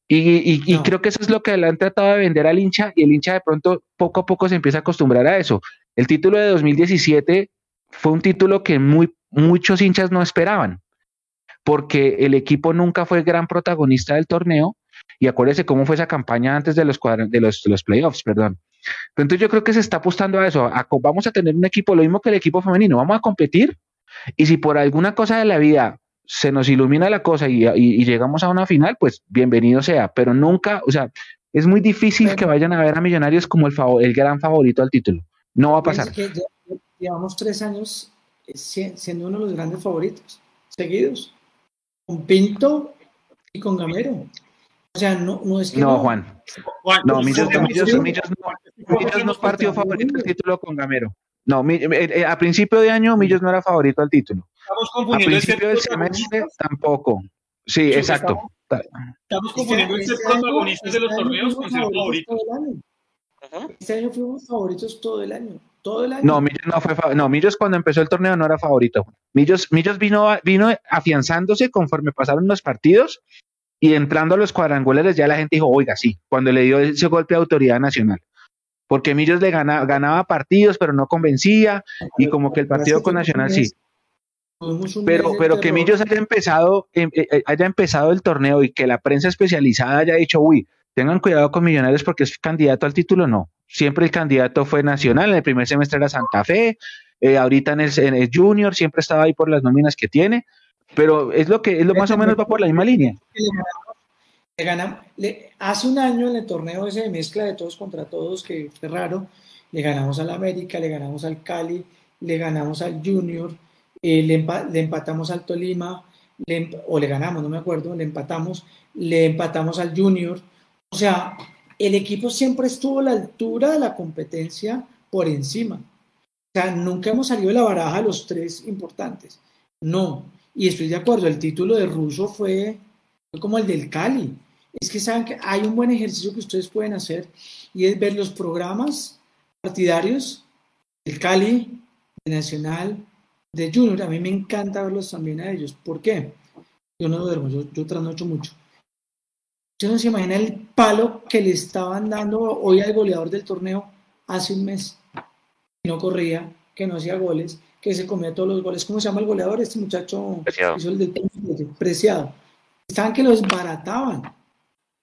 Speaker 4: Y, creo que eso es lo que le han tratado de vender al hincha, y el hincha de pronto poco a poco se empieza a acostumbrar a eso. El título de 2017 fue un título que muy, muchos hinchas no esperaban, porque el equipo nunca fue gran protagonista del torneo, y acuérdese cómo fue esa campaña antes de los, de los, de los playoffs, perdón. Entonces yo creo que se está apostando a eso. vamos a tener un equipo, lo mismo que el equipo femenino, vamos a competir y si por alguna cosa de la vida se nos ilumina la cosa y, llegamos a una final, pues bienvenido sea, pero nunca, o sea, es muy difícil que vayan a ver a Millonarios como el, el gran favorito al título. No va a pasar.
Speaker 2: llevamos tres años eh, siendo uno de los grandes favoritos, seguidos, con Pinto y con Gamero. O sea, no, no es que.
Speaker 4: No, Juan. no, Millos, no, partió favorito al título con Gamero. No, eh, eh, a principio de año Millos no era favorito al título. Estamos confundiendo. A principio del semestre tampoco. Sí, exacto.
Speaker 3: Estamos confundiendo el protagonistas de los torneos con ser favoritos.
Speaker 2: Este año fuimos favoritos todo el año. Todo el año. No,
Speaker 4: Millos no fue no, Millos cuando empezó el torneo no era favorito. Millos, Millos vino, vino afianzándose conforme pasaron los partidos y entrando a los cuadrangulares ya la gente dijo, oiga, sí, cuando le dio ese golpe de autoridad nacional. Porque Millos le ganaba, ganaba partidos, pero no convencía, y como que el partido con Nacional sí. Pero, pero que Millos haya empezado, em, eh, eh, haya empezado el torneo y que la prensa especializada haya dicho, uy, tengan cuidado con Millonarios porque es candidato al título, no. Siempre el candidato fue Nacional, en el primer semestre era Santa Fe, eh, ahorita en el, Junior siempre estaba ahí por las nóminas que tiene, pero es lo que es lo más o menos va por la misma línea.
Speaker 2: Le hace un año en el torneo ese de mezcla de todos contra todos, que fue raro, le ganamos al América, le ganamos al Cali, le ganamos al Junior, eh, le, empatamos al Tolima, o le ganamos, no me acuerdo, le empatamos, le empatamos al Junior. O sea, el equipo siempre estuvo a la altura de la competencia por encima. O sea, nunca hemos salido de la baraja los tres importantes. No. Y estoy de acuerdo, el título de Russo fue como el del Cali. Es que saben que hay un buen ejercicio que ustedes pueden hacer y es ver los programas partidarios del Cali, de Nacional, de Junior. A mí me encanta verlos también a ellos. ¿Por qué? Yo no duermo, yo, yo trasnocho mucho. Usted no se imagina el palo que le estaban dando hoy al goleador del torneo hace un mes. No corría, que no hacía goles, que se comía todos los goles. ¿Cómo se llama el goleador? Este muchacho
Speaker 1: Preciado.
Speaker 2: hizo el del preciado. Estaban que los barataban.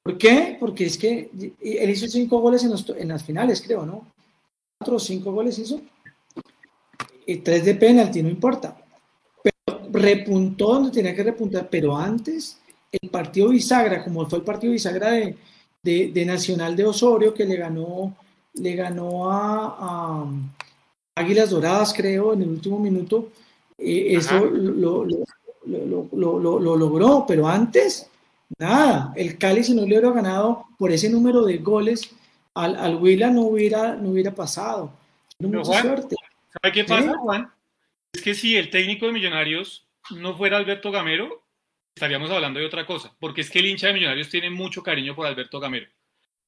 Speaker 2: ¿Por qué? Porque es que él hizo cinco goles en, las finales, creo, ¿no? Cuatro o cinco goles hizo. Y tres de penalti, no importa. Pero repuntó donde tenía que repuntar. Pero antes, el partido bisagra, como fue el partido bisagra de, de, Nacional de Osorio, que le ganó, le ganó a, Águilas Doradas, creo, en el último minuto, eh, eso lo, lo, logró. Pero antes Nada, el Cali si no le hubiera ganado por ese número de goles, al, al Huila no hubiera, no hubiera pasado. mucha suerte.
Speaker 3: ¿Sabe qué pasa, Juan? Es que si el técnico de Millonarios no fuera Alberto Gamero, estaríamos hablando de otra cosa, porque es que el hincha de Millonarios tiene mucho cariño por Alberto Gamero.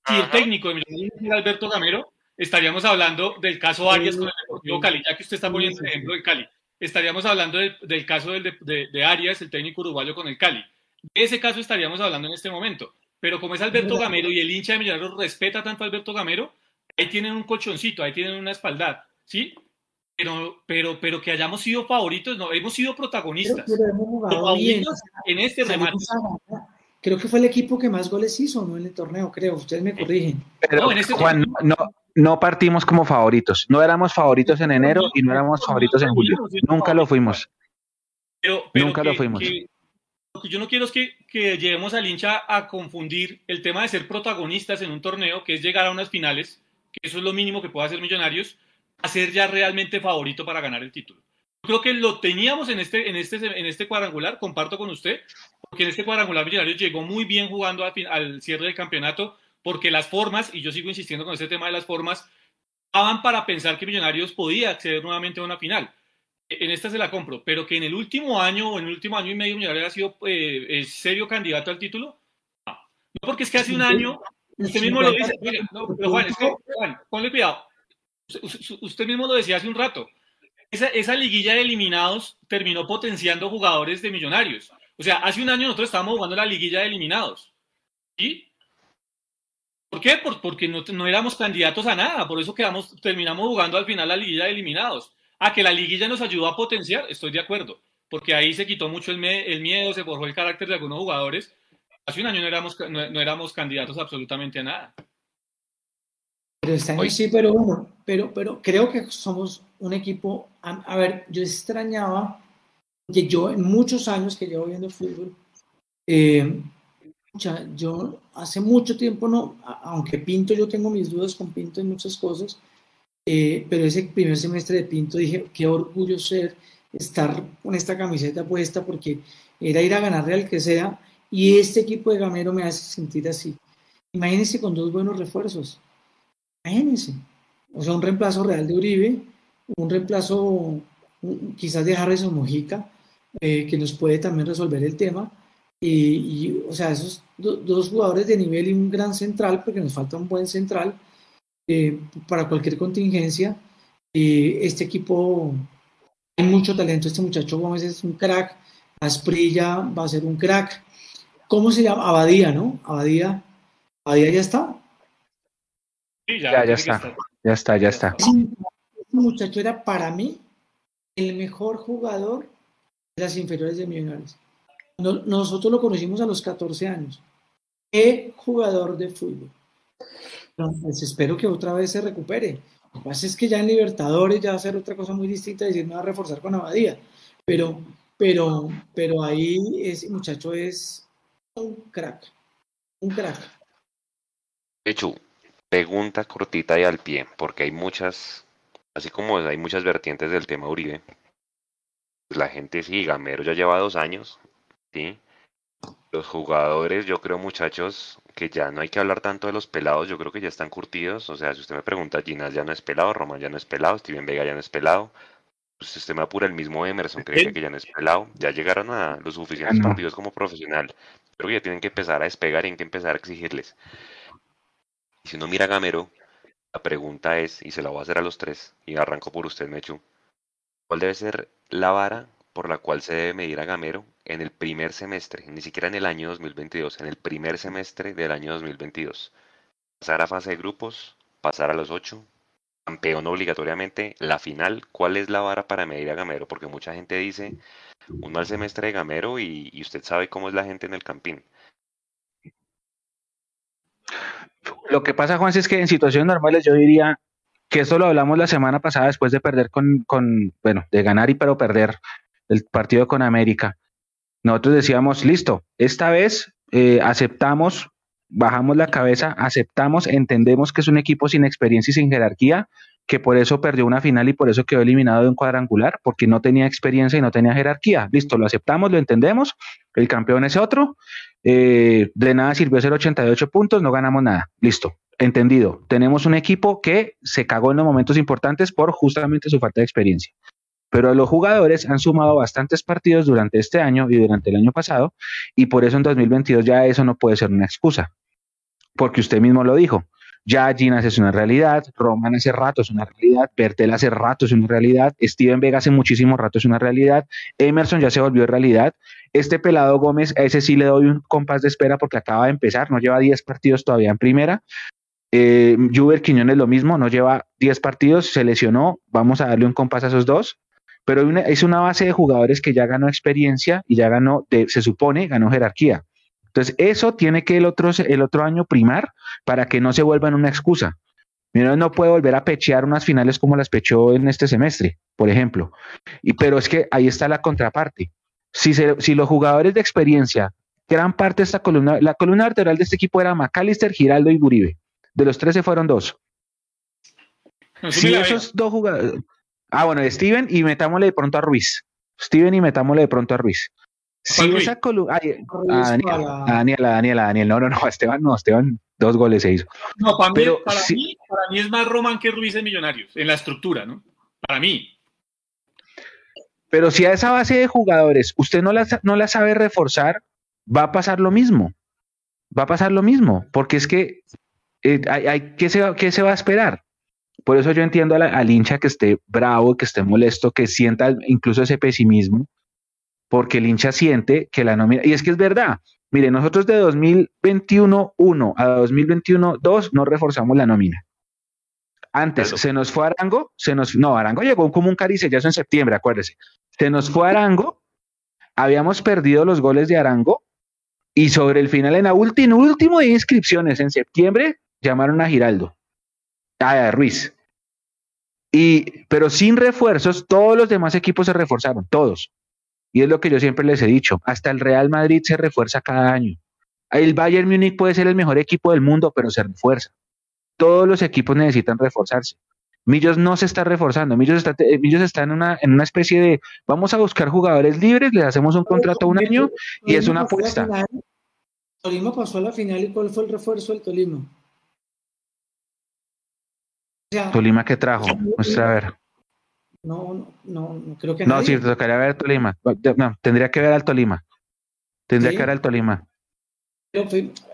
Speaker 3: Si el técnico de Millonarios no fuera Alberto Gamero, estaríamos hablando del caso Arias con el Deportivo Cali, ya que usted está poniendo el ejemplo de Cali. Estaríamos hablando del, caso del, de, de Arias, el técnico uruguayo con el Cali. De ese caso estaríamos hablando en este momento. Pero como es Alberto Gamero y el hincha de Millonarios respeta tanto a Alberto Gamero, ahí tienen un colchoncito, ahí tienen una espaldad, ¿sí? Pero, pero, pero que hayamos sido favoritos, no, hemos sido protagonistas. en este remate.
Speaker 2: Creo que fue el equipo que más goles hizo, ¿no? En el torneo, creo. Ustedes me corrigen.
Speaker 4: Pero, este Juan, no, no partimos como favoritos. No éramos favoritos en enero y no éramos favoritos en julio. Nunca lo fuimos.
Speaker 3: Pero, Nunca lo fuimos lo que yo no quiero es que, que, llevemos al hincha a confundir el tema de ser protagonistas en un torneo, que es llegar a unas finales, que eso es lo mínimo que puede hacer Millonarios, a ser ya realmente favorito para ganar el título. Yo creo que lo teníamos en este, este, este cuadrangular, comparto con usted, porque en este cuadrangular Millonarios llegó muy bien jugando al, al cierre del campeonato, porque las formas, y yo sigo insistiendo con este tema de las formas, daban para pensar que Millonarios podía acceder nuevamente a una final en esta se la compro, pero que en el último año o en el último año y medio Millonarios ha sido eh, serio candidato al título. No. porque es que hace un año, usted mismo lo dice, no, pero Juan, es que, Juan, ponle cuidado. Usted, mismo lo decía hace un rato. Esa, esa liguilla de eliminados terminó potenciando jugadores de Millonarios. O sea, hace un año nosotros estábamos jugando la liguilla de eliminados. ¿Sí? ¿Por qué? porque no, no, éramos candidatos a nada. Por eso quedamos, terminamos jugando al final la liguilla de eliminados. A que la liguilla nos ayudó a potenciar, estoy de acuerdo, porque ahí se quitó mucho el, el miedo, se forjó el carácter de algunos jugadores. Hace un año no éramos, no, éramos candidatos absolutamente a nada.
Speaker 2: Pero este año sí, pero bueno, pero, pero creo que somos un equipo. A, ver, yo extrañaba que yo en muchos años que llevo viendo fútbol, eh, yo hace mucho tiempo no, aunque Pinto, yo tengo mis dudas con Pinto en muchas cosas, eh, pero ese primer semestre de Pinto dije, qué orgullo ser, estar con esta camiseta puesta, porque era ir a ganarle al que sea, y este equipo de Gamero me hace sentir así. Imagínense con dos buenos refuerzos. Imagínense. O sea, un reemplazo real de Uribe, un reemplazo quizás de Harrison Mojica, eh, que nos puede también resolver el tema. Y, o sea, esos dos jugadores de nivel y un gran central, porque nos falta un buen central, eh, para cualquier contingencia. Eh, este equipo hay mucho talento. Este muchacho Gómez es un crack. Asprilla va a ser un crack. ¿cómo se llama? Abadía, ¿no? Abadía, Abadía ya está.
Speaker 3: Sí,
Speaker 4: Ya, ya está. Ya está, ya está.
Speaker 2: Ese muchacho era para mí el mejor jugador de las inferiores de Millonarios. No- nosotros lo conocimos a los 14 años. Qué jugador de fútbol. Entonces, espero que otra vez se recupere. Lo que pasa es que ya en Libertadores ya va a ser otra cosa muy distinta, decir, me va a reforzar con Abadía. Pero, pero, pero ahí ese muchacho es un crack. Un crack.
Speaker 1: Hecho, pregunta cortita y al pie, porque hay muchas, así como hay muchas vertientes del tema Uribe, pues la gente sí, Gamero ya lleva dos años, ¿sí? Los jugadores, yo creo, muchachos, que ya no hay que hablar tanto de los pelados, yo creo que ya están curtidos, o sea, si usted me pregunta, Ginas ya no es pelado, Román ya no es pelado, Steven Vega ya no es pelado, pues si usted me apura el mismo Emerson, cree que ya no es pelado, ya llegaron a los suficientes
Speaker 4: no.
Speaker 1: partidos como profesional, creo que ya tienen que empezar a despegar y hay que empezar a exigirles. Y si uno mira a Gamero, la pregunta es, y se la voy a hacer a los tres, y arranco por usted, Mechu, ¿cuál debe ser la vara por la cual se debe medir a Gamero en el primer semestre, ni siquiera en el año 2022, en el primer semestre del año 2022? Pasar a fase de grupos, pasar a los ocho, campeón obligatoriamente, la final, ¿cuál es la vara para medir a Gamero? Porque mucha gente dice un mal semestre de Gamero y, usted sabe cómo es la gente en el campín.
Speaker 4: Lo que pasa, Juan, es que en situaciones normales yo diría que esto lo hablamos la semana pasada después de perder con, con bueno, de ganar y pero perder el partido con América. Nosotros decíamos, listo, esta vez eh, aceptamos, bajamos la cabeza, aceptamos, entendemos que es un equipo sin experiencia y sin jerarquía, que por eso perdió una final y por eso quedó eliminado de un cuadrangular, porque no tenía experiencia y no tenía jerarquía. Listo, lo aceptamos, lo entendemos, el campeón es otro, eh, de nada sirvió hacer 88 puntos, no ganamos nada. Listo, entendido. Tenemos un equipo que se cagó en los momentos importantes por justamente su falta de experiencia. Pero los jugadores han sumado bastantes partidos durante este año y durante el año pasado, y por eso en 2022 ya eso no puede ser una excusa. Porque usted mismo lo dijo. Ya Ginas es una realidad, Roman hace rato es una realidad, Bertel hace rato es una realidad, Steven Vega hace muchísimo rato es una realidad, Emerson ya se volvió realidad, este pelado Gómez, a ese sí le doy un compás de espera porque acaba de empezar, no lleva 10 partidos todavía en primera. Eh, Juber Quiñones lo mismo, no lleva 10 partidos, se lesionó, vamos a darle un compás a esos dos. Pero una- es una base de jugadores que ya ganó experiencia y ya ganó, de- se supone, ganó jerarquía. Entonces, eso tiene que el otro, el otro año primar para que no se vuelvan una excusa. Millonarios no puede volver a pechear unas finales como las pechó en este semestre, por ejemplo. Y, pero es que ahí está la contraparte. Si, se- si los jugadores de experiencia, gran parte de esta columna, la columna vertebral de este equipo era McAllister, Giraldo y Guribe. De los tres se fueron dos.
Speaker 3: No,
Speaker 4: Si esos dos jugadores. Ah, bueno, Steven y metámosle de pronto a Ruiz. Steven y metámosle de pronto a Ruiz. Si A Daniel,
Speaker 2: para-
Speaker 4: a Daniel, a Daniel, a Daniel. No, no, no, a Esteban no, Esteban, dos goles se hizo.
Speaker 3: No, para, mí,
Speaker 4: Pero
Speaker 3: para, mí, para mí es más Román que Ruiz en Millonarios, en la estructura, ¿no? Para mí.
Speaker 4: Pero si a esa base de jugadores usted no la, no la sabe reforzar, va a pasar lo mismo. Va a pasar lo mismo, porque es que eh, hay, hay- ¿qué, se, va- qué se va a esperar? Por eso yo entiendo la- al hincha que esté bravo, que esté molesto, que sienta incluso ese pesimismo, porque el hincha siente que la nómina, y es que es verdad, mire, nosotros de 2021-1 a 2021-2 no reforzamos la nómina. Antes
Speaker 1: Claro.
Speaker 4: se nos fue Arango, se nos, no, Arango llegó como un caricellazo en septiembre, acuérdese. Se nos fue Arango, habíamos perdido los goles de Arango, y sobre el final, en la última, último de inscripciones, en septiembre, llamaron a Giraldo, a Ruiz. Y, pero sin refuerzos, todos los demás equipos se reforzaron, todos. Y es lo que yo siempre les he dicho, hasta el Real Madrid se refuerza cada año. El Bayern Múnich puede ser el mejor equipo del mundo, pero se refuerza. Todos los equipos necesitan reforzarse. Millos no se está reforzando, Millos está, eh, Millos está en, una, en una especie de, vamos a buscar jugadores libres, les hacemos un contrato a un año y es una apuesta.
Speaker 2: Tolima pasó a la final y ¿cuál fue el refuerzo del Tolima? Sea,
Speaker 4: Tolima que trajo, muestra a ver.
Speaker 2: no, no, no, no creo que
Speaker 4: No,
Speaker 2: nadie.
Speaker 4: sí, tocaría ver Tolima. No, tendría que ver al Tolima. Tendría
Speaker 2: Sí.
Speaker 4: que ver al Tolima.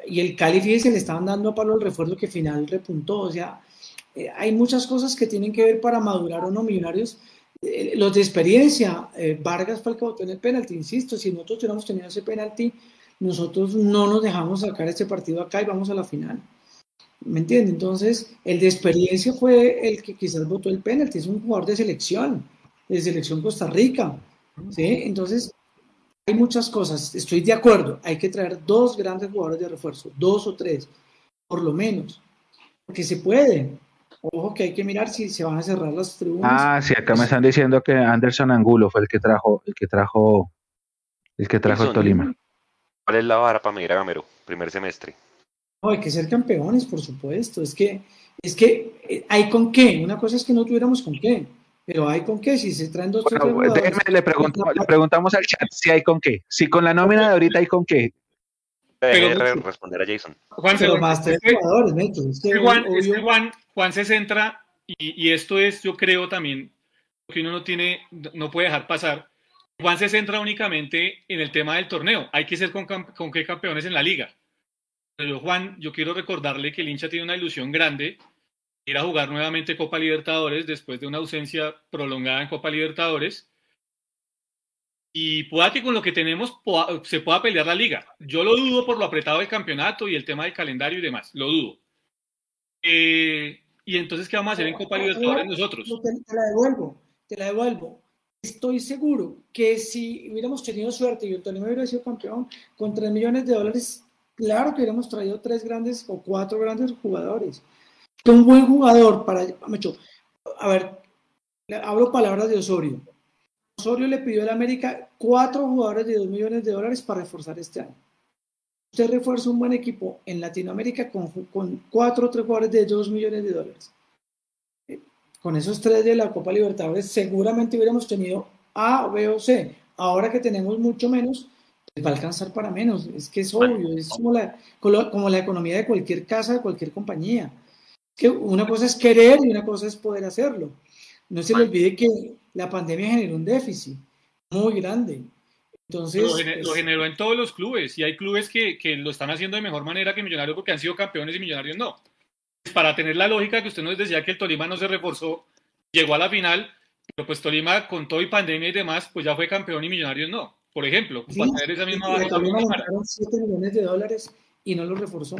Speaker 2: Y el Cali, fíjese, le estaban dando a Pablo el refuerzo que final repuntó. O sea, eh, hay muchas cosas que tienen que ver para madurar o no millonarios. Eh, los de experiencia, eh, Vargas fue el que votó en el penalti, insisto, si nosotros hubiéramos tenido ese penalti, nosotros no nos dejamos sacar este partido acá y vamos a la final. ¿Me entiende? Entonces, el de experiencia fue el que quizás votó el penalti, es un jugador de selección, de selección Costa Rica. ¿sí? Entonces, hay muchas cosas, estoy de acuerdo, hay que traer dos grandes jugadores de refuerzo, dos o tres, por lo menos, porque se puede. Ojo que hay que mirar si se van a cerrar las tribunas.
Speaker 4: Ah, sí, acá me están diciendo que Anderson Angulo fue el que trajo, el que trajo, el que trajo el Tolima.
Speaker 1: ¿Cuál es la vara para medir a Gamero? Primer semestre.
Speaker 2: No, hay que ser campeones, por supuesto. Es que, es que eh, hay con qué. Una cosa es que no tuviéramos con qué, pero hay con qué. Si se traen dos
Speaker 4: bueno, tres déjeme, le, pregunto, le preguntamos al chat si hay con qué. Si con la nómina de ahorita hay con qué.
Speaker 1: Pero, responder a Jason.
Speaker 3: Juan,
Speaker 2: pero más tres jugadores, Neto.
Speaker 3: Es que Juan, es que Juan, Juan, se centra, y, y, esto es, yo creo también, que uno no tiene, no puede dejar pasar. Juan se centra únicamente en el tema del torneo. Hay que ser con, con qué campeones en la liga. Pero Juan, yo quiero recordarle que el hincha tiene una ilusión grande, ir a jugar nuevamente Copa Libertadores después de una ausencia prolongada en Copa Libertadores. Y pueda que con lo que tenemos se pueda pelear la liga. Yo lo dudo por lo apretado del campeonato y el tema del calendario y demás. Lo dudo. Eh, y entonces, ¿qué vamos a hacer en Copa Libertadores nosotros?
Speaker 2: Te, la devuelvo, te la devuelvo. Estoy seguro que si hubiéramos tenido suerte y el Tolima hubiera sido campeón, con 3 millones de dólares, claro que hubiéramos traído tres grandes o cuatro grandes jugadores. Un buen jugador para... A ver, hablo palabras de Osorio. Osorio le pidió a la América cuatro jugadores de 2 millones de dólares para reforzar este año. Usted refuerza un buen equipo en Latinoamérica con, con cuatro o tres jugadores de 2 millones de dólares. Eh, con esos tres de la Copa Libertadores seguramente hubiéramos tenido A, B o C. Ahora que tenemos mucho menos, va a alcanzar para menos. Es que es obvio, es como la, como la economía de cualquier casa, de cualquier compañía. Que una cosa es querer y una cosa es poder hacerlo. No se le olvide que la pandemia generó un déficit muy grande. Entonces,
Speaker 3: lo, pues generó en todos los clubes y hay clubes que, que, lo están haciendo de mejor manera que Millonarios porque han sido campeones y Millonarios no. Pues para tener la lógica que usted nos decía que el Tolima no se reforzó, llegó a la final, pero pues Tolima con todo y pandemia y demás, pues ya fue campeón y Millonarios no. Por ejemplo,
Speaker 2: sí, para tener esa misma sí, Tolima 7 millones de dólares y no lo reforzó.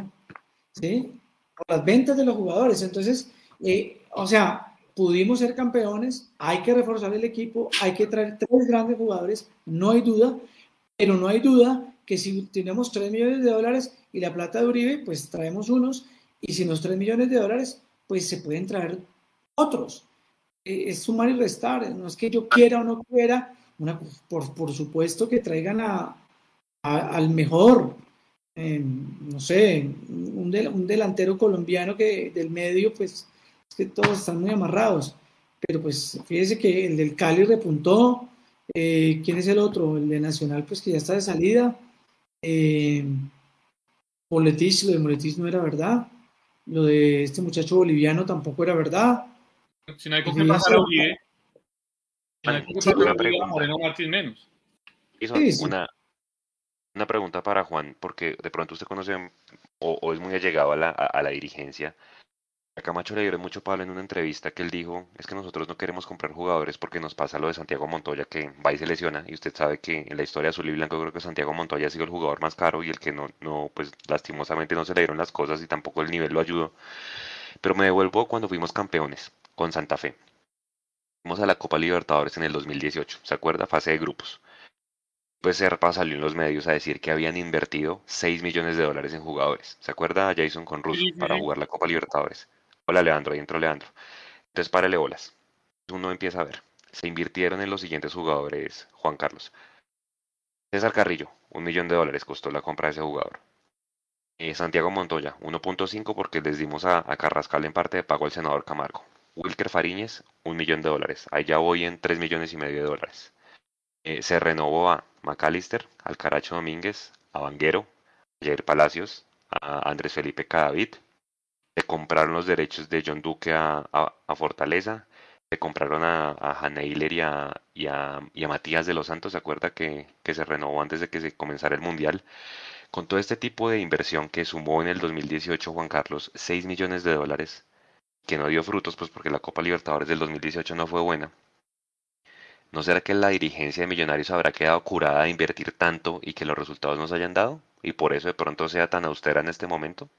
Speaker 2: ¿Sí? Por las ventas de los jugadores. Entonces, eh, o sea, pudimos ser campeones, hay que reforzar el equipo, hay que traer tres grandes jugadores, no hay duda, pero no hay duda que si tenemos 3 millones de dólares y la plata de Uribe, pues traemos unos, y si los 3 millones de dólares, pues se pueden traer otros. Eh, es sumar y restar, no es que yo quiera o no quiera, una, por, por supuesto que traigan a, al mejor, eh, no sé, un, del, un delantero colombiano que del medio, pues que todos están muy amarrados. Pero pues fíjese que el del Cali repuntó. Eh, ¿Quién es el otro? El de Nacional, pues que ya está de salida. Eh, Moletis, lo de Moletis no era verdad. Lo de este muchacho boliviano tampoco era verdad.
Speaker 3: Si no hay con qué pasar a Uribe. Moreno Martín menos.
Speaker 1: Sí, sí. Una, una pregunta para Juan, porque de pronto usted conoce o, o es muy allegado a la, a, a la dirigencia. A Camacho le dieron mucho palo en una entrevista que él dijo, es que nosotros no queremos comprar jugadores porque nos pasa lo de Santiago Montoya que va y se lesiona y usted sabe que en la historia azul y blanco creo que Santiago Montoya ha sido el jugador más caro y el que no, no, pues lastimosamente no se le dieron las cosas y tampoco el nivel lo ayudó. Pero me devuelvo cuando fuimos campeones con Santa Fe. Fuimos a la Copa Libertadores en el 2018, ¿se acuerda? Fase de grupos. Pues Serpa salió en los medios a decir que habían invertido 6 millones de dólares en jugadores. ¿Se acuerda Jason con Russo para jugar la Copa Libertadores? Hola Leandro, ahí entró Leandro. Entonces párale bolas. Uno empieza a ver. Se invirtieron en los siguientes jugadores, Juan Carlos. César Carrillo, un millón de dólares costó la compra de ese jugador. Eh, Santiago Montoya, 1.5 porque les dimos a, a, Carrascal en parte de pago al senador Camargo. Wilker Fariñez, un millón de dólares. Ya voy en 3 millones y medio de dólares. Eh, se renovó a McAllister, al Caracho Domínguez, a Vanguero, a Jair Palacios, a Andrés Felipe Cadavid, se compraron los derechos de John Duque a, Fortaleza, se compraron a, a y a, y, a, Matías de los Santos, ¿se acuerda que, que se renovó antes de que se comenzara el Mundial? Con todo este tipo de inversión que sumó en el 2018 Juan Carlos 6 millones de dólares, que no dio frutos, pues porque la Copa Libertadores del 2018 no fue buena. ¿No será que la dirigencia de Millonarios habrá quedado curada de invertir tanto y que los resultados no se hayan dado? y por eso de pronto sea tan austera en este momento?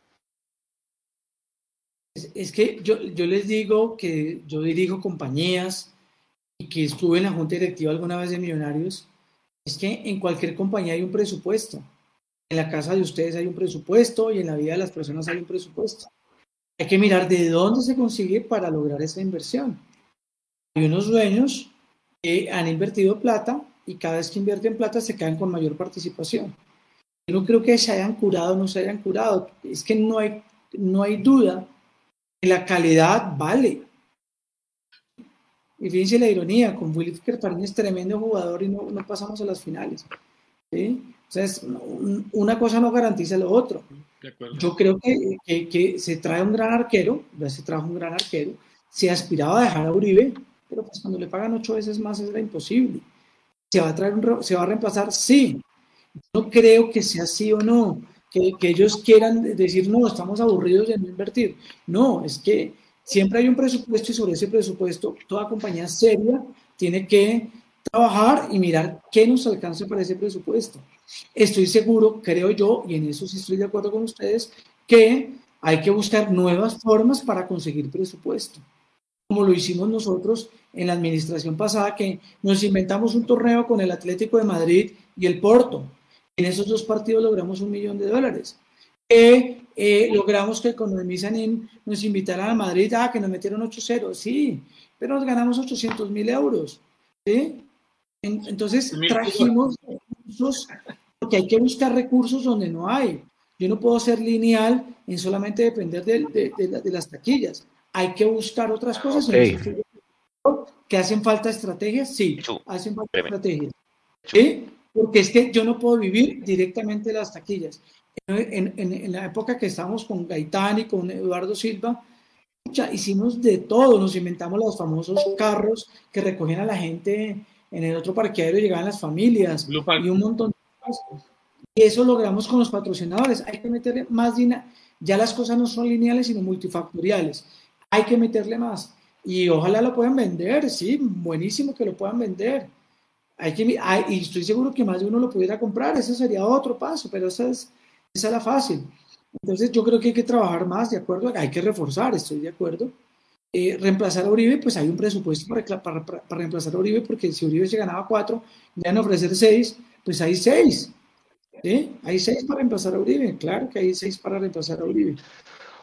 Speaker 2: Es, que yo, yo les digo que yo dirijo compañías y que estuve en la junta directiva alguna vez de Millonarios, es que en cualquier compañía hay un presupuesto. En la casa de ustedes hay un presupuesto y en la vida de las personas hay un presupuesto. Hay que mirar de dónde se consigue para lograr esa inversión. Hay unos dueños que han invertido plata y cada vez que invierten plata se caen con mayor participación. Yo no creo que se hayan curado o no se hayan curado. Es que no hay, no hay duda que la calidad vale. Y fíjense la ironía, con Willy Kerparín es tremendo jugador y no, no pasamos a las finales. ¿sí? Entonces, una cosa no garantiza lo otro. Yo creo que, se trae un gran arquero, se trajo un gran arquero, se aspiraba a dejar a Uribe, pero pues cuando le pagan ocho veces más era imposible. ¿Se va a, traer ¿Se va a reemplazar? Sí. No creo que sea así o no, que, que ellos quieran decir, no, estamos aburridos de no invertir. No, es que siempre hay un presupuesto y sobre ese presupuesto toda compañía seria tiene que trabajar y mirar qué nos alcanza para ese presupuesto. Estoy seguro, creo yo, y en eso sí estoy de acuerdo con ustedes, que hay que buscar nuevas formas para conseguir presupuesto como lo hicimos nosotros en la administración pasada, que nos inventamos un torneo con el Atlético de Madrid y el Porto. En esos dos partidos logramos un millón de dólares. Eh, logramos que con el Misanin nos invitaran a Madrid, ah, que nos metieron 8-0, sí, pero nos ganamos 800 mil euros. Entonces trajimos recursos, porque hay que buscar recursos donde no hay. Yo no puedo ser lineal en solamente depender de, de las taquillas hay que buscar otras cosas. ¿Que hacen falta estrategias? Sí, hacen falta estrategias. ¿Sí? Porque es que yo no puedo vivir directamente de las taquillas. En, en, en, la época que estábamos con Gaitán y con Eduardo Silva, hicimos de todo, nos inventamos los famosos carros que recogían a la gente en el otro parqueadero, llegaban las familias y un montón de cosas. Y eso logramos con los patrocinadores. Hay que meterle más dinero. Ya las cosas no son lineales, sino multifactoriales hay que meterle más. Y ojalá lo puedan vender, sí, buenísimo que lo puedan vender. Hay que, y estoy seguro que más de uno lo pudiera comprar, ese sería otro paso, pero esa es, esa es la fácil. Entonces yo creo que hay que trabajar más, ¿de acuerdo? Hay que reforzar, estoy de acuerdo. Eh, reemplazar a Uribe, pues hay un presupuesto para, para, para, reemplazar a Uribe, porque si Uribe se ganaba cuatro, van a ofrecer seis, pues hay seis. ¿sí? Hay seis para reemplazar a Uribe, claro que hay seis para reemplazar a Uribe.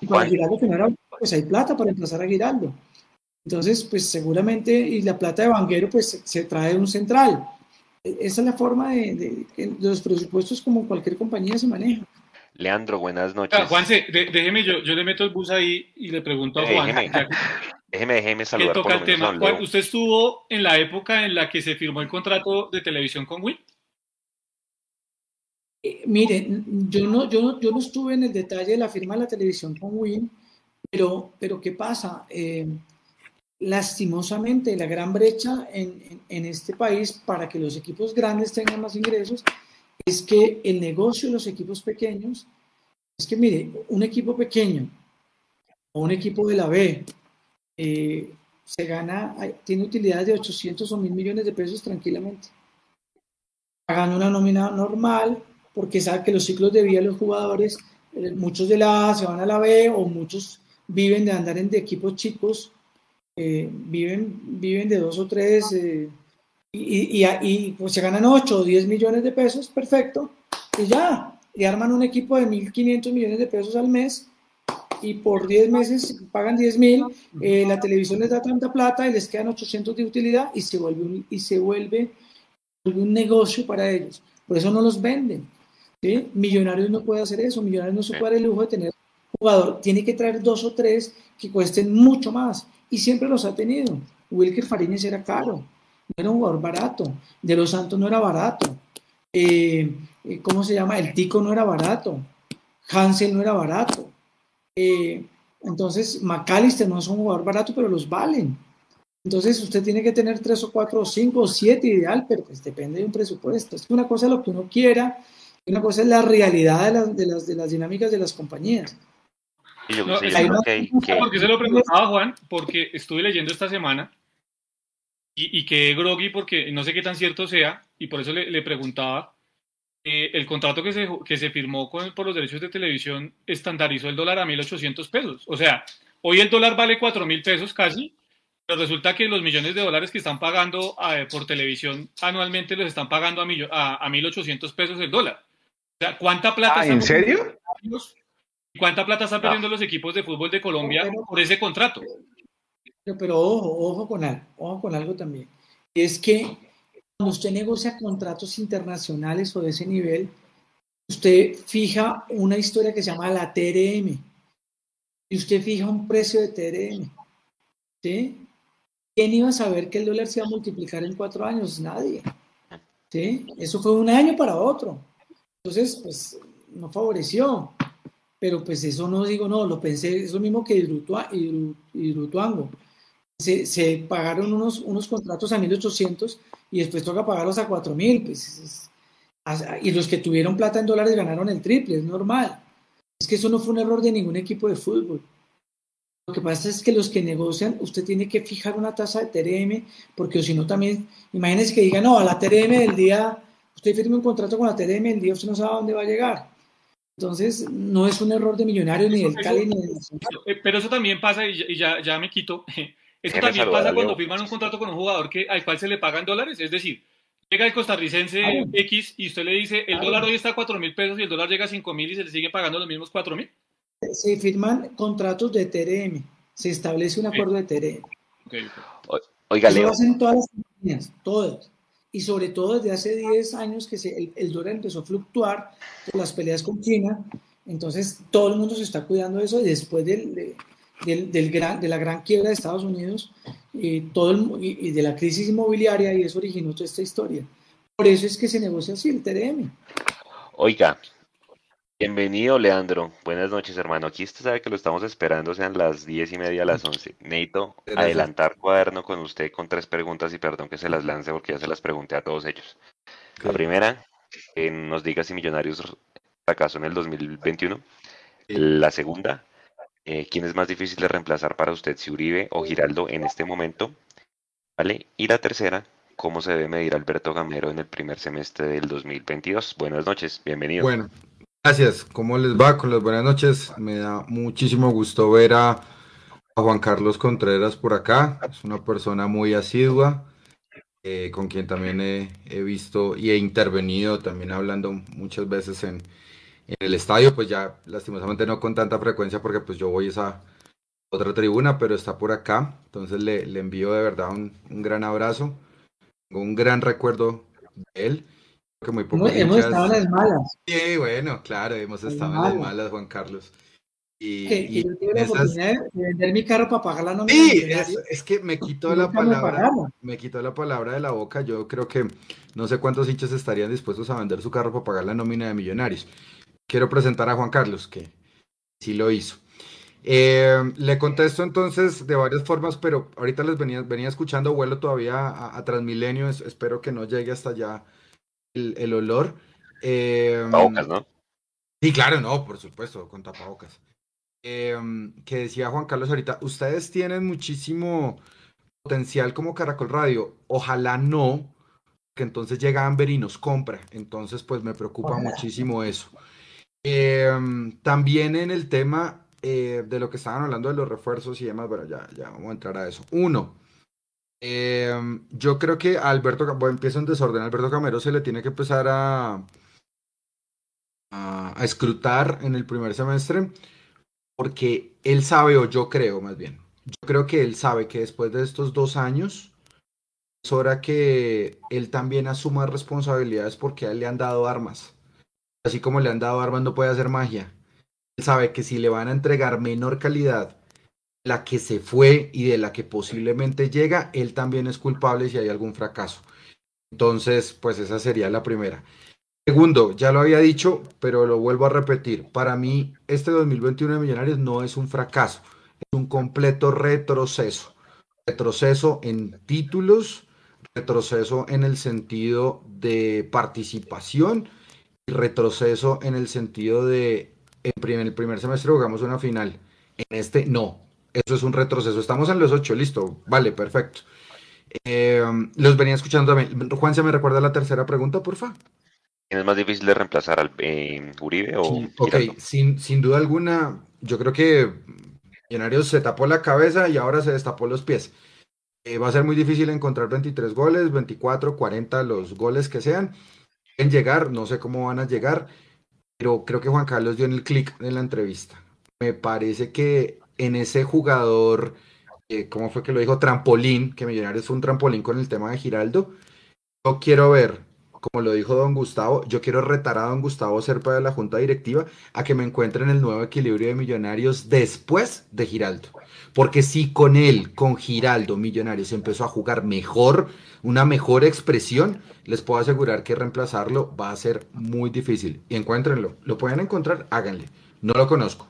Speaker 2: Y para Giraldo, que no era, pues hay plata para emplazar a Giraldo. Entonces, pues seguramente, y la plata de Vanguero, pues se, trae de un central. E, esa es la forma de, de, los presupuestos como cualquier compañía se maneja.
Speaker 1: Leandro, buenas noches. Ah,
Speaker 3: Juanse, déjeme, yo, yo le meto el bus ahí y le pregunto a Juan.
Speaker 1: Déjeme, déjeme, déjeme saludar.
Speaker 3: toca el tema. ¿Usted estuvo en la época en la que se firmó el contrato de televisión con Wii?
Speaker 2: Eh, mire, yo no, yo, yo no estuve en el detalle de la firma de la televisión con Win, pero, pero ¿qué pasa? Eh, lastimosamente, la gran brecha en, en, este país para que los equipos grandes tengan más ingresos es que el negocio de los equipos pequeños, es que mire, un equipo pequeño o un equipo de la B eh, se gana, tiene utilidades de 800 o 1000 millones de pesos tranquilamente. Pagando una nómina normal, porque sabe que los ciclos de vida de los jugadores, eh, muchos de la A se van a la B o muchos viven de andar en de equipos chicos, eh, viven, viven de dos o tres y, y, pues se ganan 8 o 10 millones de pesos, perfecto, y ya, y arman un equipo de 1.500 millones de pesos al mes y por 10 meses pagan 10 mil, la televisión les da tanta plata y les quedan 800 de utilidad y se vuelve un, y se vuelve un negocio para ellos. Por eso no los venden. Millonarios no puede hacer eso, Millonarios no se puede dar el lujo de tener jugador, tiene que traer dos o tres que cuesten mucho más y siempre los ha tenido. Wilker Farines era caro, no era un jugador barato, De los Santos no era barato, eh, eh, ¿cómo se llama? El Tico no era barato, Hansel no era barato. Eh, entonces, McAllister no es un jugador barato, pero los valen. Entonces, usted tiene que tener tres o cuatro o cinco o siete ideal, pero pues depende de un presupuesto. Es una cosa lo que uno quiera, una cosa es la realidad de las, de las, de las dinámicas de las compañías.
Speaker 3: yo, porque se lo preguntaba Juan, porque estuve leyendo esta semana y, y que groggy porque no sé qué tan cierto sea, y por eso le, le preguntaba eh, el contrato que se, que se firmó con, por los derechos de televisión estandarizó el dólar a 1.800 pesos. O sea, hoy el dólar vale 4.000 pesos casi, pero resulta que los millones de dólares que están pagando eh, por televisión anualmente los están pagando a, a, a 1.800 pesos el dólar. O sea, ¿cuánta plata...
Speaker 4: Ah, ¿En serio?
Speaker 3: ¿Cuánta plata están perdiendo los equipos de fútbol de Colombia por ese contrato?
Speaker 2: Pero, ojo, ojo con algo, ojo con algo también. Es que cuando usted negocia contratos internacionales o de ese nivel, usted fija una historia que se llama la TRM y usted fija un precio de TRM. ¿Sí? ¿Quién iba a saber que el dólar se iba a multiplicar en cuatro años? Nadie. ¿Sí? Eso fue un año para otro. Entonces, pues, no favoreció. Pero pues eso no digo, no, lo pensé, es lo mismo que Hidroituango. Se, se pagaron unos, unos contratos a 1800 y después toca pagarlos a 4000. Pues, y los que tuvieron plata en dólares ganaron el triple, es normal. Es que eso no fue un error de ningún equipo de fútbol. Lo que pasa es que los que negocian, usted tiene que fijar una tasa de TRM, porque si no también, imagínense que diga, no, a la TRM del día, usted firme un contrato con la TRM del día, usted no sabe a dónde va a llegar. Entonces, no es un error de millonario ni del Cali ni del
Speaker 3: Pero eso también pasa, y ya, ya me quito, eso también pasa cuando firman un contrato con un jugador que, al cual se le pagan dólares, es decir, llega el costarricense X y usted le dice, el dólar hoy está a 4 mil pesos y el dólar llega a 5 mil y se le sigue pagando los mismos 4 mil.
Speaker 2: Se firman contratos de TRM, se establece un acuerdo de TRM.
Speaker 1: Oiga, Leo.
Speaker 2: Eso hacen todas las compañías, todas. Y sobre todo desde hace 10 años que se, el, dólar empezó a fluctuar por las peleas con China, entonces todo el mundo se está cuidando de eso y después del, del, del gran, de la gran quiebra de Estados Unidos y, todo y, de la crisis inmobiliaria y eso originó toda esta historia. Por eso es que se negocia así el TDM.
Speaker 1: Oiga, Bienvenido, Leandro. Buenas noches, hermano. Aquí usted sabe que lo estamos esperando, sean las diez y media, las once. Neito, adelantar cuaderno con usted con tres preguntas y perdón que se las lance porque ya se las pregunté a todos ellos. La primera, que nos diga si Millonarios fracasó en el 2021. La segunda, eh, ¿quién es más difícil de reemplazar para usted, si Uribe o Giraldo en este momento? ¿Vale? Y la tercera, ¿cómo se debe medir Alberto Gamero en el primer semestre del 2022? Buenas noches, bienvenido.
Speaker 6: Bueno, Gracias, ¿cómo les va? Con las buenas noches. Me da muchísimo gusto ver a, Juan Carlos Contreras por acá. Es una persona muy asidua, eh, con quien también he, visto y he intervenido, también hablando muchas veces en, el estadio, pues ya lastimosamente no con tanta frecuencia porque pues yo voy a esa otra tribuna, pero está por acá. Entonces le, envío de verdad un, un gran abrazo, un gran recuerdo de él que muy
Speaker 2: hemos, estado en las malas.
Speaker 6: Sí, bueno, claro, hemos estado en las malas, Juan Carlos.
Speaker 2: Y, yo tuve la oportunidad de vender mi carro para pagar la nómina.
Speaker 6: Sí, es, que me quitó la palabra, me, quitó la palabra de la boca. Yo creo que no sé cuántos hinchas estarían dispuestos a vender su carro para pagar la nómina de millonarios. Quiero presentar a Juan Carlos, que sí lo hizo. Eh, le contesto entonces de varias formas, pero ahorita les venía, venía escuchando, vuelo todavía a, a Transmilenio, espero que no llegue hasta allá el, olor.
Speaker 1: Eh, tapabocas, ¿no?
Speaker 6: Sí, claro, no, por supuesto, con tapabocas. Em, que decía Juan Carlos ahorita, ustedes tienen muchísimo potencial como Caracol Radio. Ojalá no, que entonces llega Amber y nos compra. Entonces, pues me preocupa muchísimo eso. Em, también en el tema eh, de lo que estaban hablando de los refuerzos y demás, bueno, ya, ya vamos a entrar a eso. Uno, Em, yo creo que a Alberto, bueno, empieza en desorden, Alberto Camero se le tiene que empezar a, a, escrutar en el primer semestre, porque él sabe, o yo creo más bien, yo creo que él sabe que después de estos dos años es hora que él también asuma responsabilidades porque a él le han dado armas. Así como le han dado armas no puede hacer magia. Él sabe que si le van a entregar menor calidad la que se fue y de la que posiblemente llega, él también es culpable si hay algún fracaso. Entonces, pues esa sería la primera. Segundo, ya lo había dicho, pero lo vuelvo a repetir. Para mí, este 2021 de Millonarios no es un fracaso, es un completo retroceso. Retroceso en títulos, retroceso en el sentido de participación retroceso en el sentido de en el primer semestre jugamos una final. En este no, eso es un retroceso. Estamos en los ocho, listo. Vale, perfecto. Eh, los venía escuchando también. Juan, ¿se me recuerda la tercera pregunta, porfa?
Speaker 1: es más difícil de reemplazar al eh, Uribe o
Speaker 6: Ok, sin, sin duda alguna, yo creo que Millonarios se tapó la cabeza y ahora se destapó los pies. Eh, va a ser muy difícil encontrar 23 goles, 24, 40, los goles que sean. Llegar, no sé cómo van a llegar, pero creo que Juan Carlos dio en el clic en la entrevista. Me parece que en ese jugador, eh, ¿cómo fue que lo dijo? Trampolín, que Millonarios fue un trampolín con el tema de Giraldo. Yo quiero ver como lo dijo don Gustavo, yo quiero retar a don Gustavo Serpa de la Junta Directiva a que me encuentren el nuevo equilibrio de millonarios después de Giraldo. Porque si con él, con Giraldo, Millonarios empezó a jugar mejor, una mejor expresión, les puedo asegurar que reemplazarlo va a ser muy difícil. Y encuéntrenlo. Lo pueden encontrar, háganle. No lo conozco.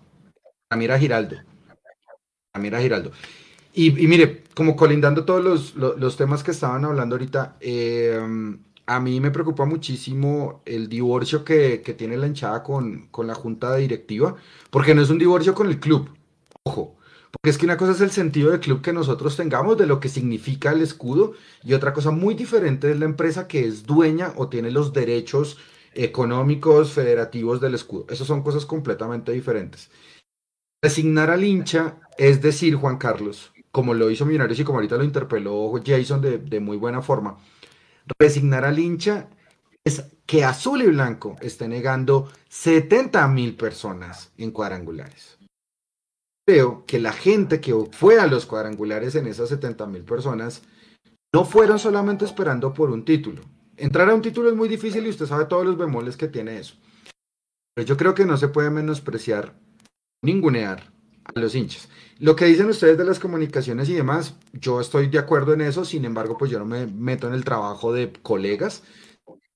Speaker 6: Ramira Giraldo. Ramira Giraldo. Y, mire, como colindando todos los, temas que estaban hablando ahorita, eh, a mí me preocupa muchísimo el divorcio que, tiene la hinchada con, con, la junta directiva, porque no es un divorcio con el club, ojo, porque es que una cosa es el sentido del club que nosotros tengamos, de lo que significa el escudo, y otra cosa muy diferente es la empresa que es dueña o tiene los derechos económicos federativos del escudo. Esas son cosas completamente diferentes. Designar al hincha es decir, Juan Carlos, como lo hizo Millonarios y como ahorita lo interpeló Jason de, de muy buena forma, resignar al hincha es que Azul y Blanco esté negando 70 mil personas en cuadrangulares. Creo que la gente que fue a los cuadrangulares en esas 70 mil personas no fueron solamente esperando por un título. Entrar a un título es muy difícil y usted sabe todos los bemoles que tiene eso. Pero yo creo que no se puede menospreciar, ningunear a los hinchas. Lo que dicen ustedes de las comunicaciones y demás, yo estoy de acuerdo en eso, sin embargo, pues yo no me meto en el trabajo de colegas.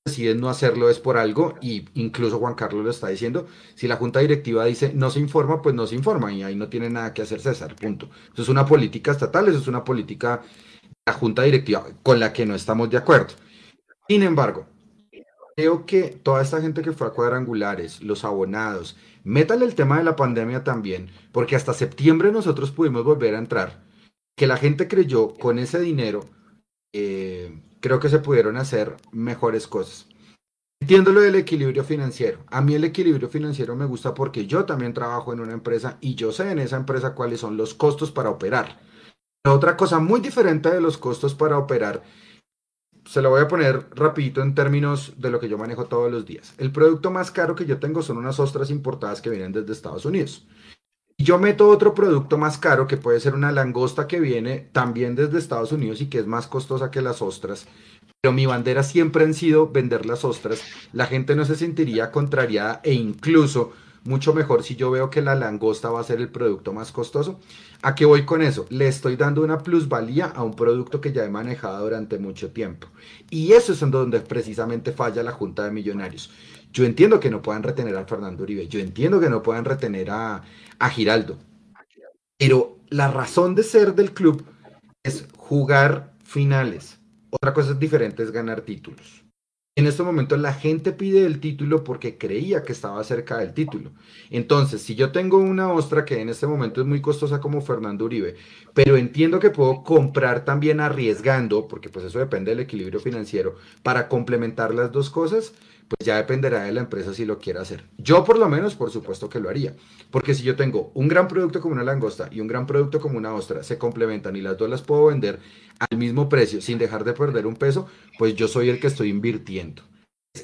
Speaker 6: Es no hacerlo es por algo, y incluso Juan Carlos lo está diciendo. Si la junta directiva dice no se informa, pues no se informa, y ahí no tiene nada que hacer César, punto. Eso es una política estatal, eso es una política de la junta directiva con la que no estamos de acuerdo. Sin embargo, creo que toda esta gente que fue a cuadrangulares, los abonados, Métale el tema de la pandemia también, porque hasta septiembre nosotros pudimos volver a entrar. Que la gente creyó con ese dinero, eh, creo que se pudieron hacer mejores cosas. Entiendo lo del equilibrio financiero. A mí el equilibrio financiero me gusta porque yo también trabajo en una empresa y yo sé en esa empresa cuáles son los costos para operar. otra cosa muy diferente de los costos para operar se lo voy a poner rapidito en términos de lo que yo manejo todos los días. El producto más caro que yo tengo son unas ostras importadas que vienen desde Estados Unidos. Y yo meto otro producto más caro que puede ser una langosta que viene también desde Estados Unidos y que es más costosa que las ostras. Pero mi bandera siempre han sido vender las ostras. La gente no se sentiría contrariada e incluso mucho mejor si yo veo que la langosta va a ser el producto más costoso. ¿A qué voy con eso? Le estoy dando una plusvalía a un producto que ya he manejado durante mucho tiempo. Y eso es en donde precisamente falla la Junta de Millonarios. Yo entiendo que no puedan retener a Fernando Uribe, yo entiendo que no puedan retener a, a Giraldo, pero la razón de ser del club es jugar finales. Otra cosa diferente es ganar títulos. En este momento la gente pide el título porque creía que estaba cerca del título. Entonces, si yo tengo una ostra que en este momento es muy costosa como Fernando Uribe, pero entiendo que puedo comprar también arriesgando, porque pues eso depende del equilibrio financiero, para complementar las dos cosas, pues ya dependerá de la empresa si lo quiere hacer. Yo por lo menos, por supuesto que lo haría, porque si yo tengo un gran producto como una langosta y un gran producto como una ostra, se complementan y las dos las puedo vender al mismo precio sin dejar de perder un peso, pues yo soy el que estoy invirtiendo.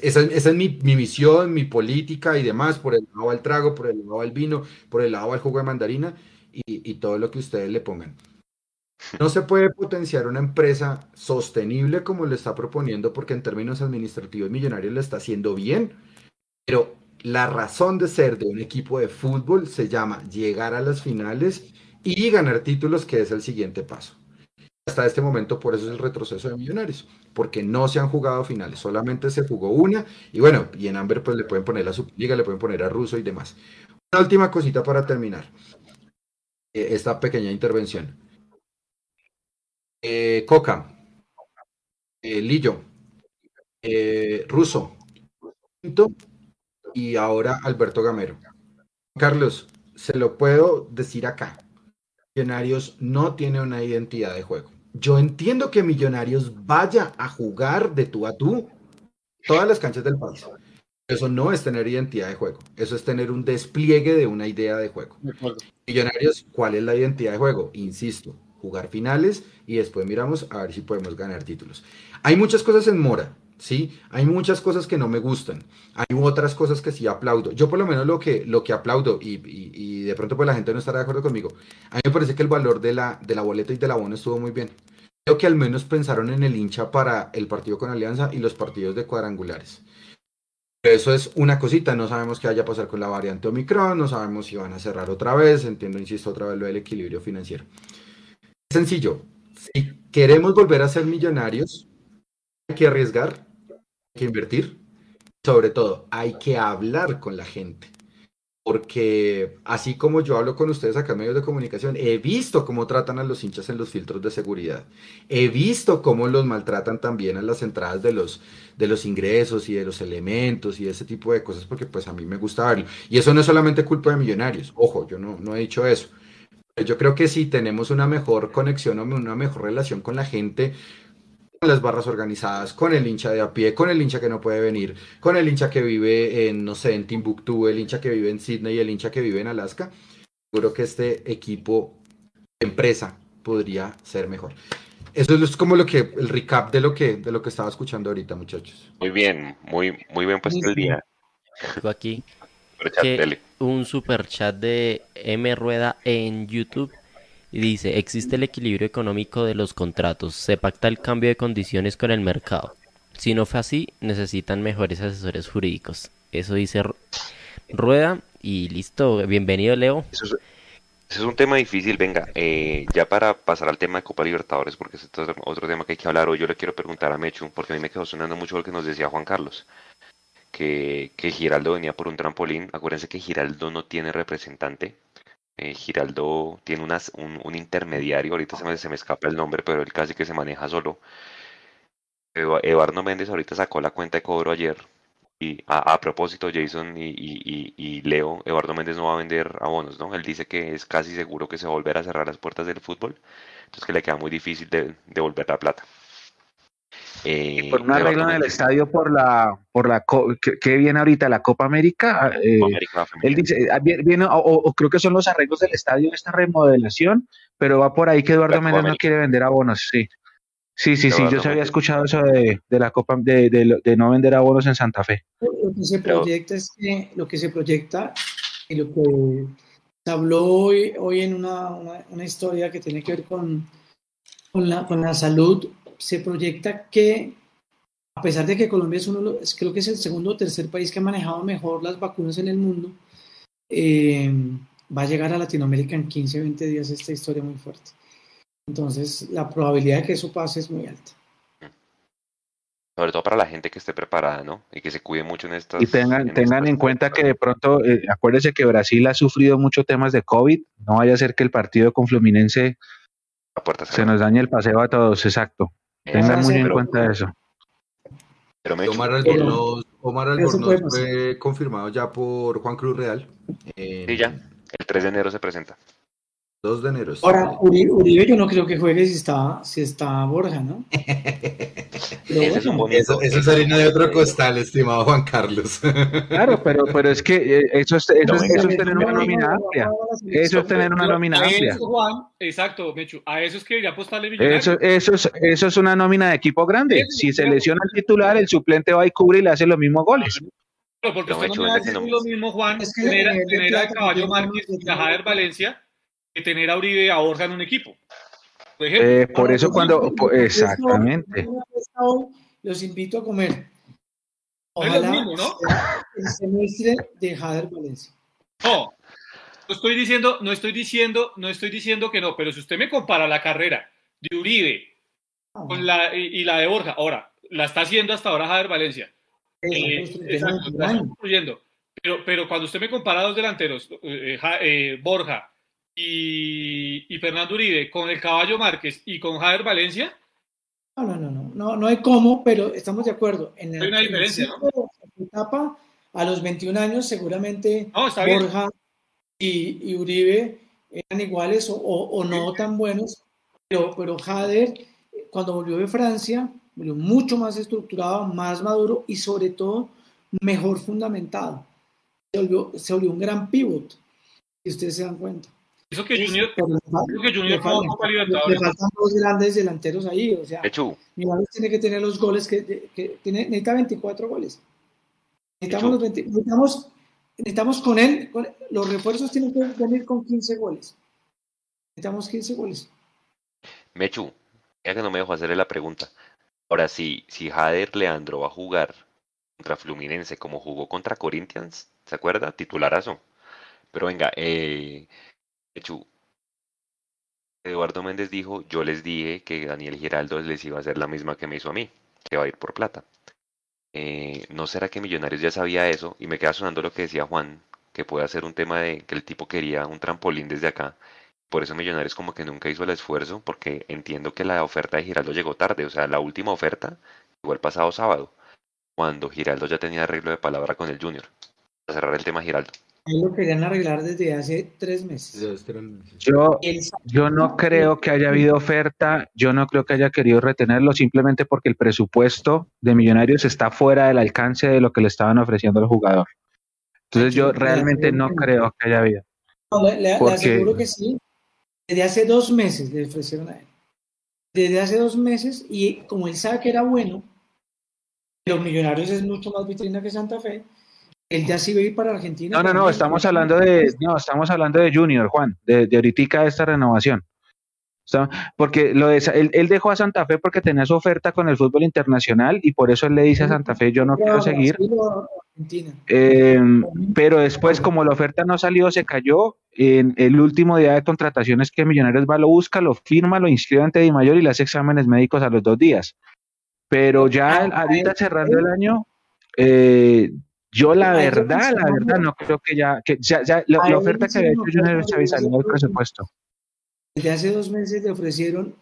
Speaker 6: Esa, es mi, mi, misión, mi política y demás, por el lado del trago, por el lado del vino, por el lado del jugo de mandarina y todo lo que ustedes le pongan. No se puede potenciar una empresa sostenible como le está proponiendo porque en términos administrativos Millonarios le está haciendo bien, pero la razón de ser de un equipo de fútbol se llama llegar a las finales y ganar títulos, que es el siguiente paso. Hasta este momento, por eso es el retroceso de Millonarios, porque no se han jugado finales, solamente se jugó una, y bueno, y en Amber pues le pueden poner la Superliga, le pueden poner a Russo y demás. Una última cosita para terminar eh, esta pequeña intervención. Eh, Coca, eh, Lillo, eh, Russo, y ahora Alberto Gamero. Carlos, se lo puedo decir acá. Millonarios no tiene una identidad de juego. Yo entiendo que Millonarios vaya a jugar de tú a tú todas las canchas del país. Eso no es tener identidad de juego, eso es tener un despliegue de una idea de juego. Millonarios, ¿cuál es la identidad de juego? Insisto, jugar finales y después miramos a ver si podemos ganar títulos. Hay muchas cosas en Mora, ¿sí? Hay muchas cosas que no me gustan, hay otras cosas que sí aplaudo. Yo por lo menos lo que, lo que aplaudo, y, de pronto pues la gente no estará de acuerdo conmigo, a mí me parece que el valor de la, de la boleta y del abono estuvo muy bien. Creo que al menos pensaron en el hincha para el partido con Alianza y los partidos de cuadrangulares. eso es una cosita, no sabemos qué vaya a pasar con la variante Omicron, no sabemos si van a cerrar otra vez, entiendo, insisto, otra vez lo del equilibrio financiero. Sencillo, si queremos volver a ser millonarios, hay que arriesgar, que invertir. Sobre todo, hay que hablar con la gente. Porque así como yo hablo con ustedes acá en medios de comunicación, he visto cómo tratan a los hinchas en los filtros de seguridad. He visto cómo los maltratan también en las entradas de los, de los ingresos y de los elementos y ese tipo de cosas, porque pues a mí me gusta verlo. Y eso no es solamente culpa de millonarios. Ojo, yo no, no he dicho eso. Yo creo que si tenemos una mejor conexión o una mejor relación con la gente, con las barras organizadas, con el hincha de a pie, con el hincha que no puede venir, con el hincha que vive en, no sé, en Timbuktu, el hincha que vive en Sydney y el hincha que vive en Alaska, seguro que este equipo, empresa, podría ser mejor. Eso es como lo que, el recap de lo que, de lo que estaba escuchando ahorita, muchachos.
Speaker 1: Muy bien, muy, muy bien puesto el día.
Speaker 5: aquí que un super chat de M Rueda en YouTube y dice, existe el equilibrio económico de los contratos, se pacta el cambio de condiciones con el mercado. Si no fue así, necesitan mejores asesores jurídicos. Eso dice Rueda y listo, bienvenido Leo.
Speaker 1: Eso es, un tema difícil, venga, eh, ya para pasar al tema de Copa Libertadores, porque es otro tema que hay que hablar hoy, yo le quiero preguntar a Mechu, porque a mí me quedó sonando mucho lo que nos decía Juan Carlos, que, Giraldo venía por un trampolín, acuérdense que Giraldo no tiene representante, eh, Giraldo tiene unas, un, intermediario, ahorita se me, se me escapa el nombre, pero él casi que se maneja solo. Eduardo Méndez ahorita sacó la cuenta de cobro ayer. Y a, propósito, Jason y, Leo, Eduardo Méndez no va a vender abonos, ¿no? Él dice que es casi seguro que se va a volver a cerrar las puertas del fútbol, entonces que le queda muy difícil de devolver la plata.
Speaker 4: Eh, por un arreglo en el estadio por la, por la que, viene ahorita la Copa América. Eh, él dice, ah, viene, o, creo que son los arreglos del estadio, esta remodelación, pero va por ahí que Eduardo Méndez no quiere vender abonos, sí. Sí, sí, sí, yo se había escuchado eso de, la Copa, de, de, no vender abonos en Santa Fe.
Speaker 2: Lo que se proyecta es que, lo que se proyecta, y lo que se habló hoy, hoy en una, una, historia que tiene que ver con, con, la, con la salud se proyecta que, a pesar de que Colombia es uno, creo que es el segundo o tercer país que ha manejado mejor las vacunas en el mundo, eh, va a llegar a Latinoamérica en 15 o 20 días esta historia muy fuerte. Entonces, la probabilidad de que eso pase es muy alta.
Speaker 1: Sobre todo para la gente que esté preparada, ¿no? Y que se cuide mucho en estas.
Speaker 4: Y tengan en, tengan en cuenta que de pronto, eh, acuérdense que Brasil ha sufrido muchos temas de COVID. No vaya a ser que el partido con Fluminense se nos dañe el paseo a todos, exacto. Tengan muy en cuenta eso.
Speaker 6: Omar Albornoz, Omar Albornoz fue confirmado ya por Juan Cruz Real.
Speaker 1: Sí, ya. El 3 de enero se presenta.
Speaker 6: 2 de enero.
Speaker 2: Ahora, Uribe, yo no creo que juegue si está, si está Borja, ¿no?
Speaker 6: eso, es harina de otro costal, estimado Juan Carlos.
Speaker 4: Claro, pero, pero es que eh, eso es, eso, es, tener una nómina amplia. Eso es tener una nómina amplia.
Speaker 3: exacto, Mechu. A eso es que debería apostarle
Speaker 4: eso, eso, es, eso es una nómina de equipo grande. Si se lesiona el titular, el suplente va y cubre y le hace los mismos goles.
Speaker 3: Pero porque usted no me va a decir lo mismo, Juan, es que tener, tener a Caballo Márquez y a Javier Valencia que tener a Uribe a Borja en un equipo.
Speaker 4: Por, eh, por eso cuando, exactamente.
Speaker 2: Los invito a comer. Ojalá mismo, ¿no? el semestre de Jader Valencia.
Speaker 3: No, no estoy diciendo, no estoy diciendo, no estoy diciendo que no, pero si usted me compara la carrera de Uribe ah. con la, y, la de Borja, ahora, la está haciendo hasta ahora Jader Valencia. Eh, exacto, está construyendo. Pero, pero cuando usted me compara a dos delanteros, eh, eh Borja y, Fernando Uribe con el Caballo Márquez y con Javier Valencia.
Speaker 2: No, no, no, no, no, hay cómo, pero estamos de acuerdo. En
Speaker 3: hay una diferencia, ¿no?
Speaker 2: etapa, a los 21 años, seguramente Borja y, Uribe eran iguales o, no tan buenos, pero, pero Jader, cuando volvió de Francia, volvió mucho más estructurado, más maduro y sobre todo mejor fundamentado. Se volvió, se volvió un gran pivot, si ustedes se dan cuenta.
Speaker 3: Eso que Junior,
Speaker 2: Pero le fal-
Speaker 3: eso que Junior
Speaker 2: le
Speaker 3: Copa
Speaker 2: le
Speaker 3: Libertadores.
Speaker 2: faltan dos grandes delanteros ahí, o sea,
Speaker 1: Mechu,
Speaker 2: Millonarios tiene que tener los goles que, que tiene, necesita 24 goles. Necesitamos, los 20 necesitamos, necesitamos con él, con- los refuerzos tienen que venir con 15 goles. Necesitamos 15 goles.
Speaker 1: Mechu, ya que no me dejó hacerle la pregunta. Ahora, si, si Jader Leandro va a jugar contra Fluminense como jugó contra Corinthians, ¿se acuerda? Titularazo. Pero venga, eh, Mechu, Eduardo Méndez dijo, yo les dije que Daniel Giraldo les iba a hacer la misma que me hizo a mí, que va a ir por plata. Eh, ¿no será que Millonarios ya sabía eso? Y me queda sonando lo que decía Juan, que puede ser un tema de que el tipo quería un trampolín desde acá. Por eso Millonarios como que nunca hizo el esfuerzo, porque entiendo que la oferta de Giraldo llegó tarde, o sea, la última oferta llegó el pasado sábado, cuando Giraldo ya tenía arreglo de palabra con el Junior. A cerrar el tema Giraldo.
Speaker 2: Ahí lo querían arreglar desde hace tres meses.
Speaker 6: Ya estarán-
Speaker 4: Yo,
Speaker 2: Él
Speaker 4: yo no creo que haya habido oferta, yo no creo que haya querido retenerlo simplemente porque el presupuesto de Millonarios está fuera del alcance de lo que le estaban ofreciendo al jugador. Entonces yo realmente no creo que haya habido.
Speaker 2: No, le, le- le
Speaker 4: Porque-
Speaker 2: aseguro que sí. Desde hace dos meses le ofrecieron a él. Desde hace dos meses, y como él sabe que era bueno, pero Millonarios es mucho más vitrina que Santa Fe, él ya sí va a ir para Argentina.
Speaker 4: No, no, no, estamos hablando de, no, estamos hablando de Junior, Juan, de, de ahorita esta renovación. Porque lo de, él, él dejó a Santa Fe porque tenía su oferta con el fútbol internacional y por eso él le dice a Santa Fe, yo no quiero seguir. Eh, pero después, como la oferta no salió, se cayó. En el último día de contratación es que Millonarios va, lo busca, lo firma, lo inscribe ante Di Mayor y le hace exámenes médicos a los dos días. Pero ya
Speaker 2: Ah,
Speaker 4: ahorita cerrando el año, eh, yo la
Speaker 2: yo
Speaker 4: verdad, la verdad, no creo que ya, que ya, ya la, oferta que había hecho Junior
Speaker 2: oferta,
Speaker 4: salido del presupuesto.
Speaker 2: Desde hace dos meses le ofrecieron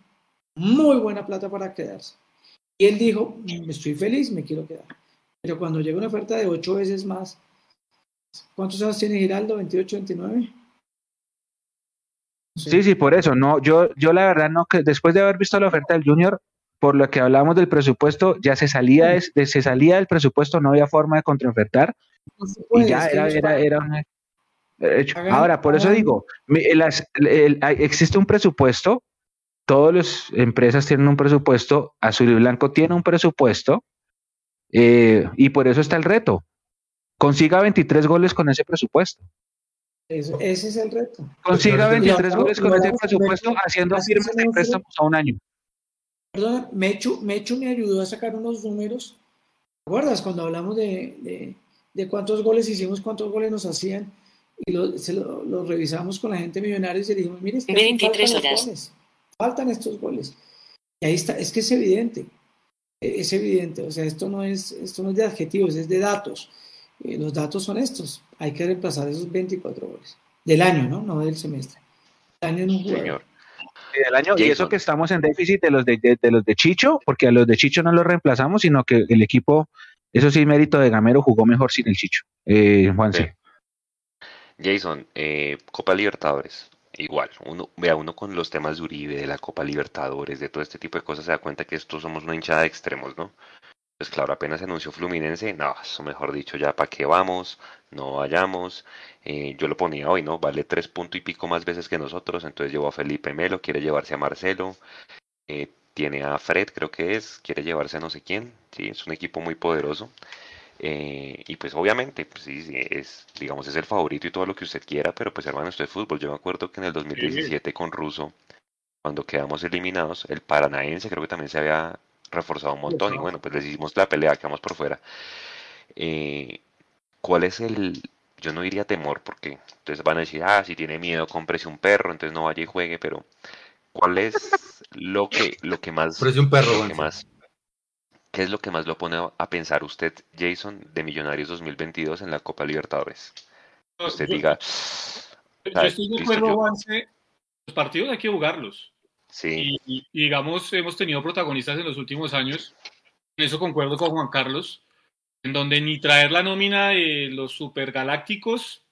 Speaker 2: muy buena plata para quedarse. Y él dijo, "Mm, estoy feliz, me quiero quedar. Pero cuando llega una oferta de ocho veces más, ¿cuántos años tiene Giraldo? ¿28, 29? No sé.
Speaker 4: Sí, sí, por eso, no, yo, yo la verdad no, que después de haber visto la oferta del Junior, por lo que hablamos del presupuesto, ya se salía, de- de- se salía del presupuesto, no había forma de contraofertar
Speaker 2: se
Speaker 4: y
Speaker 2: puede,
Speaker 4: ya era, era, era un hecho. Ahora, por eso digo, las- el- hay- existe un presupuesto, todas las empresas tienen un presupuesto, Azul y Blanco tiene un presupuesto, eh, y por eso está el reto. Consiga 23 goles con ese presupuesto.
Speaker 2: Ese es el reto.
Speaker 4: Consiga
Speaker 6: Pero-
Speaker 4: 23
Speaker 2: Lo-
Speaker 4: goles con ese presupuesto haciendo firmas de préstamos a un año.
Speaker 2: Perdona, Mechu, Mechu me ayudó a sacar unos números. ¿Te acuerdas cuando hablamos de, de- de cuántos goles hicimos, cuántos goles nos hacían? Y lo, se lo, lo revisamos con la gente millonaria y le dijimos, mire, es que
Speaker 7: 23
Speaker 2: faltan
Speaker 7: horas.
Speaker 2: goles, faltan estos goles. Y ahí está, es que es evidente, eh, es evidente, o sea, esto no es, esto no es de adjetivos, es de datos. Eh, los datos son estos, hay que reemplazar esos 24 goles. Del año, ¿no? No del semestre. Del año en un jugador.
Speaker 1: Señor.
Speaker 4: Y del año, y eso que estamos en déficit de los de, de- de los de Chicho, porque a los de Chicho no los reemplazamos, sino que el equipo, eso sí, mérito de Gamero, jugó mejor sin el Chicho. Eh, Juanse.
Speaker 1: Sí. Jason, eh, Copa Libertadores. Igual, uno, vea uno con los temas de Uribe, de la Copa Libertadores, de todo este tipo de cosas, se da cuenta que estos somos una hinchada de extremos, ¿no? Pues claro, apenas se anunció Fluminense, no, eso mejor dicho, ya para qué vamos, no vayamos. Eh, yo lo ponía hoy, ¿no? Vale tres puntos y pico más veces que nosotros, entonces llevó a Felipe Melo, quiere llevarse a Marcelo, eh, tiene a Fred, creo que es, quiere llevarse a no sé quién, sí, es un equipo muy poderoso. Eh, y pues obviamente, pues sí, sí, es, digamos, es el favorito y todo lo que usted quiera, pero pues hermano, esto es fútbol. Yo me acuerdo que en el 2017 con Russo, cuando quedamos eliminados, el Paranaense creo que también se había reforzado un montón y bueno, pues les hicimos la pelea, quedamos por fuera. Eh, ¿cuál es el, yo no diría temor, porque entonces van a decir, ah, si tiene miedo, cómprese un perro, entonces no vaya y juegue, pero ¿cuál es lo que, lo que más,
Speaker 6: Ofrece un perro,
Speaker 1: que más, qué es lo que más lo pone a pensar usted, Jason, de Millonarios 2022 en la Copa Libertadores? Usted
Speaker 3: yo-
Speaker 1: diga,
Speaker 3: Yo estoy de acuerdo, Juanse. Los partidos hay que jugarlos.
Speaker 1: sí,
Speaker 3: Y, y- y digamos, hemos tenido protagonistas en los últimos años. En eso concuerdo con Juan Carlos. En donde ni traer la nómina de los supergalácticos,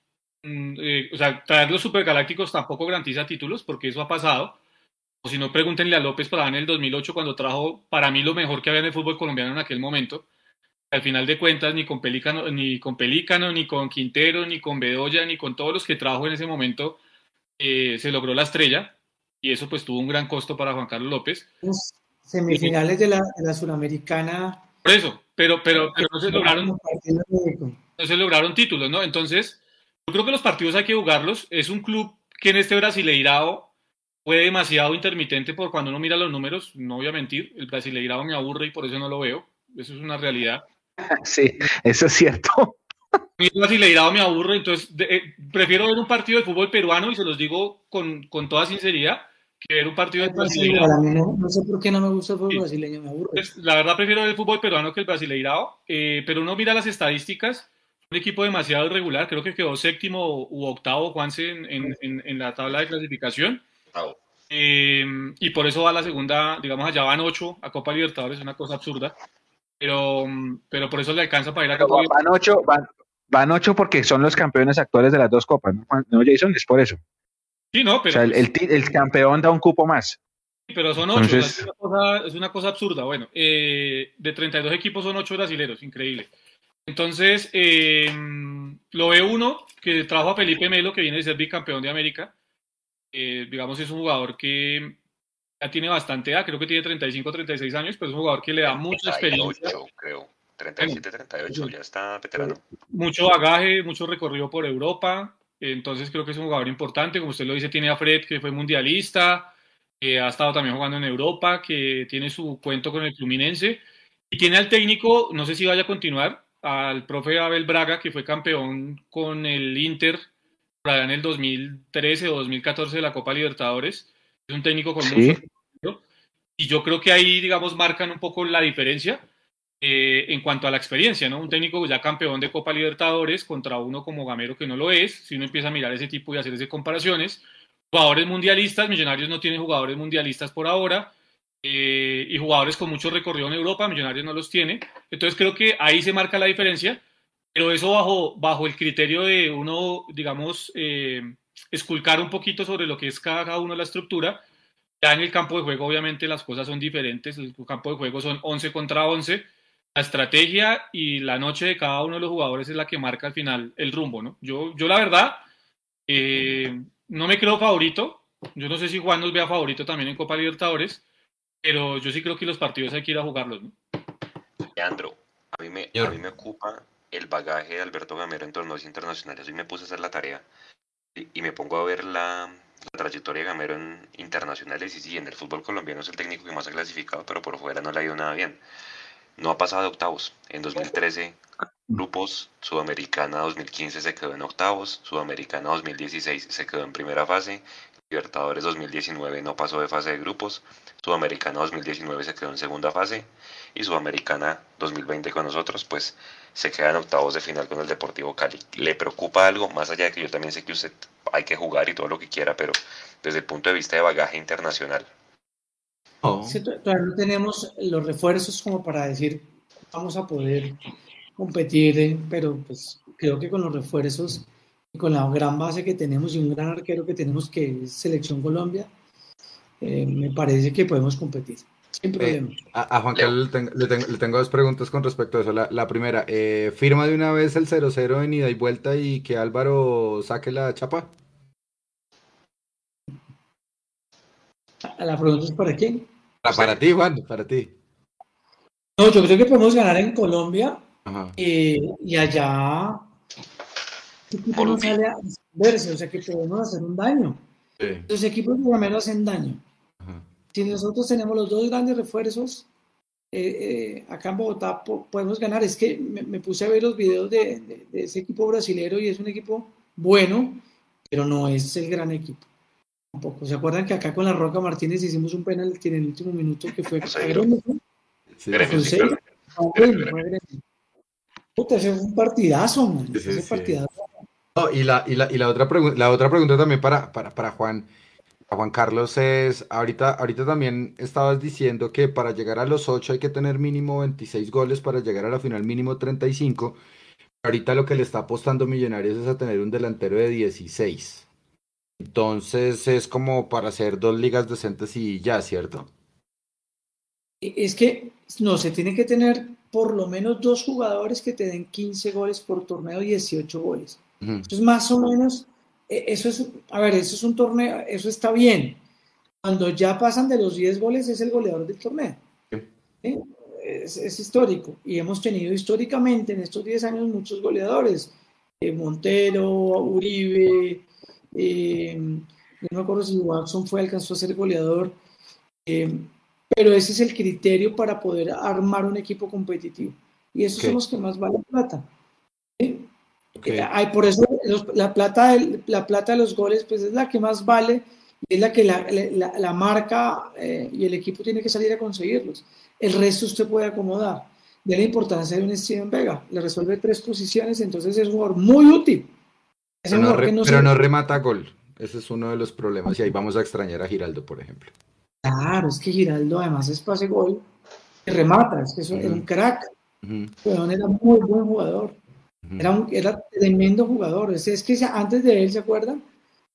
Speaker 3: mm, eh, o sea, traer los supergalácticos tampoco garantiza títulos, porque eso ha pasado. O si no, pregúntenle a López para en el 2008, cuando trajo para mí lo mejor que había en el fútbol colombiano en aquel momento. Al final de cuentas, ni con Pelícano, ni con Pelícano, ni con Quintero, ni con Bedoya, ni con todos los que trajo en ese momento, eh, se logró la estrella. Y eso pues tuvo un gran costo para Juan Carlos López.
Speaker 2: Semifinales de la, de la Suramericana.
Speaker 3: Por eso, pero, pero, pero no se lograron, no se lograron títulos, ¿no? Entonces, yo creo que los partidos hay que jugarlos. Es un club que en este Brasileirao fue demasiado intermitente por cuando uno mira los números, no voy a mentir, el Brasileirao me aburre y por eso no lo veo. Eso es una realidad.
Speaker 4: Sí, eso es cierto.
Speaker 3: Mi Brasileirao me aburre, entonces eh, prefiero ver un partido de fútbol peruano y se los digo con, con toda sinceridad que ver un partido de
Speaker 2: brasileirao. No, no, sé por qué no me gusta el fútbol brasileño, me aburre. Pues,
Speaker 3: la verdad prefiero ver el fútbol peruano que el brasileirao, eh, pero uno mira las estadísticas, un equipo demasiado irregular, creo que quedó séptimo u octavo Juanse en, en, en la tabla de clasificación. Eh, y por eso va a la segunda, digamos, allá van ocho a Copa Libertadores, es una cosa absurda. Pero, pero por eso le alcanza para ir a Copa
Speaker 4: Van ocho, van, van ocho porque son los campeones actuales de las dos copas, ¿no? no Jason? Es por eso.
Speaker 3: Sí, no, pero.
Speaker 4: O sea, el, el, campeón da un cupo más.
Speaker 3: pero son ocho, es, una cosa, es, una cosa, absurda. Bueno, eh, de 32 equipos son ocho brasileros, increíble. Entonces, eh, lo ve uno que trajo a Felipe Melo, que viene de ser bicampeón de América. Eh, digamos, es un jugador que ya tiene bastante edad, creo que tiene 35, 36 años, pero es un jugador que le da mucha experiencia.
Speaker 1: creo. 37, 38, ya está veterano.
Speaker 3: Mucho bagaje, mucho recorrido por Europa, entonces creo que es un jugador importante, como usted lo dice, tiene a Fred, que fue mundialista, que ha estado también jugando en Europa, que tiene su cuento con el Fluminense, y tiene al técnico, no sé si vaya a continuar, al profe Abel Braga, que fue campeón con el Inter allá en el 2013 o 2014 de la Copa Libertadores. Es un técnico con mucho y yo creo que ahí, digamos, marcan un poco la diferencia eh, en cuanto a la experiencia, ¿no? Un técnico ya campeón de Copa Libertadores contra uno como Gamero que no lo es, si uno empieza a mirar ese tipo y hacer esas comparaciones. Jugadores mundialistas, Millonarios no tienen jugadores mundialistas por ahora, eh, y jugadores con mucho recorrido en Europa, Millonarios no los tiene. Entonces creo que ahí se marca la diferencia, pero eso bajo, bajo el criterio de uno, digamos, eh, esculcar un poquito sobre lo que es cada uno la estructura ya en el campo de juego, obviamente, las cosas son diferentes. El campo de juego son 11 contra 11. La estrategia y la noche de cada uno de los jugadores es la que marca al final el rumbo, ¿no? Yo, yo la verdad, eh, no me creo favorito. Yo no sé si Juan nos vea favorito también en Copa Libertadores, pero yo sí creo que los partidos hay que ir a jugarlos, ¿no?
Speaker 1: Leandro, a mí me, a mí me ocupa el bagaje de Alberto Gamero en torneos internacionales. Hoy me puse a hacer la tarea y me pongo a ver la, la trayectoria de Gamero en internacionales y sí, en el fútbol colombiano es el técnico que más ha clasificado, pero por fuera no le ha ido nada bien. No ha pasado de octavos. En 2013, grupos, Sudamericana 2015 se quedó en octavos, Sudamericana 2016 se quedó en primera fase, Libertadores 2019 no pasó de fase de grupos, Sudamericana 2019 se quedó en segunda fase y Sudamericana 2020 con nosotros, pues se queda en octavos de final con el Deportivo Cali. ¿Le preocupa algo? Más allá de que yo también sé que usted hay que jugar y todo lo que quiera, pero desde el punto de vista de bagaje internacional.
Speaker 2: Todavía no tenemos los refuerzos como para decir vamos a poder competir, eh, pero pues creo que con los refuerzos y con la gran base que tenemos y un gran arquero que tenemos que es Selección Colombia, eh, me parece que podemos competir. Sin eh,
Speaker 6: a, Juan Carlos le tengo, dos preguntas con respecto a eso. La, primera, eh, ¿firma de una vez el 0-0 en ida y vuelta y que Álvaro saque la chapa?
Speaker 2: ¿La pregunta es para quién?
Speaker 6: Para, ti, Juan, para ti.
Speaker 2: No, yo creo que podemos ganar en Colombia y allá no sale a verse, o sea que podemos hacer un daño. Los equipos por lo menos hacen daño. Si nosotros tenemos los dos grandes refuerzos, eh, eh, acá en Bogotá podemos ganar. Es que me, puse a ver los videos de, ese equipo brasilero y es un equipo bueno, pero no es el gran equipo. Tampoco. ¿Se acuerdan que acá con la Roca Martínez hicimos un penal en el último minuto que fue sí. Sí, sí, Puta, ese fue un partidazo, man. ese partidazo.
Speaker 6: y la, y la, y la otra, la otra pregunta también para, para, para Juan. Juan Carlos es, ahorita, ahorita también estabas diciendo que para llegar a los 8 hay que tener mínimo 26 goles, para llegar a la final mínimo 35. Ahorita lo que le está apostando Millonarios es a tener un delantero de 16. Entonces es como para hacer dos ligas decentes y ya, ¿cierto?
Speaker 2: Es que no, se tiene que tener por lo menos dos jugadores que te den 15 goles por torneo, 18 goles. Entonces, más o menos, e, eso es, a ver, eso es un torneo, eso está bien. Cuando ya pasan de los 10 goles, es el goleador del torneo. Es, histórico. Y hemos tenido históricamente en estos 10 años muchos goleadores. Eh, Montero, Uribe, eh, no me acuerdo si Watson fue, alcanzó a ser goleador. Eh, pero ese es el criterio para poder armar un equipo competitivo. Y esos son los que más valen plata. Hay, por eso la, plata la plata de los goles pues es la que más vale y es la que la, la, marca eh, y el equipo tiene que salir a conseguirlos. El resto usted puede acomodar. De la importancia de un Steven Vega. Le resuelve tres posiciones, entonces es un jugador muy útil.
Speaker 6: Pero, no, pero no remata gol. Ese es uno de los problemas y ahí vamos a extrañar a Giraldo, por ejemplo.
Speaker 2: Claro, es que Giraldo además es pase gol y remata, es que es un crack. era muy buen jugador. Era, un, era tremendo jugador. Es, es, que antes de él, ¿se acuerdan?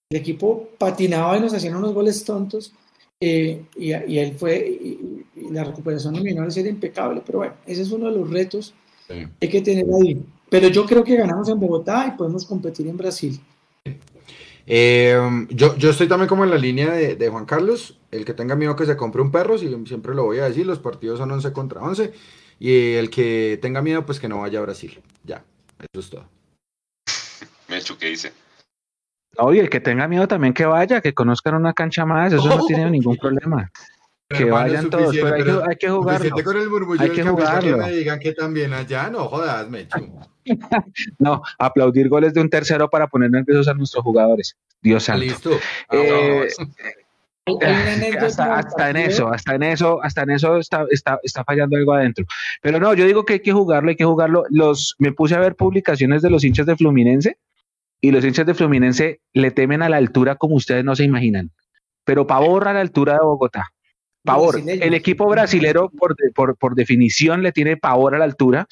Speaker 2: El equipo patinaba y nos hacían unos goles tontos. Eh, y, y, él fue, y, la recuperación de menores era impecable. Pero bueno, ese es uno de los retos que hay que tener ahí. Pero yo creo que ganamos en Bogotá y podemos competir en Brasil.
Speaker 6: Eh, yo, yo estoy también como en la línea de, de, Juan Carlos. El que tenga miedo que se compre un perro, si, siempre lo voy a decir, los partidos son 11 contra 11. Y el que tenga miedo, pues que no vaya a Brasil. Ya, eso es todo.
Speaker 1: Mechu, ¿qué dice?
Speaker 4: Oye, el que tenga miedo también que vaya, que conozcan una cancha más, eso no tiene ningún problema. Que vayan todos, pero hay, que, hay que jugarlo.
Speaker 6: Con el hay que jugarlo. Que me digan que también allá, no jodas, Mechu.
Speaker 4: no, aplaudir goles de un tercero para poner nerviosos a nuestros jugadores. Dios santo. Listo. Eh, hasta, en eso, hasta en eso, hasta en eso está, está, está, fallando algo adentro. Pero no, yo digo que hay que jugarlo, hay que jugarlo. Los, me puse a ver publicaciones de los hinchas de Fluminense y los hinchas de Fluminense le temen a la altura como ustedes no se imaginan. Pero pavor a la altura de Bogotá. Pavor. El equipo brasilero, por, por, por definición, le tiene pavor a la altura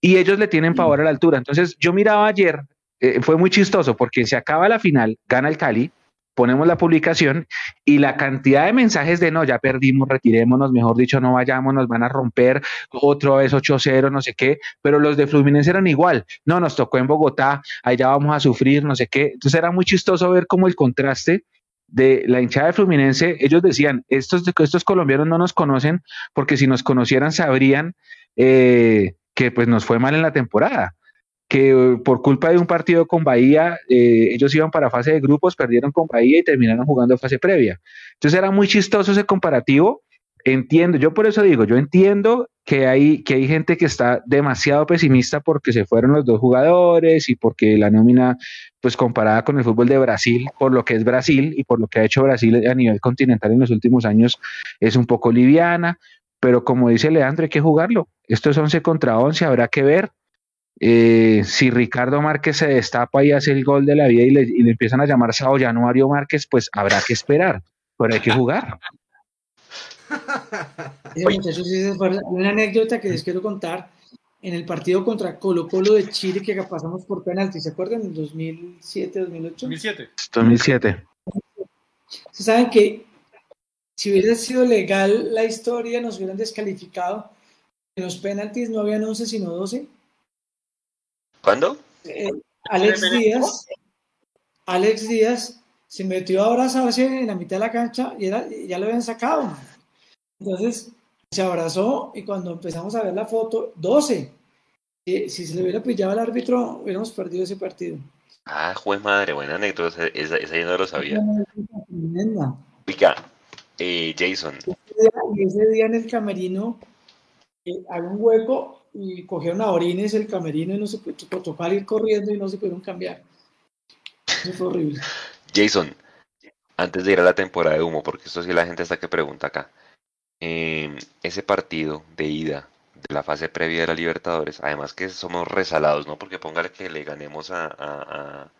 Speaker 4: y ellos le tienen pavor a la altura. Entonces, yo miraba ayer, eh, fue muy chistoso porque se acaba la final, gana el Cali, ponemos la publicación y la cantidad de mensajes de no, ya perdimos, retirémonos, mejor dicho, no vayamos, nos van a romper, otra vez 8-0, no sé qué, pero los de Fluminense eran igual, no, nos tocó en Bogotá, allá vamos a sufrir, no sé qué. Entonces era muy chistoso ver cómo el contraste de la hinchada de Fluminense, ellos decían, estos, estos colombianos no nos conocen porque si nos conocieran sabrían eh, que pues nos fue mal en la temporada, que eh, por culpa de un partido con Bahía, eh, ellos iban para fase de grupos, perdieron con Bahía y terminaron jugando fase previa. Entonces era muy chistoso ese comparativo. Entiendo, yo por eso digo, yo entiendo que hay, que hay gente que está demasiado pesimista porque se fueron los dos jugadores y porque la nómina, pues comparada con el fútbol de Brasil, por lo que es Brasil y por lo que ha hecho Brasil a nivel continental en los últimos años, es un poco liviana pero como dice Leandro, hay que jugarlo. Esto es 11 contra 11, habrá que ver. Eh, si Ricardo Márquez se destapa y hace el gol de la vida y le, empiezan a llamar Sao Januario Márquez, pues habrá que esperar, pero hay que jugar.
Speaker 2: una anécdota que les quiero contar. En el partido contra Colo Colo de Chile que pasamos por penalti, ¿se acuerdan? En 2007, 2008.
Speaker 3: 2007.
Speaker 4: 2007.
Speaker 2: Se saben que si hubiera sido legal la historia, nos hubieran descalificado. En los penaltis no habían 11, sino 12.
Speaker 1: ¿Cuándo?
Speaker 2: Eh, Alex Díaz, Alex Díaz se metió a abrazarse en la mitad de la cancha y ya lo habían sacado. Entonces se abrazó y cuando empezamos a ver la foto, 12. si se le hubiera pillado al árbitro, hubiéramos perdido ese partido.
Speaker 1: Ah, juez madre, buena anécdota, esa, esa yo no lo sabía. Pica, eh, Jason.
Speaker 2: Y ese día en el camerino eh, había un hueco y cogieron a orines el camerino y no se pudo tocar ir corriendo y no se pudieron cambiar. Eso fue horrible.
Speaker 1: Jason, antes de ir a la temporada de humo, porque esto sí la gente está que pregunta acá. Em, ese partido de ida de la fase previa de la Libertadores, además que somos resalados, ¿no? Porque póngale que le ganemos a a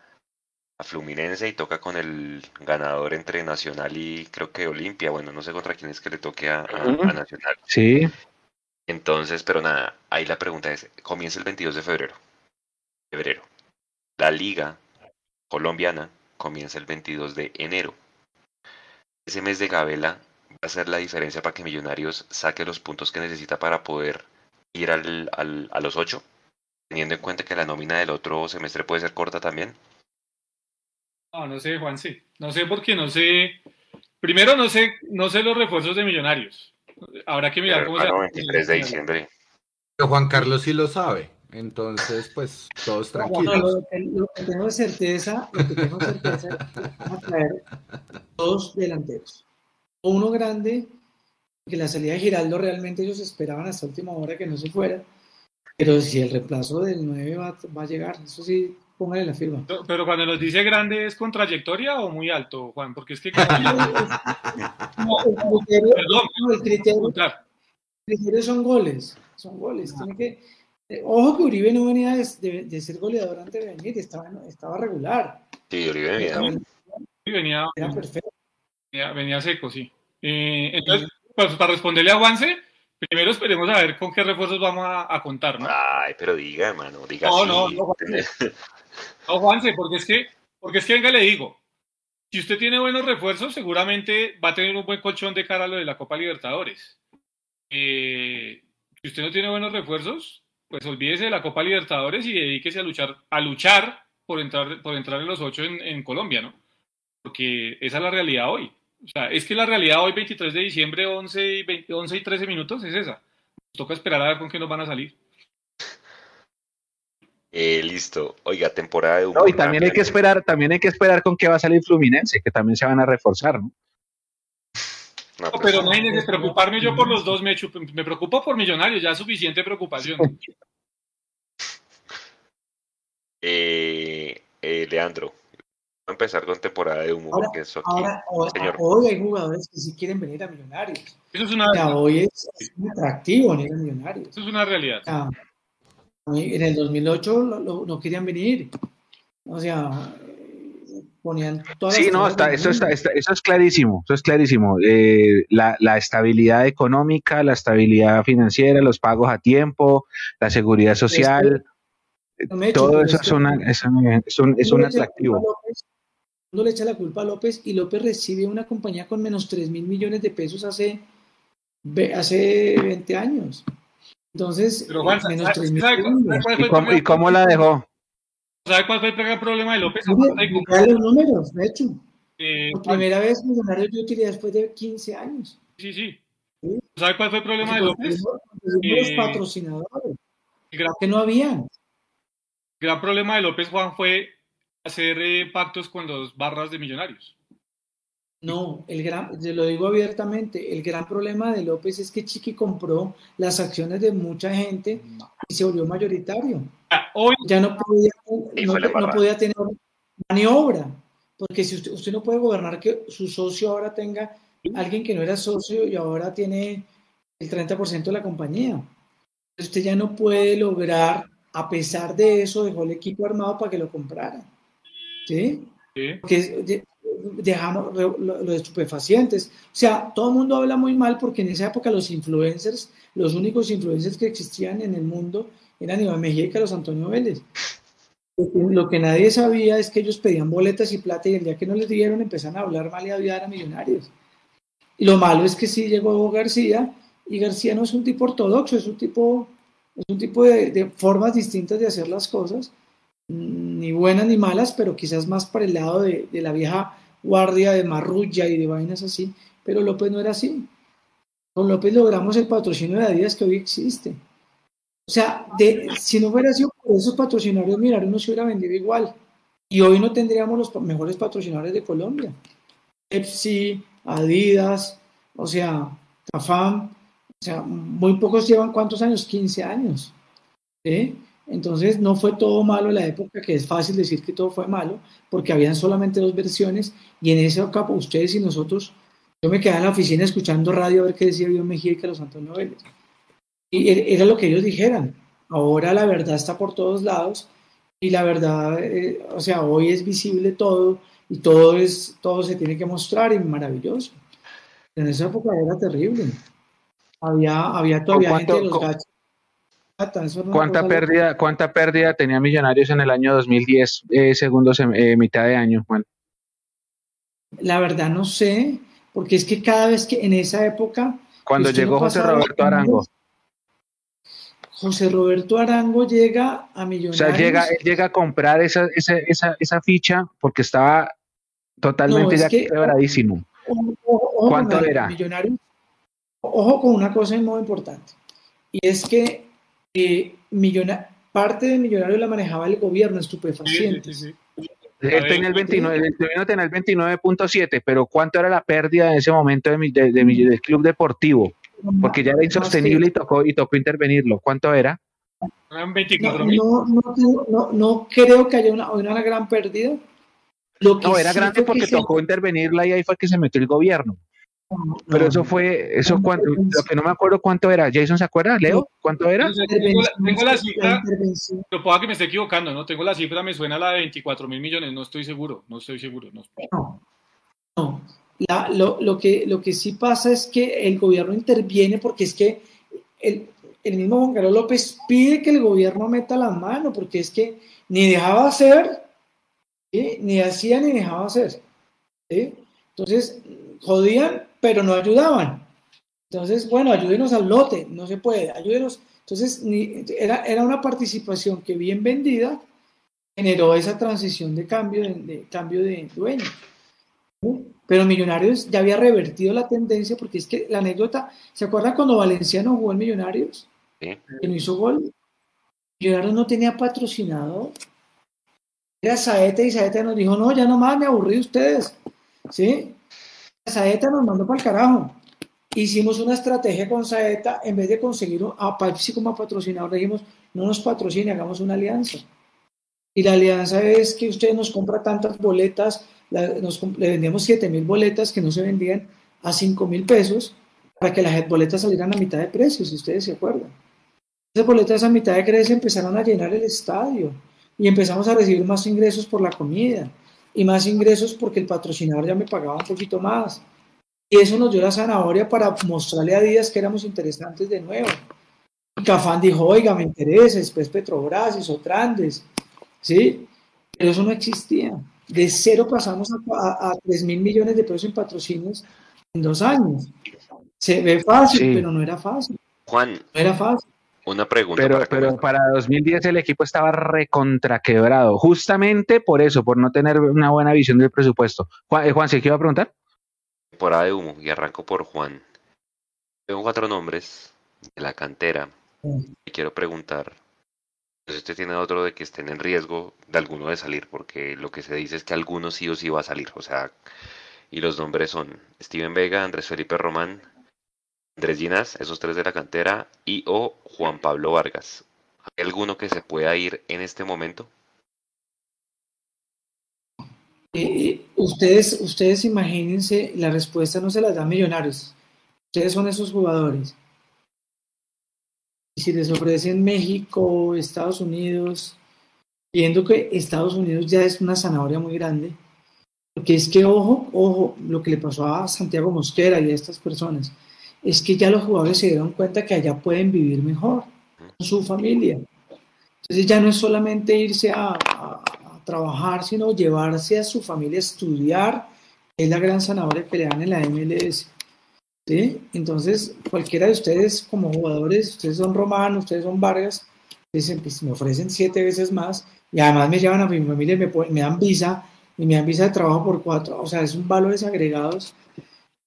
Speaker 1: Fluminense y toca con el ganador entre Nacional y creo que Olimpia. Bueno, no sé contra quién es que le toque a, Nacional.
Speaker 4: Sí.
Speaker 1: Entonces, pero nada, ahí la pregunta es, comienza el 22 de febrero. Febrero. La liga colombiana comienza el 22 de enero. Ese mes de Gabela va a ser la diferencia para que Millonarios saque los puntos que necesita para poder ir al, al, a los ocho, teniendo en cuenta que la nómina del otro semestre puede ser corta también?
Speaker 3: No, no sé, Juan, sí. No sé porque no sé. Primero, no sé, no sé los refuerzos de Millonarios. Habrá que mirar
Speaker 1: Pero,
Speaker 3: cómo se
Speaker 1: hermano, 23 de diciembre.
Speaker 6: Pero Juan Carlos sí lo sabe. Entonces, pues, todos
Speaker 2: No,
Speaker 6: tranquilos.
Speaker 2: lo, que, lo que tengo certeza, lo que tengo certeza es que van a traer dos delanteros. Uno grande, que la salida de Giraldo realmente ellos esperaban hasta última hora que no se fuera. Pero si el reemplazo del 9 va, va a llegar, eso sí, póngale la firma.
Speaker 3: Pero cuando nos dice grande, ¿es con trayectoria o muy alto, Juan? Porque es que.
Speaker 2: No, el criterio,
Speaker 3: Perdón,
Speaker 2: no, el criterio, el criterio son goles. Son goles. Tiene que, eh, ojo que Uribe no venía de, de- de ser goleador antes de venir, estaba, estaba regular.
Speaker 1: Sí, Uribe.
Speaker 3: Sí, venía,
Speaker 2: Era perfecto.
Speaker 3: venía, venía seco, sí. Eh, entonces, pues, para responderle a Juanse, primero esperemos a ver con qué refuerzos vamos a, a contar, ¿no?
Speaker 1: Ay, pero diga, hermano, diga
Speaker 3: No,
Speaker 1: sí.
Speaker 3: no, no. No, Juanse, porque es que, porque es que venga, le digo, si usted tiene buenos refuerzos, seguramente va a tener un buen colchón de cara a lo de la Copa Libertadores. Eh, si usted no tiene buenos refuerzos, pues olvídese de la Copa Libertadores y dedíquese a luchar, a luchar por entrar, por entrar en los ocho en, Colombia, ¿no? Porque esa es la realidad hoy. O sea, es que la realidad hoy, 23 de diciembre, 11 y, 20 11 y 13 minutos, es esa. Nos toca esperar a ver con qué nos van a salir.
Speaker 1: Eh, listo. Oiga, temporada de humor.
Speaker 4: No, y también hay que esperar, también hay que esperar con qué va a salir Fluminense, que también se van a reforzar, ¿no?
Speaker 1: No,
Speaker 3: No,
Speaker 1: pues,
Speaker 3: pero imagínense, preocuparme yo por los dos me, me preocupo por Millonarios, ya es suficiente preocupación.
Speaker 1: eh, eh, Leandro, voy a empezar con temporada de humor,
Speaker 2: Ahora-
Speaker 1: que eso aquí.
Speaker 2: Ahora, ahora-
Speaker 1: señor.
Speaker 2: hoy hay jugadores que sí quieren venir a Millonarios.
Speaker 3: Eso es una,
Speaker 2: sea, hoy es, es muy atractivo venir a Millonarios.
Speaker 3: eso es una realidad.
Speaker 2: En el 2008 lo- lo- no querían venir. O sea, eh, ponían todas
Speaker 4: Sí,
Speaker 2: las
Speaker 4: no, está, eso, está, está- eso es clarísimo, eso es clarísimo. Eh, la, la estabilidad económica, la estabilidad financiera, los pagos a tiempo, la seguridad social,
Speaker 2: Mecho,
Speaker 4: todo
Speaker 2: pero
Speaker 4: eso
Speaker 2: es
Speaker 4: es,
Speaker 2: que-
Speaker 4: una, es un, es un- es atractivo.
Speaker 2: López, uno le echa la culpa a López y López recibe una compañía con menos 3 mil millones de pesos hace, hace 20 años. Entonces,
Speaker 3: Pero Juan,
Speaker 2: menos
Speaker 3: ¿sabe-
Speaker 2: 3 mil
Speaker 3: sabe cuál- sabe cuál fue
Speaker 4: ¿Y
Speaker 3: el
Speaker 4: cómo,
Speaker 3: primer-
Speaker 4: y cómo la dejó?
Speaker 3: ¿Sabe cuál fue el gran problema de López?
Speaker 2: Mira los números, de hecho.
Speaker 3: Eh,
Speaker 2: Por primera vez Millonarios dio utilidad después de 15 años.
Speaker 3: sí, sí.
Speaker 2: Sí.
Speaker 3: ¿Sabe cuál fue el problema de López?
Speaker 2: Conseguimos
Speaker 3: Eh,
Speaker 2: patrocinadores
Speaker 3: El gran,
Speaker 2: que no habían.
Speaker 3: gran problema de López, Juan, fue hacer eh, pactos con los barras de millonarios.
Speaker 2: No, el gran, yo lo digo abiertamente, el gran problema de López es que Chiqui compró las acciones de mucha gente y se volvió mayoritario.
Speaker 3: Ah, Hoy,
Speaker 2: Ya no podía, no, podía tener maniobra, porque si usted, usted no puede gobernar que su socio ahora tenga alguien que no era socio y ahora tiene el 30% de la compañía. Usted ya no puede lograr, a pesar de eso, dejó el equipo armado para que lo comprara. ¿Sí?
Speaker 3: sí,
Speaker 2: porque dejamos lo, lo de estupefacientes. O sea, todo el mundo habla muy mal porque en esa época los influencers, los únicos influencers que existían en el mundo eran Iván Mejía y Carlos Antonio Vélez. Lo que, nadie sabía es que ellos pedían boletas y plata y el día que no les dieron empezaron a hablar mal y a odiar a millonarios. Y lo malo es que sí llegó García y García no es un tipo ortodoxo, es un tipo, es un tipo de, formas distintas de hacer las cosas ni buenas ni malas, pero quizás más para el lado de la vieja guardia de marrulla y de vainas así, pero López no era así. Con López logramos el patrocinio de Adidas que hoy existe. O sea, si no hubiera sido por esos patrocinadores, mirar, uno se hubiera vendido igual. Y hoy no tendríamos los mejores patrocinadores de Colombia. Pepsi, Adidas, o sea, Cafam, o sea, muy pocos llevan cuántos años, 15 años. ¿sí? Entonces no fue todo malo en la época, que es fácil decir que todo fue malo, porque habían solamente dos versiones y en esa época ustedes y nosotros, yo me quedaba en la oficina escuchando radio a ver qué decía Iván Mejía y Carlos Antonio Vélez. Y e- era lo que ellos dijeran. Ahora la verdad está por todos lados y la verdad, eh, o sea, hoy es visible todo y todo, es, todo se tiene que mostrar y maravilloso. En esa época era terrible. Había, había todavía gente de los gachos.
Speaker 4: ¿Cuánta pérdida, ¿Cuánta pérdida tenía Millonarios en el año 2010, eh, segundo eh, mitad de año, Juan?
Speaker 2: La verdad no sé, porque es que cada vez que en esa época...
Speaker 4: Cuando
Speaker 2: no
Speaker 4: llegó José Roberto Arango.
Speaker 2: José Roberto Arango llega a Millonarios.
Speaker 4: O sea, llega, él llega a comprar esa, esa, esa, esa ficha porque estaba totalmente ya quebradísimo. ¿Cuánto era?
Speaker 2: ojo con una cosa muy importante. Y es que eh, parte de Millonarios la manejaba el gobierno estupefacientes.
Speaker 4: Él tenía el 29, el tenía el 29.7, pero ¿cuánto era la pérdida en ese momento de, de, del club deportivo? Porque ya era insostenible y tocó, y tocó intervenirlo. ¿Cuánto era?
Speaker 2: no, no, no, creo que haya una, una gran pérdida.
Speaker 4: Lo no, era grande porque tocó intervenirla y ahí fue que se metió el gobierno. Pero eso fue, eso cuánto, lo que no me acuerdo cuánto era. Jason, ¿se acuerda? Leo, ¿cuánto era?
Speaker 3: Tengo la, tengo la cifra, lo puedo que me esté equivocando, ¿no? Tengo la cifra, me suena la de 24 mil millones, no estoy seguro, no estoy seguro. No,
Speaker 2: no. La, lo, lo, que, lo que sí pasa es que el gobierno interviene porque es que el, el mismo Juan Carlos López pide que el gobierno meta la mano, porque es que ni dejaba hacer, ni hacía ni dejaba hacer. Entonces, jodían, pero no ayudaban. Entonces, bueno, ayúdenos al lote, no se puede, ayúdenos. Entonces, era, era una participación que bien vendida generó esa transición de cambio de, cambio de dueño. Pero Millonarios ya había revertido la tendencia porque es que la anécdota, ¿se acuerdan cuando Valenciano jugó en Millonarios? Que no hizo gol. Millonarios no tenía patrocinado. Era Saeta y Saeta nos dijo, no, ya nomás me aburrí de ustedes. ¿Sí? Saeta nos mandó para el carajo. Hicimos una estrategia con Saeta, en vez de conseguir a Pepsi como patrocinador, dijimos, no nos patrocine, hagamos una alianza. Y la alianza es que usted nos compra tantas boletas, nos, le vendíamos 7 mil boletas que no se vendían a 5 mil pesos para que las boletas salieran a mitad de precio, si ustedes se acuerdan. Esas boletas a mitad de precio empezaron a llenar el estadio y empezamos a recibir más ingresos por la comida y más ingresos porque el patrocinador ya me pagaba un poquito más. Y eso nos dio la zanahoria para mostrarle a Díaz que éramos interesantes de nuevo. Y Cafán dijo, oiga, me interesa, después Petrobras y Sotrandes, ¿sí? Pero eso no existía. De cero pasamos a, a, 3 mil millones de pesos en patrocinios en dos años. Se ve fácil, pero no era fácil.
Speaker 1: Juan.
Speaker 2: No era fácil.
Speaker 1: Una pregunta.
Speaker 4: Pero para, pero para 2010 el equipo estaba recontraquebrado, justamente por eso, por no tener una buena visión del presupuesto. Juan, eh, Juan ¿se iba a preguntar?
Speaker 1: Temporada de humo, y arranco por Juan. Tengo cuatro nombres de la cantera. Y quiero preguntar, si usted tiene otro de que estén en riesgo de alguno de salir, porque lo que se dice es que algunos sí o sí va a salir. O sea, y los nombres son Steven Vega, Andrés Felipe Román, Andrés Ginás, esos tres de la cantera, y o Juan Pablo Vargas. ¿Hay alguno que se pueda ir en este momento?
Speaker 2: Eh, eh, ustedes, ustedes imagínense, la respuesta no se las da Millonarios. Ustedes son esos jugadores. Y si les ofrecen México, Estados Unidos, viendo que Estados Unidos ya es una zanahoria muy grande, porque es que, ojo, ojo, lo que le pasó a Santiago Mosquera y a estas personas, es que ya los jugadores se dieron cuenta que allá pueden vivir mejor con su familia. Entonces ya no es solamente irse a, trabajar, sino llevarse a su familia a estudiar. Es la gran zanahoria que le dan en la MLS. ¿sí? Entonces, cualquiera de ustedes como jugadores, ustedes son romanos, ustedes son Vargas, dicen, pues me ofrecen siete veces más y además me llevan a mi familia me, dan visa y me dan visa de trabajo por cuatro. O sea, es un valores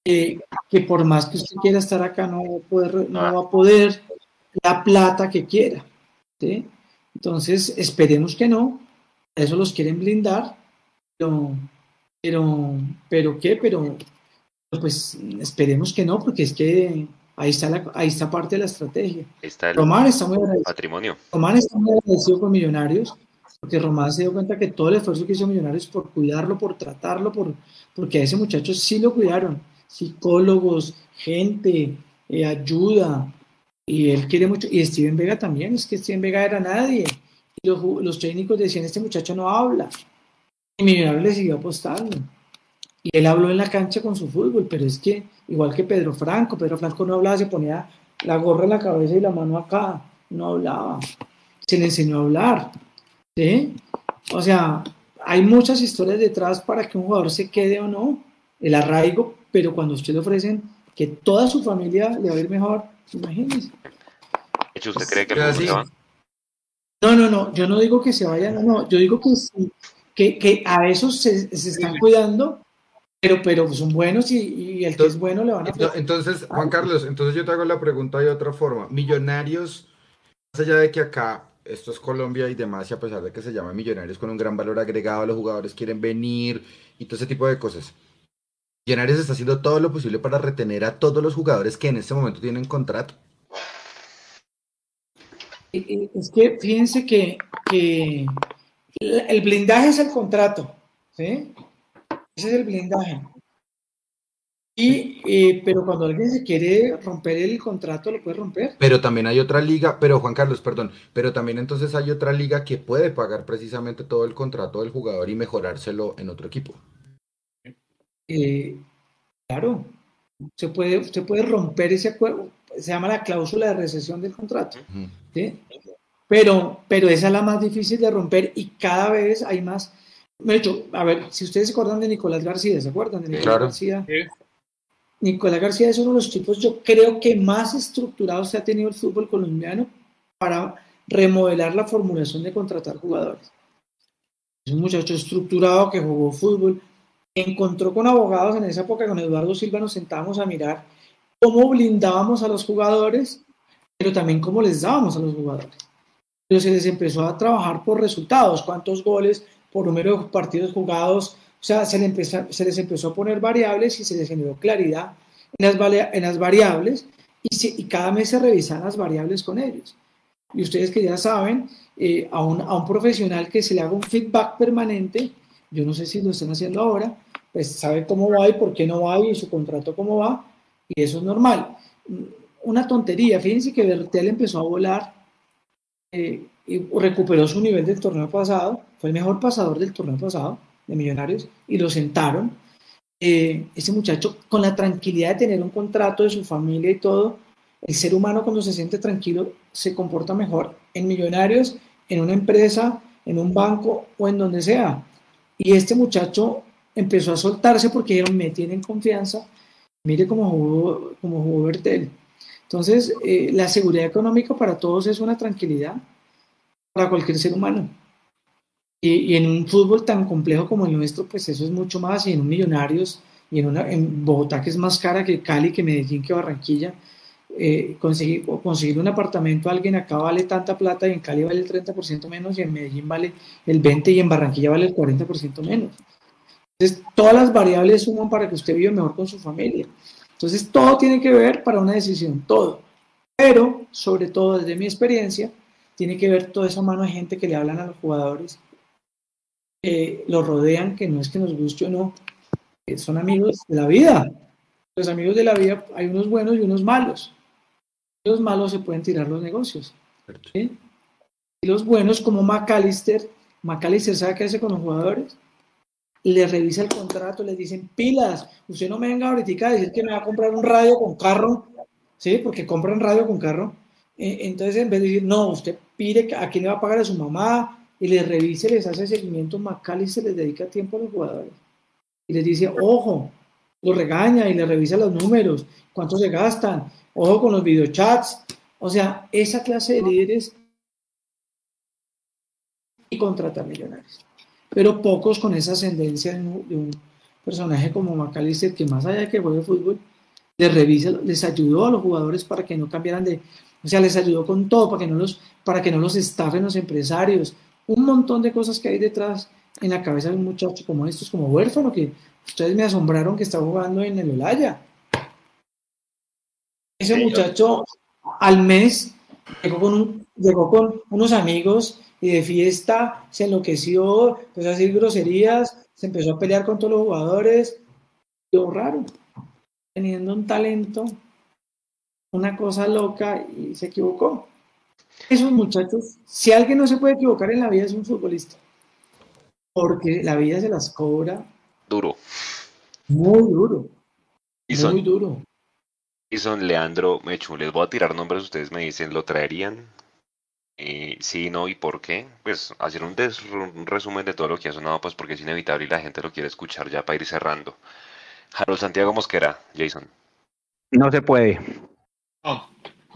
Speaker 2: agregados que por más que usted quiera estar acá no va a poder, no va a poder la plata que quiera. ¿sí? Entonces, esperemos que no. Eso los quieren blindar. Pero, pero, pero ¿qué? Pero, pues esperemos que no, porque es que ahí está, la, ahí está parte de la estrategia.
Speaker 1: Está el
Speaker 2: Román está muy agradecido.
Speaker 1: patrimonio.
Speaker 2: Román está muy agradecido con Millonarios, porque Román se dio cuenta que todo el esfuerzo que hizo Millonarios por cuidarlo, por tratarlo, por, porque a ese muchacho sí lo cuidaron psicólogos, gente, eh, ayuda, y él quiere mucho, y Steven Vega también, es que Steven Vega era nadie, y los, técnicos decían, este muchacho no habla, y Millonarios le siguió apostando, y él habló en la cancha con su fútbol, pero es que, igual que Pedro Franco, Pedro Franco no hablaba, se ponía la gorra en la cabeza y la mano acá, no hablaba, se le enseñó a hablar, ¿sí? O sea, hay muchas historias detrás para que un jugador se quede o no, el arraigo pero cuando usted le ofrecen que toda su familia le va a ir mejor, imagínese.
Speaker 1: ¿usted cree que el
Speaker 6: Sí.
Speaker 1: se va?
Speaker 2: No, no, no, yo no digo que se vayan, no, no, yo digo que, sí, que, que a esos se, se están cuidando, pero, pero son buenos y, y el que es bueno le van a...
Speaker 6: Ento- Entonces, Juan Carlos, entonces yo te hago la pregunta de otra forma. Millonarios, más allá de que acá esto es Colombia y demás, y a pesar de que se llama Millonarios con un gran valor agregado, los jugadores quieren venir y todo ese tipo de cosas. Millonarios está haciendo todo lo posible para retener a todos los jugadores que en este momento tienen contrato.
Speaker 2: Eh, eh, Es que fíjense que, el blindaje es el contrato, ¿sí? Ese es el blindaje. Y, eh, pero cuando alguien se quiere romper el contrato, lo puede romper.
Speaker 6: Pero también hay otra liga, pero Juan Carlos, perdón, pero también entonces hay otra liga que puede pagar precisamente todo el contrato del jugador y mejorárselo en otro equipo.
Speaker 2: Eh, claro, se puede, se puede romper ese acuerdo, se llama la cláusula de recesión del contrato. Pero, pero esa es la más difícil de romper y cada vez hay más. De hecho, a ver, si ustedes se acuerdan de Nicolás García, ¿se acuerdan de Nicolás
Speaker 6: Claro.
Speaker 2: García?
Speaker 3: Sí.
Speaker 2: Nicolás García es uno de los tipos, yo creo que más estructurados que ha tenido el fútbol colombiano para remodelar la formulación de contratar jugadores. Es un muchacho estructurado que jugó fútbol, encontró con abogados en esa época, con Eduardo Silva nos sentábamos a mirar cómo blindábamos a los jugadores, pero también cómo les dábamos a los jugadores. Pero se les empezó a trabajar por resultados, cuántos goles, por número de partidos jugados, o sea, se, le empezó- se les empezó a poner variables y se les generó claridad en las, variables y, cada mes se revisan las variables con ellos. Y ustedes que ya saben, eh, a, un, a un profesional que se le haga un feedback permanente, yo no sé si lo están haciendo ahora, pues sabe cómo va y por qué no va y su contrato cómo va, y eso es normal. Una tontería, fíjense que Bertel empezó a volar eh, y recuperó su nivel del torneo pasado, fue el mejor pasador del torneo pasado de Millonarios y lo sentaron. Eh, ese muchacho, con la tranquilidad de tener un contrato de su familia y todo, el ser humano cuando se siente tranquilo se comporta mejor en Millonarios, en una empresa, en un banco o en donde sea. Y este muchacho empezó a soltarse porque dijeron, me tienen confianza, mire cómo jugó, cómo jugó Bertel. Entonces, eh, la seguridad económica para todos es una tranquilidad para cualquier ser humano. Y, y en un fútbol tan complejo como el nuestro, pues eso es mucho más. Y en un Millonarios, y en, una, en Bogotá, que es más cara que Cali, que Medellín, que Barranquilla, eh, conseguir, conseguir un apartamento a alguien acá vale tanta plata y en Cali vale el 30% menos y en Medellín vale el 20% y en Barranquilla vale el 40% menos. Entonces, todas las variables suman para que usted viva mejor con su familia. Entonces, todo tiene que ver para una decisión, todo. Pero, sobre todo desde mi experiencia, tiene que ver toda esa mano de gente que le hablan a los jugadores, que los rodean, que no es que nos guste o no, son amigos de la vida. Los amigos de la vida, hay unos buenos y unos malos. Los malos se pueden tirar los negocios. ¿sí? Y los buenos, como McAllister, McAllister sabe qué hace con los jugadores, le revisa el contrato, les dicen pilas, usted no me venga ahorita a decir que me va a comprar un radio con carro, ¿sí? Porque compran radio con carro. Eh, entonces, en vez de decir, no, usted pide a quién le va a pagar a su mamá y les revise, les hace seguimiento, McAllister les dedica tiempo a los jugadores. Y les dice, ojo, lo regaña y le revisa los números, cuánto se gastan, ojo con los videochats. O sea, esa clase de líderes y contratar millonarios pero pocos con esa ascendencia de un, personaje como McAllister, que más allá de que juegue fútbol, les revisa, les ayudó a los jugadores para que no cambiaran de, o sea, les ayudó con todo, para que no los, para que no los estafen los empresarios, un montón de cosas que hay detrás en la cabeza de un muchacho como estos, como huérfano, que ustedes me asombraron que está jugando en el Olaya. Ese muchacho al mes llegó con, un, llegó con unos amigos y de fiesta se enloqueció, empezó a decir groserías, se empezó a pelear con todos los jugadores. Lo raro, teniendo un talento, una cosa loca y se equivocó. Esos muchachos, si alguien no se puede equivocar en la vida es un futbolista, porque la vida se las cobra
Speaker 1: Duro.
Speaker 2: muy duro,
Speaker 1: Y
Speaker 2: muy
Speaker 1: son,
Speaker 2: duro.
Speaker 1: Y son Leandro Mechu. Les voy a tirar nombres, ustedes me dicen, ¿lo traerían? Eh, sí, no, ¿y por qué? Pues hacer un, des- un resumen de todo lo que ha sonado, pues porque es inevitable y la gente lo quiere escuchar ya para ir cerrando. Harold Santiago Mosquera, Jason.
Speaker 4: No se puede.
Speaker 3: No,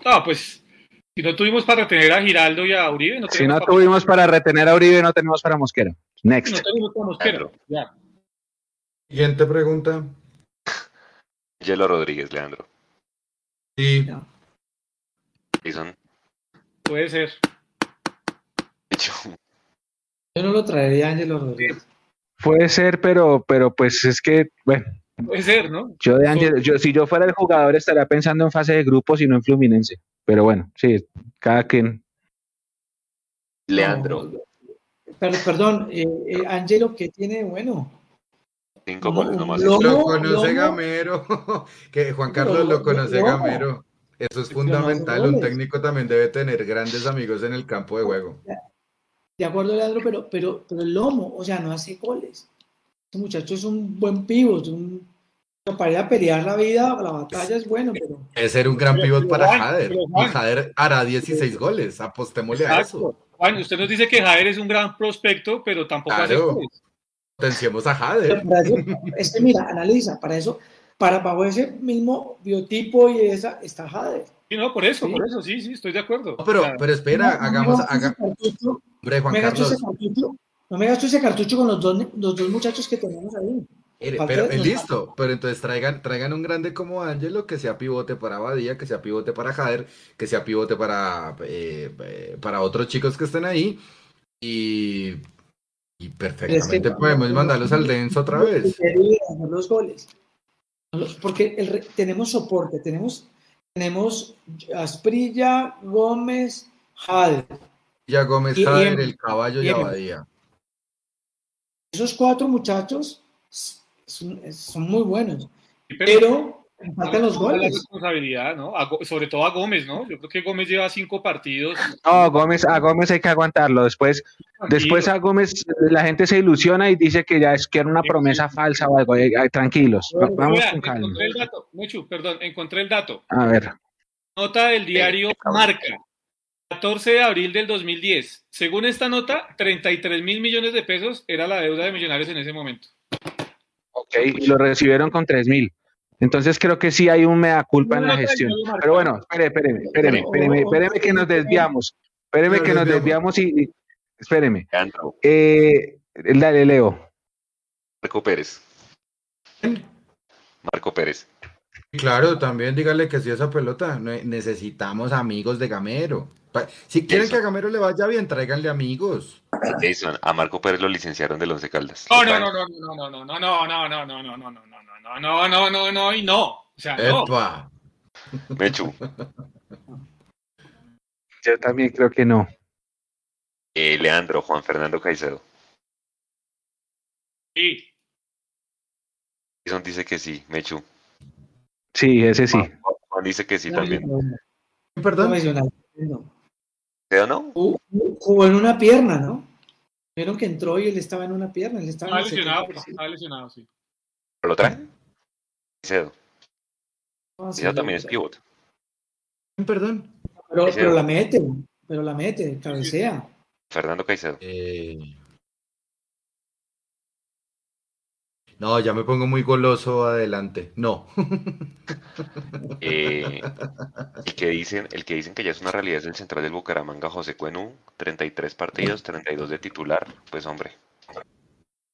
Speaker 3: no, pues Si no tuvimos para retener a Giraldo y a Uribe, no
Speaker 4: Si no tuvimos para retener a Uribe, no tenemos para Mosquera. Next.
Speaker 3: No tenemos para Mosquera. Ya.
Speaker 6: Siguiente pregunta.
Speaker 1: Yelo Rodríguez, Leandro.
Speaker 6: Sí.
Speaker 1: Jason.
Speaker 3: Puede ser.
Speaker 2: Yo no lo traería a Ángelo Rodríguez.
Speaker 4: Puede ser, pero, pero pues es que, bueno,
Speaker 3: Puede ser, ¿no?
Speaker 4: yo de Ángel, yo, si yo fuera el jugador estaría pensando en fase de grupos y no en Fluminense. Pero bueno, sí, cada quien.
Speaker 1: Leandro.
Speaker 2: No, pero, perdón, eh, eh, Ángelo, ¿qué tiene bueno?
Speaker 1: Cinco goles nomás.
Speaker 6: Lo conoce. Gamero. que Juan Carlos lo
Speaker 2: lo-
Speaker 6: conoce
Speaker 2: no.
Speaker 6: Gamero. Eso es fundamental. Un técnico también debe tener grandes amigos en el campo de juego.
Speaker 2: De acuerdo, Leandro, pero, pero, pero el lomo, o sea, no hace goles. Este muchacho es un buen pivot, un, para ir a pelear la vida, la batalla es bueno, pero
Speaker 6: Es ser un gran pivot para
Speaker 3: Juan,
Speaker 6: Jader.
Speaker 3: Juan.
Speaker 6: Jader hará 16 goles. Apostémosle a eso.
Speaker 3: Juan, usted nos dice que Jader es un gran prospecto, pero tampoco hace goles.
Speaker 6: Potenciemos a
Speaker 2: eso, es que mira, analiza, para eso, para bajo ese mismo biotipo y esa, está Jader.
Speaker 3: Sí, no, por eso,
Speaker 2: Sí.
Speaker 3: por eso, sí, sí, estoy de acuerdo.
Speaker 6: No, pero,
Speaker 3: O sea,
Speaker 6: pero espera,
Speaker 2: No, no
Speaker 6: hagamos,
Speaker 2: me gasto
Speaker 6: haga,
Speaker 2: ese cartucho,
Speaker 6: hombre, Juan
Speaker 2: me gasto ese
Speaker 6: Carlos.
Speaker 2: cartucho, no me gasto ese cartucho con los dos, los dos muchachos que tenemos ahí.
Speaker 6: Mire, pero eh, listo, pero entonces traigan, traigan un grande como Ángelo que sea pivote para Badía, que sea pivote para Jader, que sea pivote para, eh, eh, para otros chicos que estén ahí y, y perfectamente podemos mandarlos al denso otra vez.
Speaker 2: Los goles. Porque el tenemos soporte, tenemos, tenemos Asprilla, Gómez, Jader.
Speaker 6: Ya Gómez,
Speaker 2: Y-
Speaker 6: Jader,
Speaker 2: en-
Speaker 6: el caballo y
Speaker 2: y en-
Speaker 6: Abadía.
Speaker 2: Esos cuatro muchachos son, son muy buenos,
Speaker 3: pero-
Speaker 2: pero faltan los
Speaker 3: la
Speaker 2: goles.
Speaker 3: responsabilidad, ¿no? A Go- sobre todo a Gómez, ¿no? Yo creo que Gómez lleva cinco partidos.
Speaker 4: No, Gómez, a Gómez hay que aguantarlo. Después, después a Gómez la gente se ilusiona y dice que ya es que era una promesa falsa o algo. Tranquilos, va- vamos
Speaker 3: Vea,
Speaker 4: con calma.
Speaker 3: encontré el dato, Mechu, perdón, encontré el dato.
Speaker 4: A ver,
Speaker 3: Nota del diario Marca, 14 de abril del 2010. Según esta nota, 33 mil millones de pesos era la deuda de Millonarios en ese momento.
Speaker 4: ok, y lo recibieron con tres mil. Entonces creo que sí hay un mea culpa en la gestión. Pero bueno, espere, espéreme, espéreme, espéreme, espéreme que nos desviamos. Espéreme que nos
Speaker 6: desviamos.
Speaker 4: y, y- espéreme. Eh, dale, Leo.
Speaker 1: Marco Pérez. Marco Pérez.
Speaker 6: Claro, también dígale que si esa pelota, ne- necesitamos amigos de Gamero. Si quieren que a Gamero le vaya bien, tráiganle amigos.
Speaker 1: Jason. A Marco Pérez lo licenciaron del Once Caldas.
Speaker 3: No, no, no, no, no, no, no, no, no, no, no, no, no, no, no, no, no, no, no, no, no, y no. O sea, no.
Speaker 6: Epa.
Speaker 1: Mechu.
Speaker 4: Yo también creo que no.
Speaker 1: Eh, Leandro. Juan Fernando Caicedo.
Speaker 3: Sí.
Speaker 1: Jason dice que sí. Mechu.
Speaker 4: Sí, ese sí.
Speaker 1: Juan, Juan dice que sí también.
Speaker 6: Perdón.
Speaker 2: Profesional, no.
Speaker 1: ¿Caicedo no?
Speaker 2: Jugó- Jugó en una pierna, ¿no? Vieron que entró y él estaba en una pierna, él estaba
Speaker 3: Estaba lesionado,
Speaker 2: 70%.
Speaker 3: estaba lesionado, sí.
Speaker 1: ¿Lo traen? Caicedo.
Speaker 2: Ah, sí,
Speaker 1: Caicedo también es pivot.
Speaker 6: Perdón.
Speaker 2: Pero la mete, pero la mete, cabecea.
Speaker 1: Fernando Caicedo.
Speaker 6: Eh, No, ya me pongo muy goloso adelante. No.
Speaker 1: Eh, el que dicen, el que dicen que ya es una realidad es el central del Bucaramanga, José Cuenú, 33 partidos, 32 de titular, pues hombre.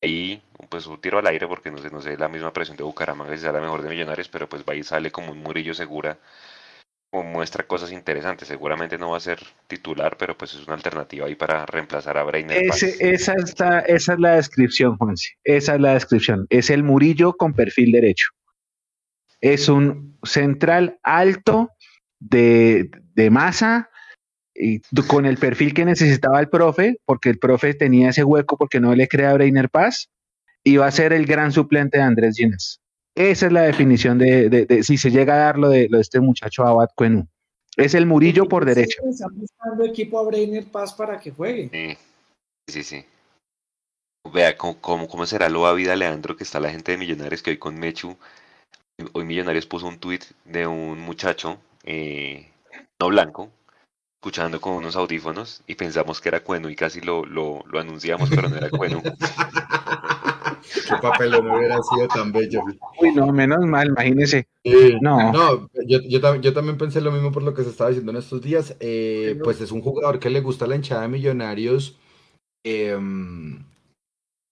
Speaker 1: Ahí, pues un tiro al aire porque no sé, no sé la misma presión de Bucaramanga si sea la mejor de Millonarios, pero pues va y sale como un Murillo segura, como muestra cosas interesantes. Seguramente no va a ser titular, pero pues es una alternativa ahí para reemplazar a Breiner
Speaker 4: esa, esa es la descripción, Juanse. Esa es la descripción. Es el Murillo con perfil derecho. Es un central alto de, de masa y con el perfil que necesitaba el profe, porque el profe tenía ese hueco porque no le crea a Breiner Paz, y va a ser el gran suplente de Andrés Ginés. Esa es la definición de, de- de si se llega a dar lo de, lo de este muchacho Abad Cuenú. Es el Murillo por derecha.
Speaker 2: Están buscando equipo a Breiner Paz para que juegue.
Speaker 1: Sí, sí, sí. Vea cómo, cómo, cómo será lo a vida, Leandro, que está la gente de Millonarios que hoy con Mechu. Hoy Millonarios puso un tuit de un muchacho eh, no blanco, escuchando con unos audífonos y pensamos que era Cueno y casi lo, lo, lo anunciamos, pero no era Cueno.
Speaker 6: Qué papel no hubiera sido tan bello.
Speaker 4: Uy, no, menos mal, imagínese.
Speaker 6: no, no yo, yo, yo, también pensé lo mismo por lo que se estaba diciendo en estos días. Eh, pues es un jugador que le gusta la hinchada de millonarios. Em,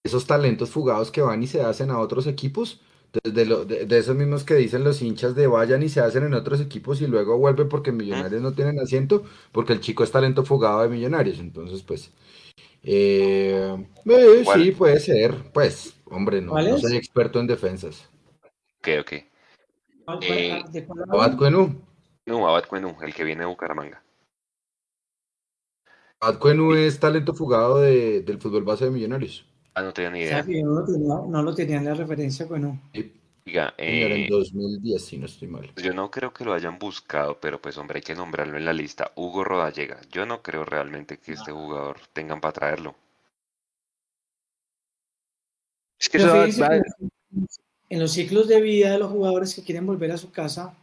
Speaker 6: esos talentos fugados que van y se hacen a otros equipos. De, de, esos mismos que dicen los hinchas de vayan y se hacen en otros equipos y luego vuelven porque Millonarios no tienen asiento, porque el chico es talento fugado de Millonarios. Entonces, pues, eh, eh, sí, puede ser. Pues, hombre, no, no soy experto en defensas.
Speaker 1: Ok, ok.
Speaker 6: Eh, Abad Cuenú.
Speaker 1: No, Abad Cuenú, el que viene de Bucaramanga.
Speaker 6: Abad Cuenú es talento fugado de, del fútbol base de Millonarios.
Speaker 1: Ah, no tenía ni idea.
Speaker 2: no, lo tenía, no lo tenía en la referencia.
Speaker 6: Sí. Diga, eh, en 2010, si no estoy mal.
Speaker 1: Yo no creo que lo hayan buscado, pero pues hombre, hay que nombrarlo en la lista. Hugo Rodallega. Yo no creo realmente que este jugador tengan para traerlo.
Speaker 2: Es que eso en los ciclos de vida de los jugadores que quieren volver a su casa,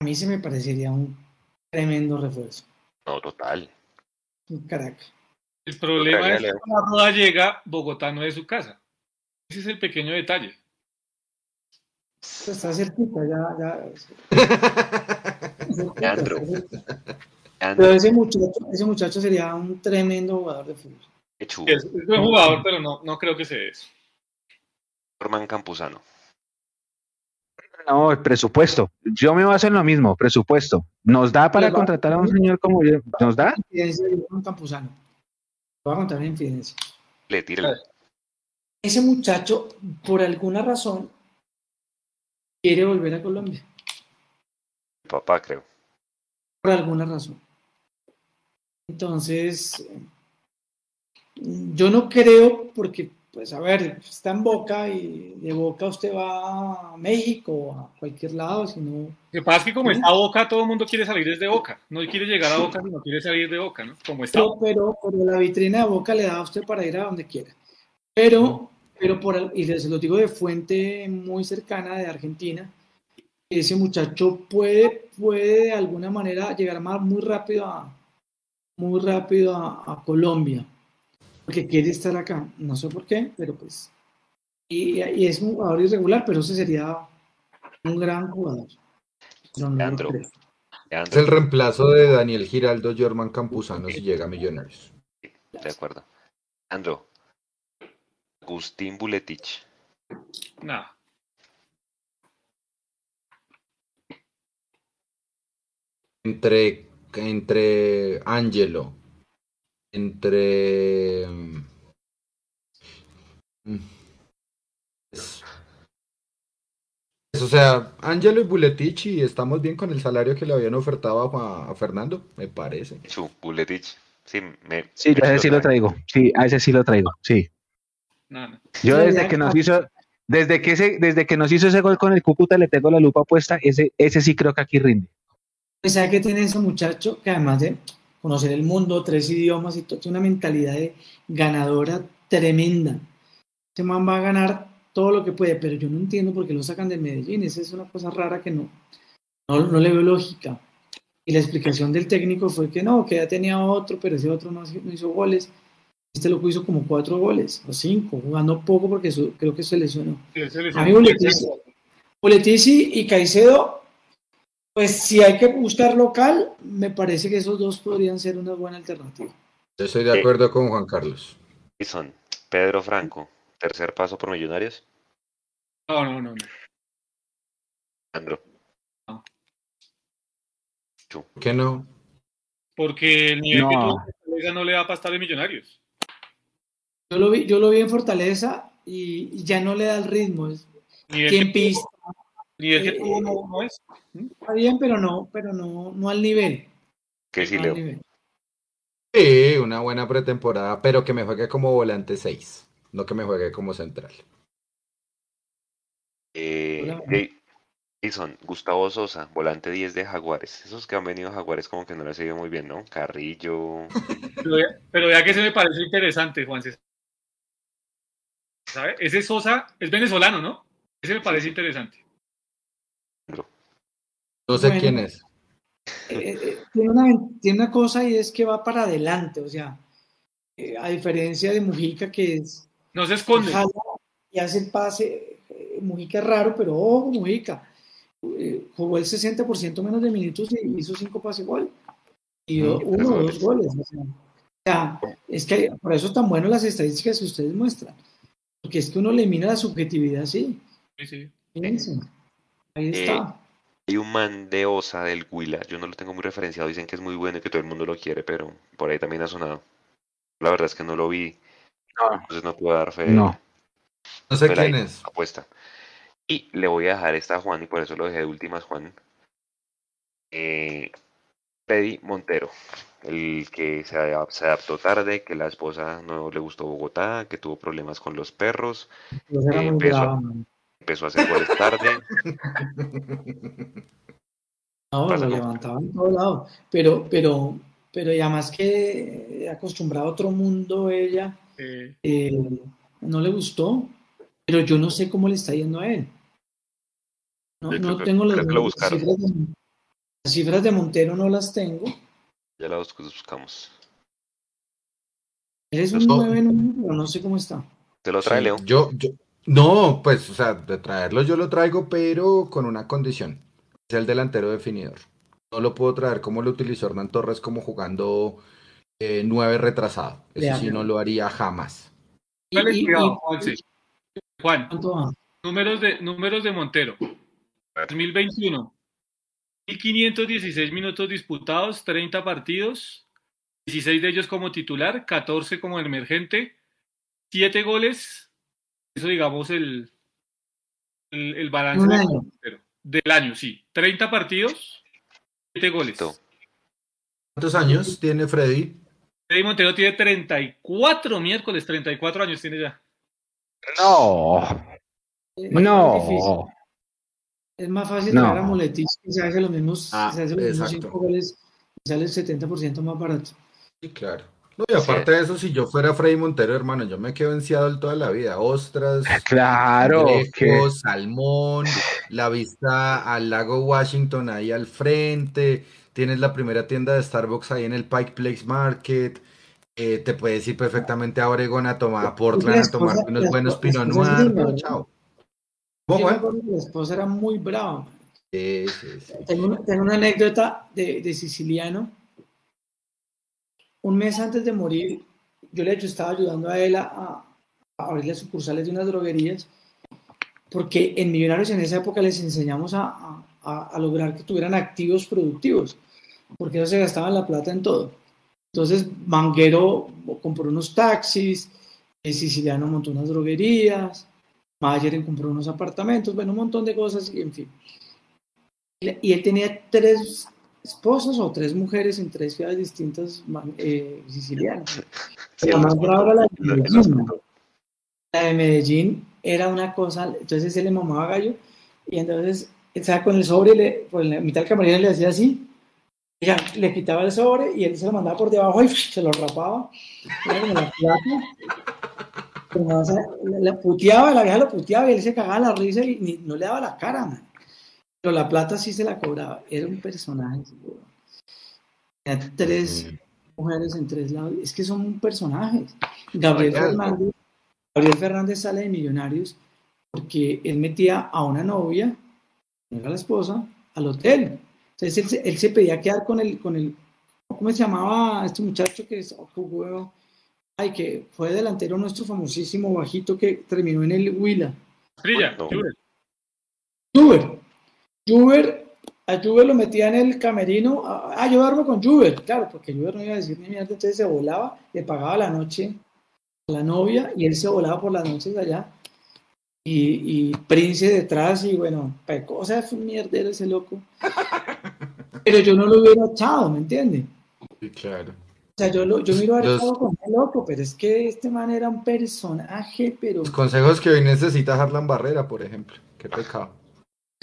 Speaker 2: a mí se me parecería un tremendo refuerzo.
Speaker 1: No, total.
Speaker 2: Un crack.
Speaker 3: El problema es que cuando Rodallega, Bogotá no es su casa. Ese es el pequeño detalle.
Speaker 2: Está cerquita, ya, ya. Pero ese muchacho, ese muchacho sería un tremendo jugador de fútbol.
Speaker 3: Es, un buen jugador, pero no, no creo que sea eso.
Speaker 1: Norman Campuzano.
Speaker 4: No, el presupuesto. Yo me baso en lo mismo, presupuesto. ¿Nos da para contratar a un señor como yo? ¿Nos da?
Speaker 2: Campuzano. Voy a contar una infidencia.
Speaker 1: Le tira.
Speaker 2: Ese muchacho, por alguna razón, quiere volver a Colombia.
Speaker 1: Papá, creo.
Speaker 2: Por alguna razón. Entonces, yo no creo, porque, pues, a ver, está en Boca y de Boca usted va a México o a cualquier lado, sino...
Speaker 3: Lo que pasa es que como está Boca, todo el mundo quiere salir desde Boca. No quiere llegar a Boca, sino quiere salir de Boca, ¿no? Como está.
Speaker 2: Pero, pero, la vitrina de Boca le da a usted para ir a donde quiera. Pero, pero por, y se lo digo de fuente muy cercana de Argentina, ese muchacho puede, puede de alguna manera llegar más muy rápido a, muy rápido a, Colombia, porque quiere estar acá. No sé por qué, pero pues. Y, es un jugador irregular, pero ese sería un gran jugador.
Speaker 6: es el reemplazo de Daniel Giraldo, Germán Campuzano si llega a Millonarios.
Speaker 1: De acuerdo. Andro. Agustín Buletich.
Speaker 3: No.
Speaker 6: entre, entre Angelo, entre... Mm, o sea, Angelo y Buletich y estamos bien con el salario que le habían ofertado a, Fernando, me parece.
Speaker 1: Su Buletich, sí, me,
Speaker 4: sí, a ese sí lo traigo, sí, a ese sí lo traigo, sí. Yo desde que nos hizo, desde que ese, desde que nos hizo ese gol con el Cúcuta le tengo la lupa puesta, ese, ese sí creo que aquí rinde.
Speaker 2: ¿Sabe que tiene ese muchacho que además de conocer el mundo, tres idiomas y todo, tiene una mentalidad de ganadora tremenda? Ese man va a ganar todo lo que puede, pero yo no entiendo por qué lo sacan de Medellín. Esa es una cosa rara que no, no, le veo lógica. Y la explicación del técnico fue que no, que ya tenía otro, pero ese otro no, hizo goles. Este loco hizo como cuatro goles, o cinco, jugando poco porque creo que se lesionó. a mí Boletici y Caicedo pues si hay que buscar local, me parece que esos dos podrían ser una buena alternativa.
Speaker 6: Yo estoy de acuerdo con Juan Carlos.
Speaker 1: Y son Pedro Franco, tercer paso por Millonarios.
Speaker 3: No, no, no.
Speaker 1: Andro.
Speaker 3: No.
Speaker 6: ¿Por qué no?
Speaker 3: Porque el nivel que tuvo Fortaleza no le da para estar en Millonarios.
Speaker 2: Yo lo vi, yo lo vi en Fortaleza y, ya no le da el ritmo. Es, ¿Quién pista?
Speaker 3: Ni el que eh, no, es.
Speaker 2: Está bien, pero no, pero no, no al nivel.
Speaker 1: Que sí, Leo.
Speaker 6: Sí, una buena pretemporada, pero que me juegue como volante 6, no que me juegue como central.
Speaker 1: Eh, Jason, Gustavo Sosa, volante 10 de Jaguares. Esos que han venido a Jaguares como que no les ha ido muy bien, ¿no? Carrillo.
Speaker 3: Pero vea, que se me parece interesante, Juan César. ¿Sabe? Ese Sosa es venezolano, ¿no? Ese me parece interesante.
Speaker 6: No sé quién es.
Speaker 2: Eh, eh, eh, tiene, una, tiene, una, cosa y es que va para adelante, o sea, a diferencia de Mujica que es
Speaker 3: No se esconde.
Speaker 2: y hace el pase. Eh, Mujica es raro, pero ojo, Mujica. Eh, jugó el 60% menos de minutos y hizo cinco pases gol. Y uno o dos goles. O sea, es que por eso tan buenas las estadísticas que ustedes muestran. Porque es que uno elimina la subjetividad, sí. Sí, sí. Ahí
Speaker 1: está. Hay un man de Osa del Huila, yo no lo tengo muy referenciado, dicen que es muy bueno y que todo el mundo lo quiere, pero por ahí también ha sonado. La verdad es que no lo vi, entonces no puedo dar fe.
Speaker 6: No. No sé quién es.
Speaker 1: Apuesta. Y le voy a dejar esta a Juan, y por eso lo dejé de últimas, Juan. Eh, Freddy Montero, el que se, adaptó tarde, que la esposa no le gustó Bogotá, que tuvo problemas con los perros, empezó, empezó, a hacer goles tarde.
Speaker 2: No, lo levantaba en todo lado, pero, pero, pero ya más que acostumbrada a otro mundo ella, eh, no le gustó, pero yo no sé cómo le está yendo a él. No, no tengo las cifras, de, las cifras de Montero, no las tengo.
Speaker 1: Ya las buscamos.
Speaker 2: Eres un 9 en un pero no sé cómo está.
Speaker 1: ¿Te lo trae, Leo?
Speaker 6: Yo, yo, no, pues, o sea, de traerlo yo lo traigo, pero con una condición. Es el delantero definidor. No lo puedo traer como lo utilizó Hernán Torres, como jugando eh, nueve retrasado. Eso sí no lo haría jamás.
Speaker 3: Juan, números de, números de Montero. 2021. 1516 minutos disputados, 30 partidos, 16 de ellos como titular, 14 como emergente, 7 goles. Eso digamos el, el, balance del año, sí. 30 partidos, 7 goles.
Speaker 6: ¿Cuántos años tiene Freddy?
Speaker 3: Freddy Montero tiene 34 miércoles, 34 años tiene ya.
Speaker 4: No. No.
Speaker 2: Es más fácil no. a Muletis que se hace los mismos, ah, se hace los mismos cinco goles y sale el 70% más barato.
Speaker 6: Sí, claro. No, y aparte de eso, si yo fuera Freddy Montero, hermano, yo me quedo en Seattle toda la vida. Ostras,
Speaker 4: claro,
Speaker 6: salmón, la vista al lago Washington ahí al frente, tienes la primera tienda de Starbucks ahí en el Pike Place Market, eh, te puedes ir perfectamente a Oregon a tomar, a Portland a tomar unos buenos Pinot Noir, chao.
Speaker 2: La esposa era muy brava. Tengo, una anécdota de, siciliano. Un mes antes de morir, yo le hecho estaba ayudando a él a, a abrirle sucursales de unas droguerías, porque en Millonarios en esa época les enseñamos a, lograr que tuvieran activos productivos, porque ellos se gastaban la plata en todo. Entonces, Manguero compró unos taxis, el siciliano montó unas droguerías, Mayer compró unos apartamentos, bueno, un montón de cosas, y en fin. Y él tenía tres esposas o tres mujeres en tres ciudades distintas eh, sicilianas. la más brava era la de Medellín. La de Medellín era una cosa, entonces él le mamaba gallo, y entonces estaba con el sobre, y le, por la mitad del camarero le hacía así, ella le quitaba el sobre y él se lo mandaba por debajo y se lo rapaba. la la puteaba, la vieja lo puteaba y él se cagaba la risa y no le daba la cara, Pero la plata sí se la cobraba. Era un personaje. Tenía tres mujeres en tres lados. Es que son personajes. Gabriel Fernández, Gabriel Fernández sale de Millonarios porque él metía a una novia, era la esposa, al hotel. Entonces él, se pedía quedar con el, con el, ¿cómo se llamaba este muchacho que jugó ay, que fue delantero nuestro famosísimo bajito que terminó en el Huila.
Speaker 3: Trilla,
Speaker 2: Juber. Juber. a Juber lo metía en el camerino. Ah, yo duermo con Juber, claro, porque Juber no iba a decir ni mierda, entonces se volaba, le pagaba la noche a la novia y él se volaba por las noches allá. Y, y Prince detrás, y bueno, o sea, fue un mierdero ese loco. Pero yo no lo hubiera echado, ¿me entiendes?
Speaker 6: Sí, claro.
Speaker 2: O sea, yo, lo, yo miro a Ricardo como loco, pero es que este man era un personaje, pero...
Speaker 6: Los consejos que hoy necesita Harlan Barrera, por ejemplo. Qué pecado.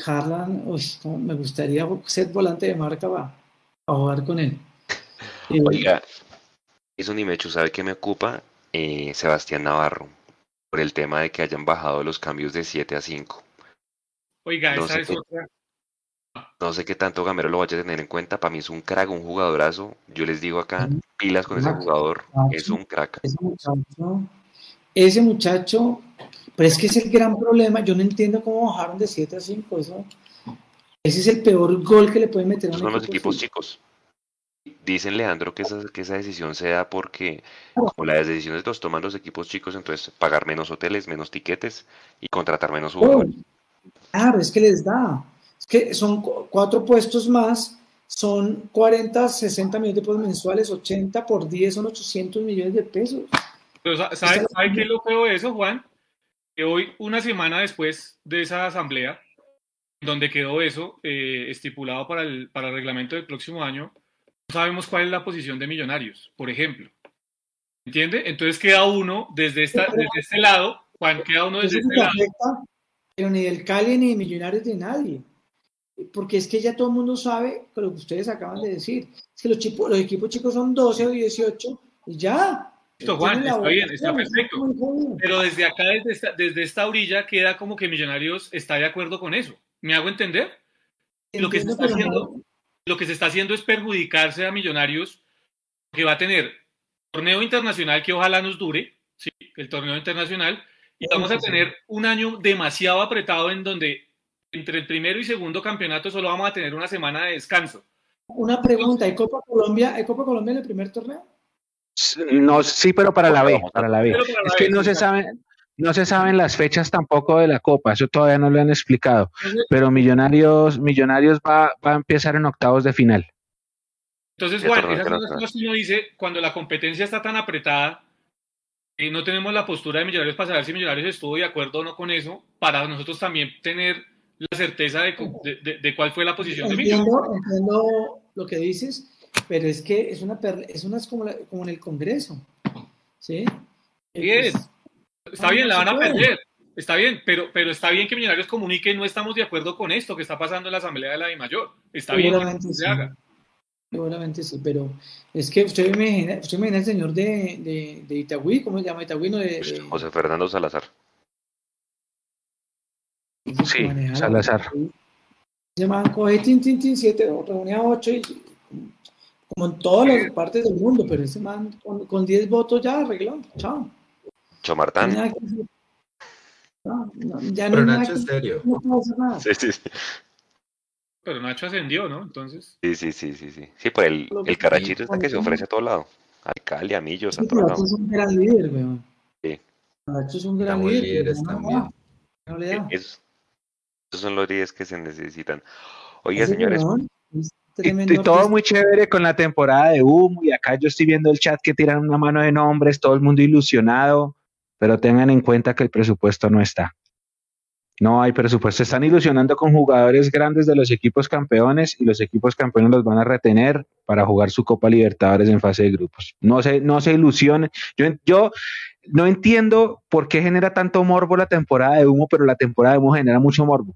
Speaker 2: Harlan, uy, me gustaría ser volante de marca para, jugar con él.
Speaker 1: Oiga, eso ni me hecho, ¿sabe qué me ocupa? Eh, Sebastián Navarro, por el tema de que hayan bajado los cambios de 7 a 5.
Speaker 3: Oiga, esa es otra,
Speaker 1: no sé qué tanto Gamero lo vaya a tener en cuenta. Para mí es un crack, un jugadorazo. Yo les digo acá, pilas con ese jugador. Es un crack.
Speaker 2: ese muchacho, pero es que es el gran problema. Yo no entiendo cómo bajaron de 7 a 5. Eso, ese es el peor gol que le pueden meter a un
Speaker 1: Son los equipos chicos. Dicen, Leandro, que esa, que esa decisión se da porque, como las decisiones los toman los equipos chicos, entonces pagar menos hoteles, menos tiquetes y contratar menos jugadores.
Speaker 2: Claro, es que les da. Es que son cuatro puestos más, son 40, 60 millones de pesos mensuales, 80 por 10 son 800 millones de pesos.
Speaker 3: Pero ¿sabe, ¿sabe qué es lo feo de eso, Juan? Hoy, una semana después de esa asamblea, donde quedó eso eh, estipulado para el, para el reglamento del próximo año, no sabemos cuál es la posición de Millonarios, por ejemplo. ¿Entiende? Entonces queda uno desde, esta, desde este lado, Juan, queda uno desde este lado.
Speaker 2: Pero ni del Cali ni de Millonarios de nadie. Porque es que ya todo el mundo sabe lo que ustedes acaban de decir. Es que los, los equipos chicos son 12 o 18 y ya.
Speaker 3: Listo, Juan, está bien, está perfecto. Pero desde acá, desde esta, desde esta orilla, queda como que Millonarios está de acuerdo con eso. ¿Me hago entender? Lo que, se está haciendo, lo que se está haciendo es perjudicarse a Millonarios, que va a tener torneo internacional que ojalá nos dure, ¿sí? el torneo internacional, y vamos a tener un año demasiado apretado en donde entre el primero y segundo campeonato solo vamos a tener una semana de descanso.
Speaker 2: Una pregunta, ¿hay Copa Colombia, ¿hay Copa Colombia en el primer torneo?
Speaker 4: No, sí, pero para la B, para la B. Es que no se sabe, no se saben las fechas tampoco de la Copa, eso todavía no lo han explicado. Pero Millonarios, Millonarios va, va a empezar en octavos de final.
Speaker 3: Entonces, Juan, esas son las cosas que uno dice cuando la competencia está tan apretada y no tenemos la postura de Millonarios para saber si Millonarios estuvo de acuerdo o no con eso, para nosotros también tener la certeza de, de, de cuál fue la posición
Speaker 2: entiendo,
Speaker 3: de Millonarios.
Speaker 2: Entiendo lo que dices, pero es que es una, es una como, la, como en el Congreso, ¿sí?
Speaker 3: Bien. Pues, Está bien, la van a perder. Está bien, pero, pero está bien que Millonarios comunique no estamos de acuerdo con esto que está pasando en la Asamblea de la DIMAYOR. Está bien que
Speaker 2: sí. se haga. Seguramente sí, pero es que usted me imagina, usted me imagina el señor de, de, de, Itagüí, ¿cómo se llama Itagüí? No, de, de...
Speaker 1: José Fernando Salazar.
Speaker 4: Sí, Salazar.
Speaker 2: Se llama coge tin, tin, tin, siete, reunía ocho y como en todas las partes del mundo, pero ese man con, con diez votos ya arregló, chao.
Speaker 1: Chomartán.
Speaker 2: No, no, ya
Speaker 6: Pero
Speaker 2: no
Speaker 6: Nacho es serio.
Speaker 2: No puedo hacer nada.
Speaker 1: Sí, sí, sí.
Speaker 3: Pero Nacho ascendió, ¿no? Entonces.
Speaker 1: Sí, sí, sí, sí. Sí, sí por el, el carachito está que se ofrece a todo lado. Alcalde, a Millos, a todo
Speaker 2: pero
Speaker 1: lado.
Speaker 2: Nacho es un gran líder, weón.
Speaker 1: Sí.
Speaker 2: Nacho es un gran
Speaker 6: Estamos
Speaker 2: líder.
Speaker 6: líderes
Speaker 2: pero no,
Speaker 6: también.
Speaker 2: no le da.
Speaker 1: Es- esos son los días que se necesitan. Oiga, señores,
Speaker 4: Y,
Speaker 2: tremendo
Speaker 4: y todo muy chévere con la temporada de humo y acá yo estoy viendo el chat que tiran una mano de nombres, todo el mundo ilusionado, pero tengan en cuenta que el presupuesto no está. No hay presupuesto. Están ilusionando con jugadores grandes de los equipos campeones y los equipos campeones los van a retener para jugar su Copa Libertadores en fase de grupos. No se, no se ilusionen. Yo, yo no entiendo por qué genera tanto morbo la temporada de humo, pero la temporada de humo genera mucho morbo.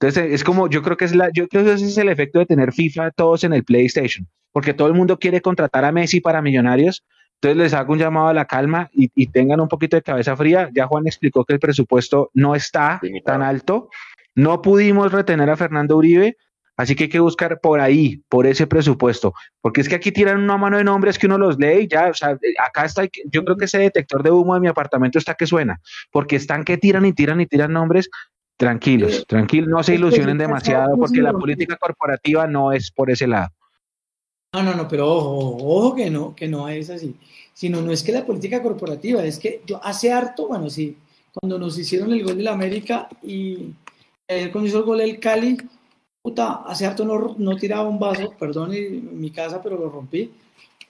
Speaker 4: Entonces es como, yo creo que es la, yo creo que ese es el efecto de tener FIFA todos en el PlayStation, porque todo el mundo quiere contratar a Messi para Millonarios. Entonces les hago un llamado a la calma y, y tengan un poquito de cabeza fría. Ya Juan explicó que el presupuesto no está
Speaker 1: Limitado.
Speaker 4: tan alto. No pudimos retener a Fernando Uribe, así que hay que buscar por ahí, por ese presupuesto, porque es que aquí tiran una mano de nombres que uno los lee y ya, o sea, acá está, yo creo que ese detector de humo de mi apartamento está que suena, porque están que tiran y tiran y tiran nombres Tranquilos,
Speaker 2: Eh,
Speaker 4: tranquilos, no se ilusionen demasiado porque la política corporativa no es por ese lado.
Speaker 2: No, no, no, pero ojo, ojo que no, que no es así. Sino no es que la política corporativa, es que yo hace harto, bueno, sí, cuando nos hicieron el gol del América y ayer cuando hizo el gol el Cali, puta, hace harto no, no tiraba un vaso, perdón, en mi casa, pero lo rompí.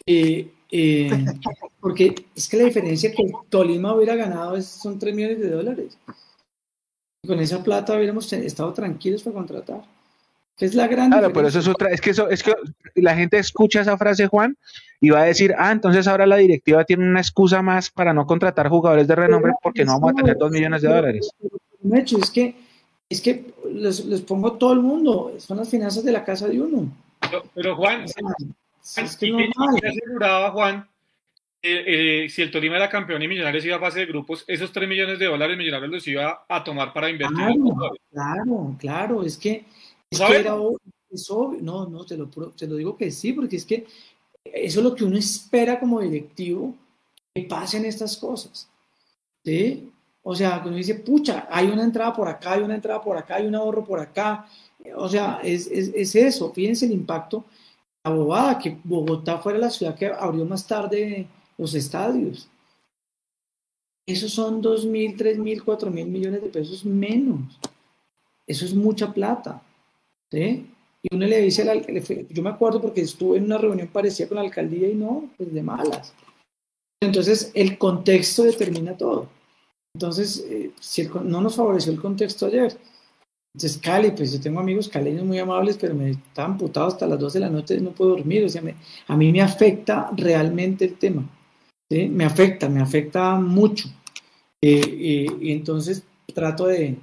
Speaker 2: Eh, eh, porque es que la diferencia que Tolima hubiera ganado es, son 3 millones de dólares. Y con esa plata hubiéramos estado tranquilos para contratar. Que es la gran
Speaker 4: Claro, pero eso es otra, es que eso, es que la gente escucha esa frase, Juan, y va a decir, ah, entonces ahora la directiva tiene una excusa más para no contratar jugadores de renombre porque no vamos a tener dos millones de dólares.
Speaker 2: Mecho, es que, es que les, les pongo todo el mundo, son las finanzas de la casa de uno.
Speaker 3: Pero, pero Juan,
Speaker 2: es que
Speaker 3: ¿y
Speaker 2: es
Speaker 3: qué-
Speaker 2: normal.
Speaker 3: y qué aseguraba Juan? Eh, eh, si el Tolima era campeón y Millonarios iba a fase de grupos, esos 3 millones de dólares Millonarios los iba a tomar para invertir en
Speaker 2: Claro, claro, claro, es que, es era ob- es obvio. No, no, te lo, te lo digo que sí, porque es que eso es lo que uno espera como directivo, que pasen estas cosas. ¿Sí? O sea, cuando dice, pucha, hay una entrada por acá, hay una entrada por acá, hay un ahorro por acá. O sea, es, es, es eso. Fíjense el impacto. La bobada, que Bogotá fuera la ciudad que abrió más tarde los estadios. Esos son dos mil, tres mil, cuatro mil millones de pesos menos. Eso es mucha plata. ¿sí? Y uno le dice, al, yo me acuerdo porque estuve en una reunión parecida con la alcaldía y no, pues de malas. Entonces, el contexto determina todo. Entonces, eh, si no nos favoreció el contexto ayer. Entonces, Cali, pues yo tengo amigos caleños muy amables, pero me estaban putados hasta las 12 de la noche, no puedo dormir. O sea, a mí me afecta realmente el tema. ¿Sí? Me afecta, me afecta mucho. Eh, y entonces trato de,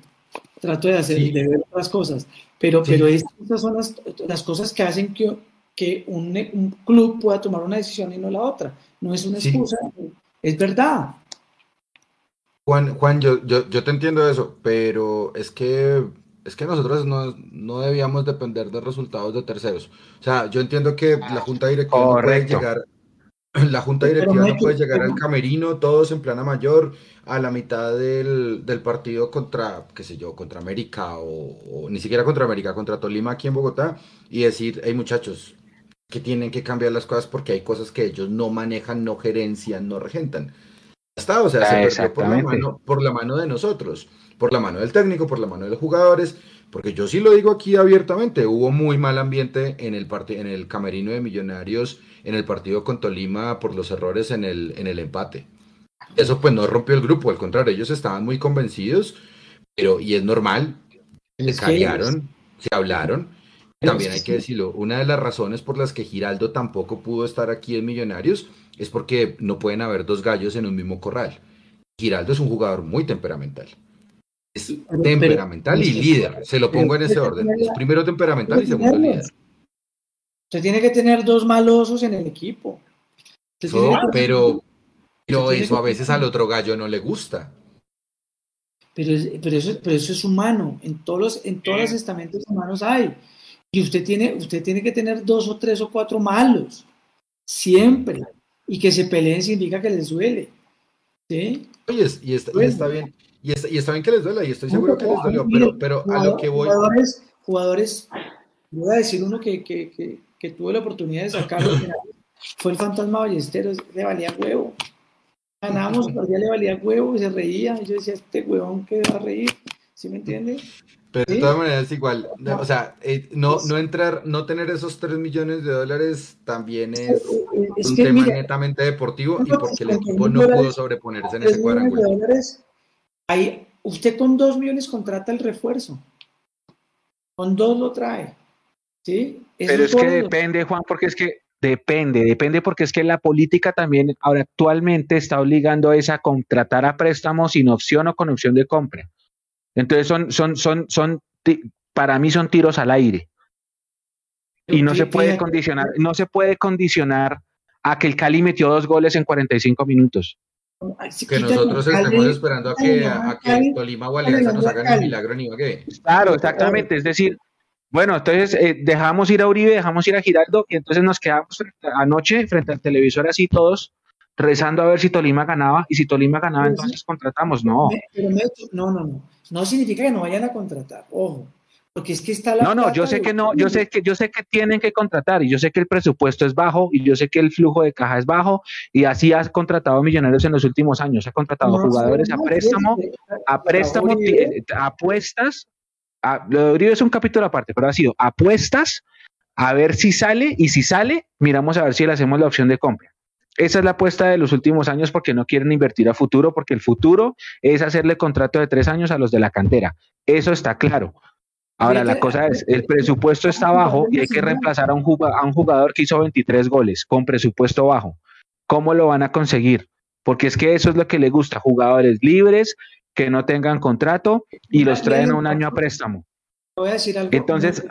Speaker 2: trato de hacer, de ver otras cosas. Pero, pero estas son las, las, cosas que hacen que, que un, un, club pueda tomar una decisión y no la otra. No es una excusa, es verdad.
Speaker 6: Juan, Juan yo, yo, yo, te entiendo eso, pero es que, es que nosotros no, no, debíamos depender de resultados de terceros. O sea, yo entiendo que la junta directiva no puede llegar, la junta directiva no puede llegar al camerino, todos en plana mayor, a la mitad del, del partido contra, qué sé yo, contra América o, o, ni siquiera contra América, contra Tolima aquí en Bogotá y decir, hey muchachos, que tienen que cambiar las cosas porque hay cosas que ellos no manejan, no gerencian, no regentan está, o sea, se perdió por la, mano, por la mano de nosotros, por la mano del técnico, por la mano de los jugadores, porque yo sí lo digo aquí abiertamente, hubo muy mal ambiente en el, en el camerino de Millonarios, en el partido con Tolima por los errores en el, en el empate. Eso pues no rompió el grupo, al contrario, ellos estaban muy convencidos, pero y es normal, se callaron, se hablaron. También hay que decirlo, una de las razones por las que Giraldo tampoco pudo estar aquí en Millonarios es porque no pueden haber dos gallos en un mismo corral. Giraldo es un jugador muy temperamental. Es temperamental y líder. Se lo pongo en ese orden. Es primero temperamental y segundo líder.
Speaker 2: Se tiene que tener dos malosos en el equipo.
Speaker 6: pero, pero eso a veces al otro gallo no le gusta.
Speaker 2: Pero, pero, eso, pero eso es humano. En todos los, en todos los estamentos humanos hay. Y usted tiene, usted tiene que tener dos o tres o cuatro malos. Siempre y que se peleen significa que les duele. ¿Sí?
Speaker 6: Oye, y está, y está bien. Y está, y está, bien que les duela, y estoy seguro que les dolió, pero, pero a lo que voy.
Speaker 2: Jugadores, jugadores voy a decir uno que, que, que, que tuve la oportunidad de sacarlo, fue el fantasma Ballesteros, le valía huevo. Ganábamos, día le valía huevo, y se reía, y yo decía, este huevón que va a reír, ¿sí me entiendes?
Speaker 6: Pero de todas maneras es igual, o sea, eh, no, no entrar, no tener esos 3 millones de dólares también es, un tema netamente deportivo y porque el equipo no pudo sobreponerse en ese cuadrangular.
Speaker 2: Ahí, usted con 2 millones contrata el refuerzo, con 2 lo trae, ¿sí?
Speaker 4: Pero es que depende, Juan, porque es que Depende, depende porque es que la política también ahora actualmente está obligando a esa contratar a préstamos sin opción o con opción de compra. Entonces son, son, son, son, para mí son tiros al aire. Y no se puede condicionar, no se puede condicionar a que el Cali metió dos goles en 45 minutos.
Speaker 6: Que nosotros estemos esperando a que, a que Tolima o Alianza nos hagan el milagro en Ibagué.
Speaker 4: Claro, exactamente. Es decir, bueno, entonces eh, dejamos ir a Uribe, dejamos ir a Giraldo y entonces nos quedamos anoche frente al televisor así todos rezando a ver si Tolima ganaba y si Tolima ganaba entonces contratamos. No.
Speaker 2: Pero no, no, no. No significa que no vayan a contratar, ojo. Porque es que está la
Speaker 4: No, no, yo sé que no, yo sé que yo sé que tienen que contratar y yo sé que el presupuesto es bajo y yo sé que el flujo de caja es bajo y así has contratado millonarios en los últimos años, ha contratado jugadores a préstamo, a préstamo, apuestas, a, lo de es un capítulo aparte, pero ha sido apuestas a ver si sale y si sale, miramos a ver si le hacemos la opción de compra. Esa es la apuesta de los últimos años porque no quieren invertir a futuro, porque el futuro es hacerle contrato de tres años a los de la cantera. Eso está claro. Ahora, la cosa es, el presupuesto está bajo y hay que reemplazar a un, jugador, que hizo 23 goles con presupuesto bajo. ¿Cómo lo van a conseguir? Porque es que eso es lo que le gusta, jugadores libres que no tengan contrato y los traen a un año a préstamo.
Speaker 2: Voy a decir algo
Speaker 4: Entonces,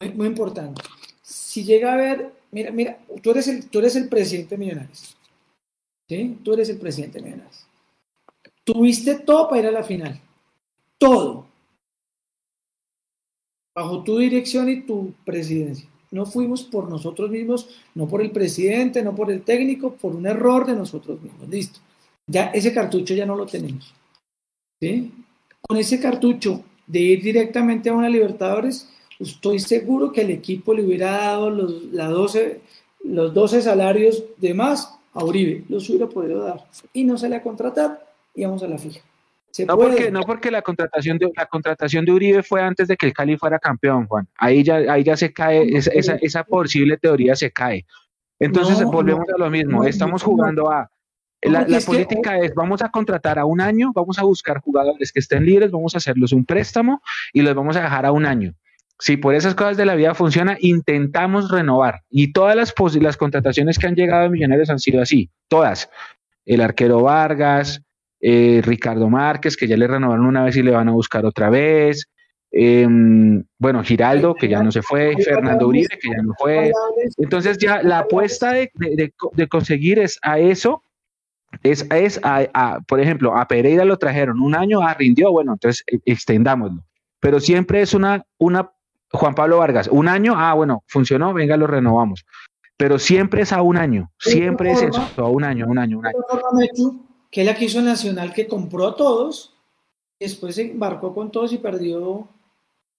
Speaker 2: muy, muy importante. Si llega a haber mira, mira, tú eres el, tú eres el presidente de Millonarios. ¿Sí? Tú eres el presidente de Millonarios. Tuviste todo para ir a la final. Todo. Bajo tu dirección y tu presidencia. No fuimos por nosotros mismos, no por el presidente, no por el técnico, por un error de nosotros mismos. Listo. Ya ese cartucho ya no lo tenemos. ¿sí? Con ese cartucho de ir directamente a una Libertadores, estoy seguro que el equipo le hubiera dado los, la 12, los 12 salarios de más a Uribe, los hubiera podido dar. Y no se le a contratar y vamos a la fija.
Speaker 4: No, porque, no porque la contratación, de, la contratación de Uribe fue antes de que el Cali fuera campeón, Juan. Ahí ya, ahí ya se cae, esa, esa, posible teoría se cae. Entonces volvemos a lo mismo, estamos jugando a... La, política es, vamos a contratar a un año, vamos a buscar jugadores que estén libres, vamos a hacerlos un préstamo y los vamos a dejar a un año. Si por esas cosas de la vida funciona, intentamos renovar. Y todas las, las contrataciones que han llegado a Millonarios han sido así, todas. El arquero Vargas, eh, Ricardo Márquez, que ya le renovaron una vez y le van a buscar otra vez. Em, bueno, Giraldo, que ya no se fue, Fernando Uribe, que ya no fue. Entonces ya la apuesta de, conseguir es a eso, es, es a, por ejemplo, a Pereira lo trajeron un año, ah, rindió, bueno, entonces e, extendámoslo. Pero siempre es una, una, Juan Pablo Vargas, un año, ah, bueno, funcionó, venga, lo renovamos. Pero siempre es a un año, siempre es eso, a un año, un año, un año
Speaker 2: que él aquí hizo Nacional que compró a todos, después se embarcó con todos y perdió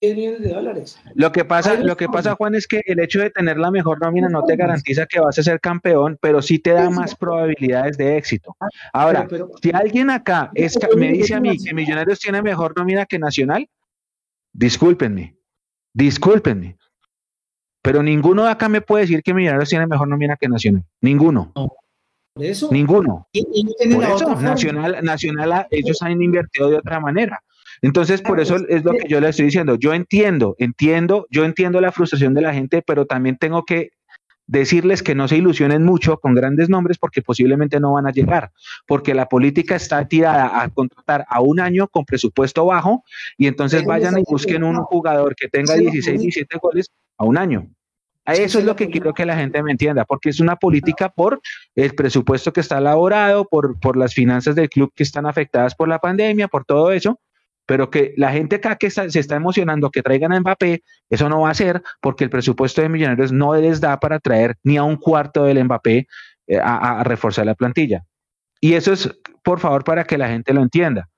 Speaker 2: 10 millones de dólares.
Speaker 4: Lo que pasa, lo que pasa, Juan, es que el hecho de tener la mejor nómina no te garantiza que vas a ser campeón, pero sí te da más probabilidades de éxito. Ah, Ahora, si alguien acá es, me dice a mí que Millonarios tiene mejor nómina que Nacional, discúlpenme, discúlpenme. Pero ninguno de acá me puede decir que Millonarios tiene mejor nómina que Nacional. Ninguno. Eso. Ninguno. por eso, Nacional, Nacional, ellos han invertido de otra manera. Entonces, por eso es lo que yo le estoy diciendo. Yo entiendo, entiendo, yo entiendo la frustración de la gente, pero también tengo que decirles que no se ilusionen mucho con grandes nombres porque posiblemente no van a llegar, porque la política está tirada a contratar a un año con presupuesto bajo y entonces vayan y busquen un jugador que tenga 16, 17 goles a un año. Eso es lo que quiero que la gente me entienda, porque es una política por el presupuesto que está elaborado, por, por las finanzas del club que están afectadas por la pandemia, por todo eso, pero que la gente acá que se está emocionando que traigan a Mbappé, eso no va a ser porque el presupuesto de Millonarios no les da para traer ni a un cuarto del Mbappé eh, a reforzar la plantilla. Y eso es, por favor, para que la gente lo entienda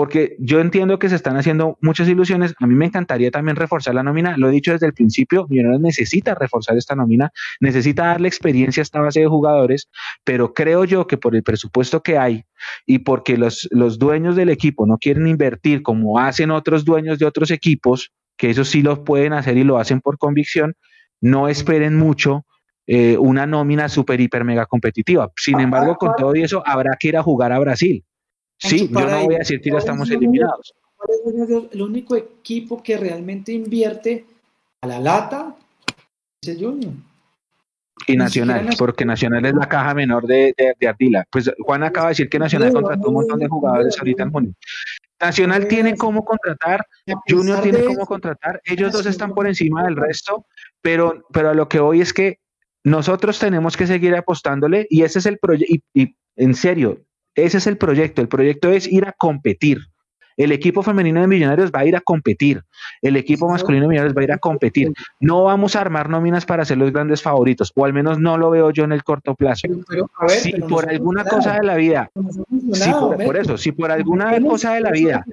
Speaker 4: porque yo entiendo que se están haciendo muchas ilusiones. A mí me encantaría también reforzar la nómina. Lo he dicho desde el principio, Millonarios necesita reforzar esta nómina, necesita darle experiencia a esta base de jugadores, pero creo yo que por el presupuesto que hay y porque los, los dueños del equipo no quieren invertir como hacen otros dueños de otros equipos, que eso sí lo pueden hacer y lo hacen por convicción, no esperen mucho eh, una nómina super, hiper, mega competitiva. Sin embargo, con todo eso, habrá que ir a jugar a Brasil. Sí, yo no voy a decir que ya estamos eliminados.
Speaker 2: El único equipo que realmente invierte a la lata es el Junior.
Speaker 4: Y Nacional, porque Nacional es la caja menor de, de, Ardila. Pues Juan acaba de decir que Nacional contrató un montón de jugadores ahorita en junio. Nacional tiene cómo contratar, Junior tiene cómo contratar, ellos dos están por encima del resto, pero, pero a lo que voy es que nosotros tenemos que seguir apostándole y ese es el proyecto, y en serio, ese es el proyecto. El proyecto es ir a competir. El equipo femenino de Millonarios va a ir a competir. El equipo masculino de Millonarios va a ir a competir. No vamos a armar nóminas para ser los grandes favoritos, o al menos no lo veo yo en el corto plazo. si por alguna cosa de la vida, por, eso, si por alguna cosa de la vida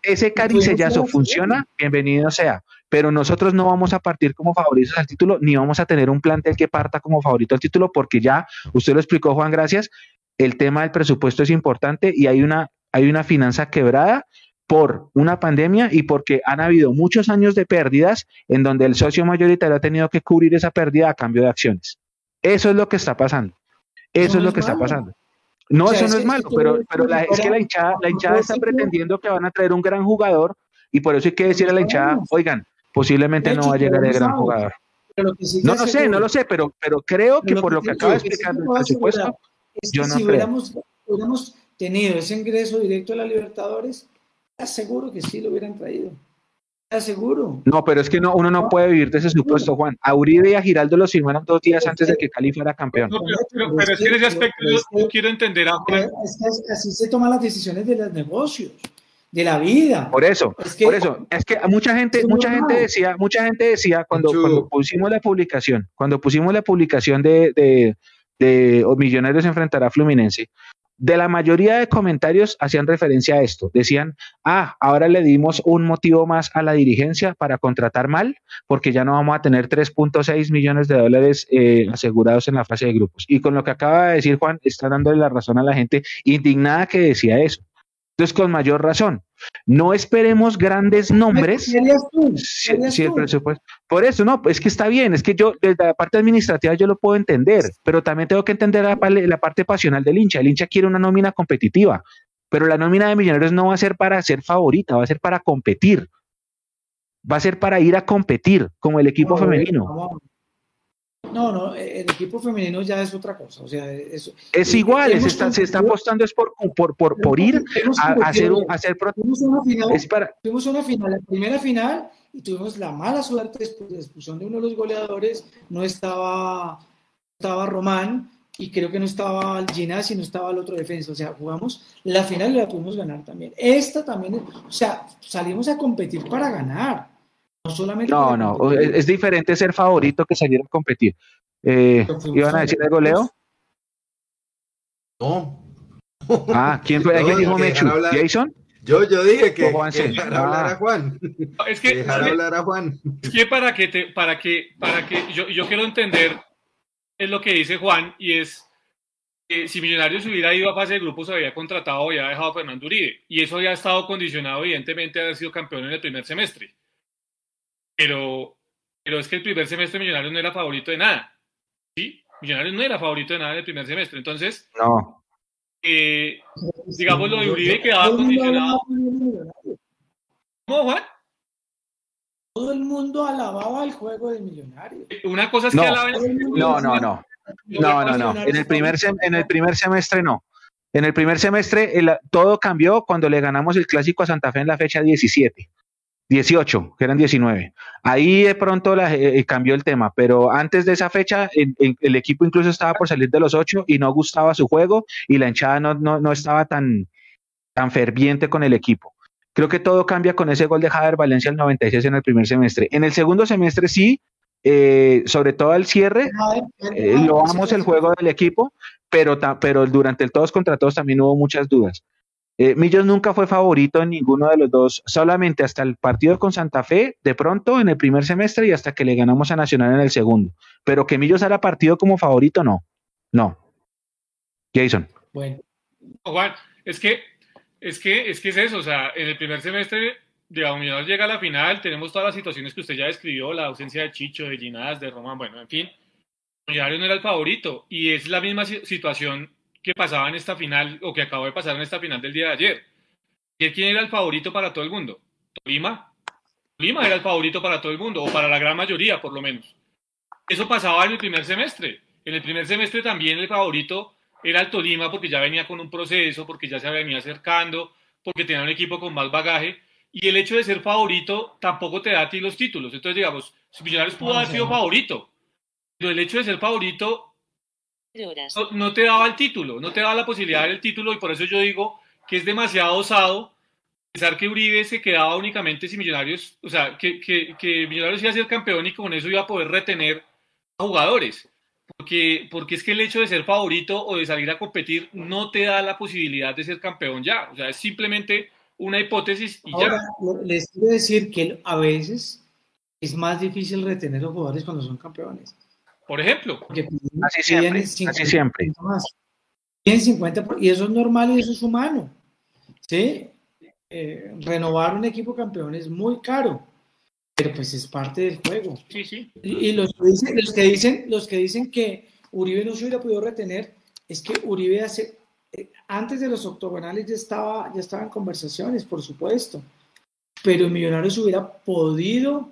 Speaker 4: ese caricellazo funciona, bienvenido sea. Pero nosotros no vamos a partir como favoritos al título, ni vamos a tener un plantel que parta como favorito al título, porque ya, usted lo explicó, Juan, gracias, el tema del presupuesto es importante y hay una, hay una finanza quebrada por una pandemia y porque han habido muchos años de pérdidas en donde el socio mayoritario ha tenido que cubrir esa pérdida a cambio de acciones. Eso es lo que está pasando. Eso es lo que está pasando. No, eso no es malo, pero, pero la, es que la hinchada, la hinchada está pretendiendo que van a traer un gran jugador y por eso hay que decir a la hinchada, oigan, posiblemente no va a llegar el gran jugador. No lo sé, no lo sé, pero, pero creo que por lo que acaba de explicar el presupuesto,
Speaker 2: yo no si hubiéramos, hubiéramos, tenido ese ingreso directo a la Libertadores, aseguro que sí lo hubieran traído. Aseguro.
Speaker 4: No, pero es que no, uno no puede vivir de ese supuesto, Juan. A Uribe y a Giraldo los firmaron dos días antes de que Cali fuera campeón.
Speaker 3: No, pero, es que en ese aspecto yo, quiero entender a
Speaker 2: Juan. Es que así se toman las decisiones de los negocios de la vida.
Speaker 4: Por eso, por eso, es que mucha gente, mucha gente decía, mucha gente decía cuando, cuando pusimos la publicación, cuando pusimos la publicación de, de Millonarios enfrentará a Fluminense. de la mayoría de comentarios hacían referencia a esto. Decían, ah, ahora le dimos un motivo más a la dirigencia para contratar mal, porque ya no vamos a tener 3.6 millones de dólares eh, asegurados en la fase de grupos. Y con lo que acaba de decir Juan, está dándole la razón a la gente indignada que decía eso. Entonces, con mayor razón, no esperemos grandes nombres. Si, el presupuesto. Por eso, no, es que está bien, es que yo, desde la parte administrativa yo lo puedo entender, pero también tengo que entender la, la parte pasional del hincha. El hincha quiere una nómina competitiva, pero la nómina de millonarios no va a ser para ser favorita, va a ser para competir. Va a ser para ir a competir como el equipo femenino.
Speaker 2: No, no, el equipo femenino ya es otra cosa. O sea, es,
Speaker 4: es igual, se está, se está, apostando es por, por, por, por ir a, hacer, un, hacer
Speaker 2: tuvimos una final, Tuvimos una final, la primera final, y tuvimos la mala suerte después de la expulsión de uno de los goleadores, no estaba, estaba Román, y creo que no estaba Ginás y no estaba el otro defensa. O sea, jugamos la final y la pudimos ganar también. Esta también, o sea, salimos a competir para ganar. No solamente.
Speaker 4: No, no, es, diferente ser favorito que salir a competir. Eh, ¿Iban a decir algo, Leo?
Speaker 6: No.
Speaker 4: Ah, ¿quién fue? ¿Quién dijo Mechu? ¿Jason?
Speaker 6: Yo, yo dije que, que dejar hablar a Juan.
Speaker 3: Es que,
Speaker 6: dejar hablar a Juan.
Speaker 3: Es que para que, te, para que, para que yo, yo quiero entender es lo que dice Juan y es que si Millonarios hubiera ido a fase de grupos había contratado y había dejado a Fernando Uribe y eso había estado condicionado evidentemente a haber sido campeón en el primer semestre. Pero, pero es que el primer semestre Millonarios no era favorito de nada. ¿Sí? Millonarios no era favorito de nada en el primer semestre. Entonces,
Speaker 4: no.
Speaker 3: Eh, digamos, lo de Uribe quedaba condicionado. ¿Cómo, Juan?
Speaker 2: Todo el mundo alababa el juego de Millonarios.
Speaker 3: Una cosa es que
Speaker 4: alaben. No, no, no. No, no, no. En el primer, en el primer semestre no. En el primer semestre todo cambió cuando le ganamos el clásico a Santa Fe en la fecha 17. 18, que eran 19. Ahí de pronto la, eh, eh, cambió el tema, pero antes de esa fecha el, equipo incluso estaba por salir de los 8 y no gustaba su juego y la hinchada no, no, estaba tan, tan ferviente con el equipo. Creo que todo cambia con ese gol de Javier Valencia el 96 en el primer semestre. En el segundo semestre sí, eh, sobre todo al cierre, lo vamos el juego del equipo, pero, pero durante el todos contra todos también hubo muchas dudas. Eh, Millos nunca fue favorito en ninguno de los dos, solamente hasta el partido con Santa Fe, de pronto en el primer semestre y hasta que le ganamos a Nacional en el segundo. Pero que Millos era partido como favorito, no. No. Jason.
Speaker 2: Bueno.
Speaker 3: Juan, es que, es que, es que es eso, o sea, en el primer semestre, digamos, Millos llega a la final, tenemos todas las situaciones que usted ya describió, la ausencia de Chicho, de Ginás, de Román, bueno, en fin. Millonarios no era el favorito y es la misma situación que pasaba en esta final o que acabó de pasar en esta final del día de ayer. ¿Y quién era el favorito para todo el mundo? Tolima. Tolima era el favorito para todo el mundo, o para la gran mayoría, por lo menos. Eso pasaba en el primer semestre. En el primer semestre también el favorito era el Tolima porque ya venía con un proceso, porque ya se venía acercando, porque tenía un equipo con más bagaje. Y el hecho de ser favorito tampoco te da a ti los títulos. Entonces, digamos, si Millonarios pudo haber sido favorito, pero el hecho de ser favorito no, te daba el título, no te daba la posibilidad del título y por eso yo digo que es demasiado osado pensar que Uribe se quedaba únicamente si Millonarios, o sea, que, que, Millonarios iba a ser campeón y con eso iba a poder retener a jugadores. Porque, porque es que el hecho de ser favorito o de salir a competir no te da la posibilidad de ser campeón ya. O sea, es simplemente una hipótesis y
Speaker 2: Ahora, Les quiero decir que a veces es más difícil retener a los jugadores cuando son campeones.
Speaker 3: Por ejemplo.
Speaker 4: así siempre, así siempre.
Speaker 2: y eso es normal y eso es humano. ¿sí? Eh, renovar un equipo campeón es muy caro, pero pues es parte del juego.
Speaker 3: Sí, sí.
Speaker 2: Y, los, que dicen, los, que dicen, los que dicen que Uribe no se hubiera podido retener, es que Uribe hace, eh, antes de los octogonales ya estaba, ya estaba en conversaciones, por supuesto, pero Millonarios hubiera podido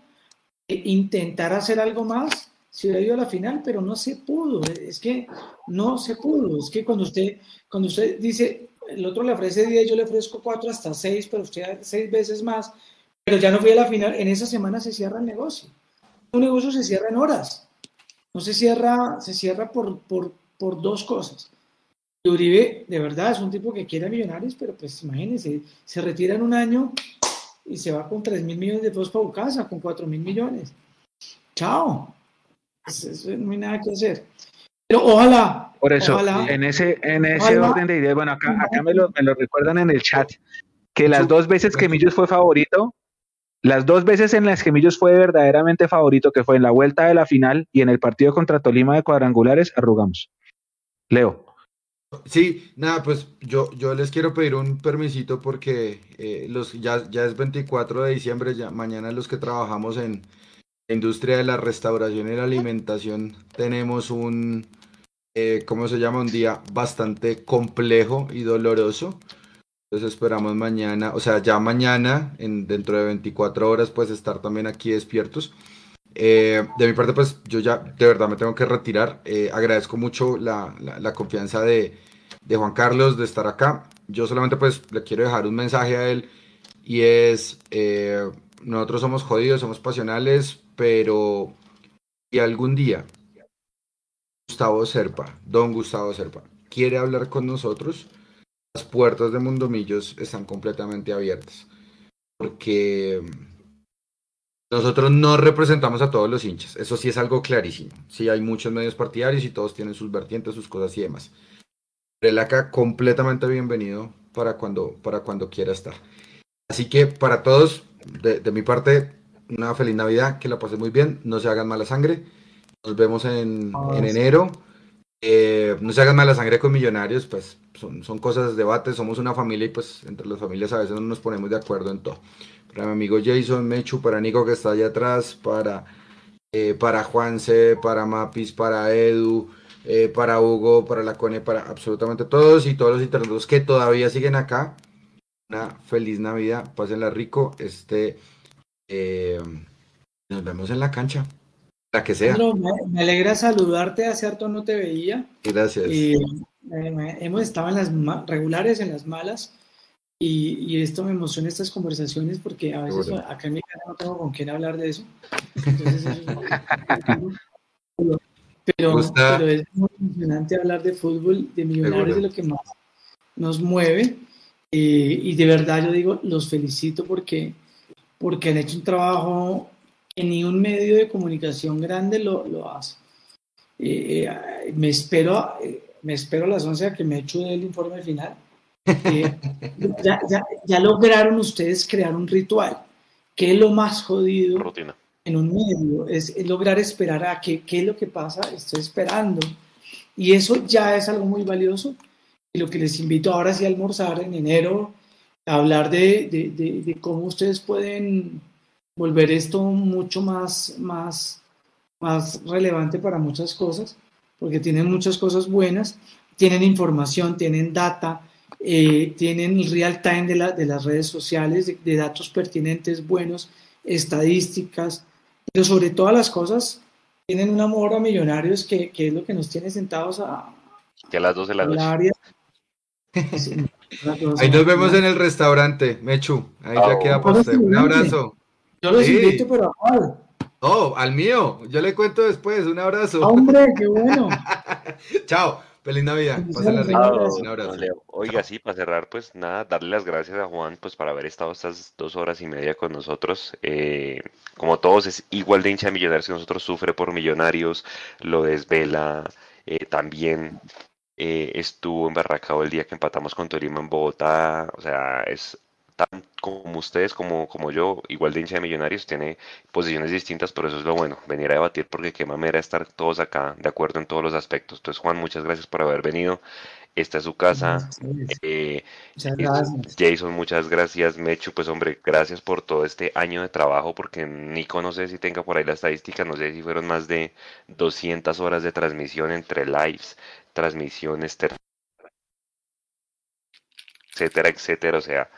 Speaker 2: eh, intentar hacer algo más si hubiera ido a la final, pero no se pudo, es que no se pudo, es que cuando usted, cuando usted dice, el otro le ofrece 10, yo le ofrezco 4 hasta 6, pero usted 6 veces más, pero ya no fui a la final, en esa semana se cierra el negocio. Un negocio se cierra en horas, no se cierra, se cierra por, por, por dos cosas. Y Uribe, de verdad, es un tipo que quiere millonarios, pero pues imagínense, se retira en un año y se va con 3 mil millones de pesos para casa, con 4 mil millones. Chao. Pues, no hay nada que hacer. Pero ojalá.
Speaker 4: Por eso, en ese, en ese orden de ideas, bueno, acá, acá me, lo, me lo recuerdan en el chat, que las dos veces que Millos fue favorito, las dos veces en las que Millos fue verdaderamente favorito, que fue en la vuelta de la final y en el partido contra Tolima de cuadrangulares, arrugamos. Leo.
Speaker 6: Sí, nada, pues yo, yo les quiero pedir un permisito porque eh, los, ya, ya es 24 de diciembre, ya mañana los que trabajamos en industria de la restauración y la alimentación tenemos un, eh, ¿cómo se llama? Un día bastante complejo y doloroso. Entonces esperamos mañana, o sea, ya mañana, en, dentro de 24 horas, pues estar también aquí despiertos. Eh, de mi parte, pues yo ya de verdad me tengo que retirar. Eh, agradezco mucho la, la, confianza de, de, Juan Carlos de estar acá. Yo solamente pues le quiero dejar un mensaje a él y es, eh, nosotros somos jodidos, somos pasionales, pero y algún día Gustavo Serpa, don Gustavo Serpa, quiere hablar con nosotros, las puertas de Mundomillos están completamente abiertas. Porque nosotros no representamos a todos los hinchas, eso sí es algo clarísimo. Sí hay muchos medios partidarios y todos tienen sus vertientes, sus cosas y demás. El acá completamente bienvenido para cuando, para cuando quiera estar. Así que para todos, de, mi parte, una feliz Navidad, que la pasen muy bien, no se hagan mala sangre. Nos vemos en, ah, enero. Eh, no se hagan mala sangre con millonarios, pues son, son cosas de debate, somos una familia y pues entre las familias a veces no nos ponemos de acuerdo en todo para mi amigo Jason Mechu, para Nico que está allá atrás, para, eh, para Juanse, para Mapis, para Edu, eh, para Hugo, para la Cone, para absolutamente todos y todos los internados que todavía siguen acá. Una feliz Navidad, pásenla rico. Este, eh, nos vemos en la cancha, la que sea.
Speaker 2: me, alegra saludarte, hace harto no te veía.
Speaker 6: Gracias.
Speaker 2: hemos estado en las regulares, en las malas y, esto me emociona estas conversaciones porque a veces acá en mi casa no tengo con quién hablar de eso. Entonces pero, pero, es muy emocionante hablar de fútbol, de millonarios, de lo que más nos mueve. Eh, y de verdad yo digo, los felicito porque, porque han hecho un trabajo que ni un medio de comunicación grande lo, lo hace. Eh, eh, me espero me espero a las 11 a que me echo el informe final eh, ya, lograron ustedes crear un ritual, que es lo más jodido en un medio, es, lograr esperar a qué, qué es lo que pasa, estoy esperando. Y eso ya es algo muy valioso. Y lo que les invito ahora sí a almorzar en enero, hablar de, de, de, cómo ustedes pueden volver esto mucho más, más, más relevante para muchas cosas, porque tienen muchas cosas buenas, tienen información, tienen data, eh, tienen el real time de, la, de las redes sociales, de, datos pertinentes, buenos, estadísticas, pero sobre todas las cosas tienen un amor a millonarios que, que es lo que nos tiene sentados a,
Speaker 1: a las 12 de la noche.
Speaker 6: Ahí nos vemos en el restaurante, Mechu. Ahí ya queda por usted. Un abrazo.
Speaker 2: Yo los invito, pero a
Speaker 6: Oh, al mío. Yo le cuento después. Un abrazo.
Speaker 2: Hombre, qué bueno.
Speaker 6: Chao. Feliz Navidad.
Speaker 1: Oiga, sí, para cerrar, pues nada, darle las gracias a Juan pues para haber estado estas dos horas y media con nosotros. Eh, como todos, es igual de hincha de millonarios que nosotros, sufre por millonarios, lo desvela, eh, también eh, estuvo embarracado el día que empatamos con Torima en Bogotá, o sea, es como ustedes, como, como yo, igual de hincha de millonarios, tiene posiciones distintas, pero eso es lo bueno, venir a debatir porque qué manera estar todos acá de acuerdo en todos los aspectos. Entonces, Juan, muchas gracias por haber venido. Esta es su casa. Eh, Jason, muchas gracias. Mechu, pues hombre, gracias por todo este año de trabajo, porque Nico no sé si tenga por ahí la estadística, no sé si fueron más de 200 horas de transmisión entre lives, transmisiones, etcétera, etcétera. O sea,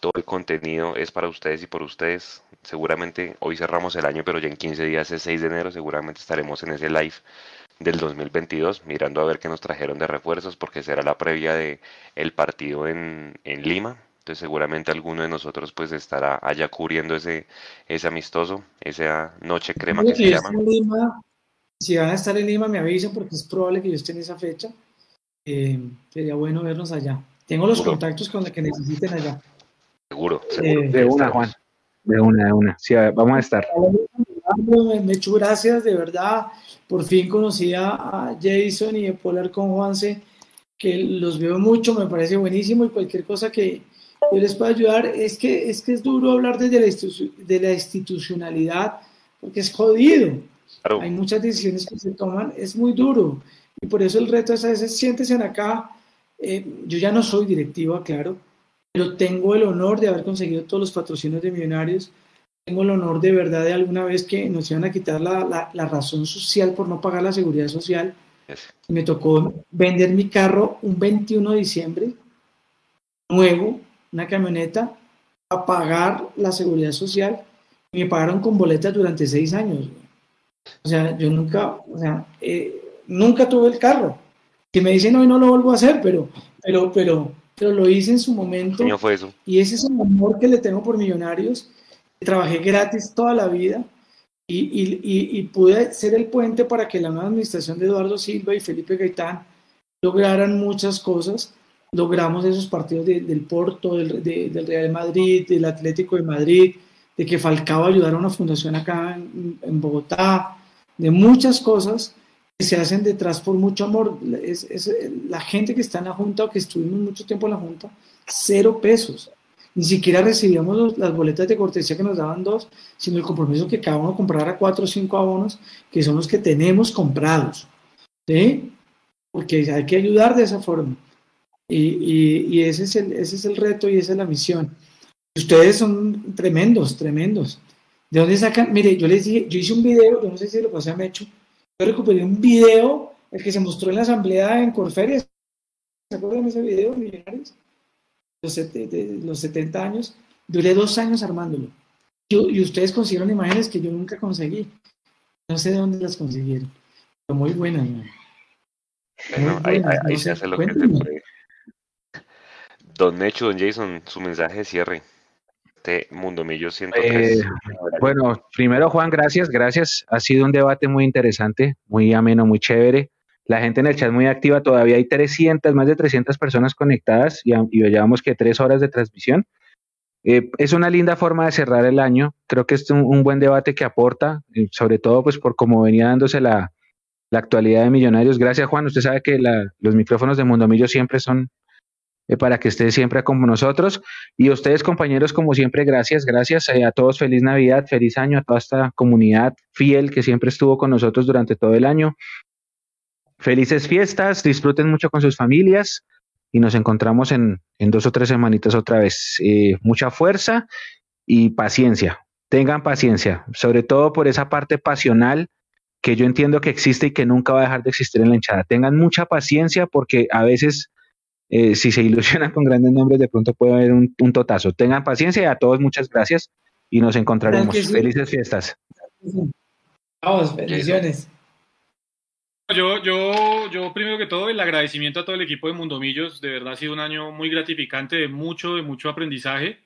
Speaker 1: todo el contenido es para ustedes y por ustedes. Seguramente hoy cerramos el año, pero ya en 15 días es 6 de enero, seguramente estaremos en ese live del 2022, mirando a ver qué nos trajeron de refuerzos, porque será la previa de el partido en, en Lima. Entonces seguramente alguno de nosotros pues estará allá cubriendo ese, ese amistoso, esa noche crema que se llama.
Speaker 2: Si van a estar en Lima me avisan porque es probable que yo esté en esa fecha. Eh, sería bueno vernos allá. Tengo los contactos con los que necesiten allá.
Speaker 1: Seguro,
Speaker 4: De una, Juan. De una, de una. Sí, vamos a estar.
Speaker 2: me hecho gracias, de verdad. Por fin conocí a Jason y a Polar con Juanse, que los veo mucho, me parece buenísimo y cualquier cosa que yo les pueda ayudar. Es que es, que es duro hablar desde la, de la institucionalidad, porque es jodido. Hay muchas decisiones que se toman, es muy duro. Y por eso el reto es a veces siéntese acá. Eh, yo ya no soy directiva, claro, pero tengo el honor de haber conseguido todos los patrocinios de millonarios tengo el honor de verdad de alguna vez que nos iban a quitar la, la, razón social por no pagar la seguridad social. Me tocó vender mi carro un 21 de diciembre, nuevo, una camioneta, a pagar la seguridad social. Y me pagaron con boletas durante seis años. O sea, yo nunca, o sea, eh, nunca tuve el carro. Que me dicen hoy no lo vuelvo a hacer, pero, pero, pero, pero lo hice en su momento.
Speaker 1: fue eso?
Speaker 2: Y ese es el amor que le tengo por Millonarios trabajé gratis toda la vida y, y, y, pude ser el puente para que la nueva administración de Eduardo Silva y Felipe Gaitán lograran muchas cosas. Logramos esos partidos del Porto, del, del, Real Madrid, del Atlético de Madrid, de que Falcao ayudara a una fundación acá en, en Bogotá, de muchas cosas que se hacen detrás por mucho amor. Es, es, la gente que está en la Junta o que estuvimos mucho tiempo en la Junta, cero pesos ni siquiera recibíamos las boletas de cortesía que nos daban dos, sino el compromiso que cada uno comprara cuatro o cinco abonos, que son los que tenemos comprados. ¿Sí? Porque hay que ayudar de esa forma. Y, ese, es el, ese es el reto y esa es la misión. Ustedes son tremendos, tremendos. ¿De dónde sacan? Mire, yo les dije, yo hice un video, yo no sé si lo pasé a Mecho, yo recuperé un video, el que se mostró en la asamblea en Corferia. ¿Se acuerdan de ese video, millonarios? los, los 70 años, duré dos años armándolo. y ustedes consiguieron imágenes que yo nunca conseguí. No sé de dónde las consiguieron, pero muy buenas.
Speaker 1: ahí, se hace lo que se puede. Don Necho, don Jason, su mensaje de cierre. Este Mundo Millo 103.
Speaker 4: Eh, bueno, primero Juan, gracias, gracias. Ha sido un debate muy interesante, muy ameno, muy chévere. La gente en el chat muy activa, todavía hay 300, más de 300 personas conectadas y, y llevamos que tres horas de transmisión. Eh, es una linda forma de cerrar el año. Creo que es un, buen debate que aporta, eh, sobre todo pues por cómo venía dándose la, actualidad de Millonarios. Gracias Juan, usted sabe que los micrófonos de Mundo Millo siempre son eh, para que esté siempre con nosotros. Y ustedes compañeros, como siempre, gracias, gracias a todos, feliz Navidad, feliz año a toda esta comunidad fiel que siempre estuvo con nosotros durante todo el año. Felices fiestas, disfruten mucho con sus familias y nos encontramos en, dos o tres semanitas otra vez. Eh, mucha fuerza y paciencia. Tengan paciencia, sobre todo por esa parte pasional que yo entiendo que existe y que nunca va a dejar de existir en la hinchada. Tengan mucha paciencia porque a veces eh, si se ilusionan con grandes nombres de pronto puede haber un, totazo. Tengan paciencia y a todos muchas gracias y nos encontraremos. Felices fiestas.
Speaker 2: Vamos, bendiciones.
Speaker 3: Yo, yo, yo primero que todo el agradecimiento a todo el equipo de Mundomillos, de verdad ha sido un año muy gratificante, de mucho, de mucho aprendizaje.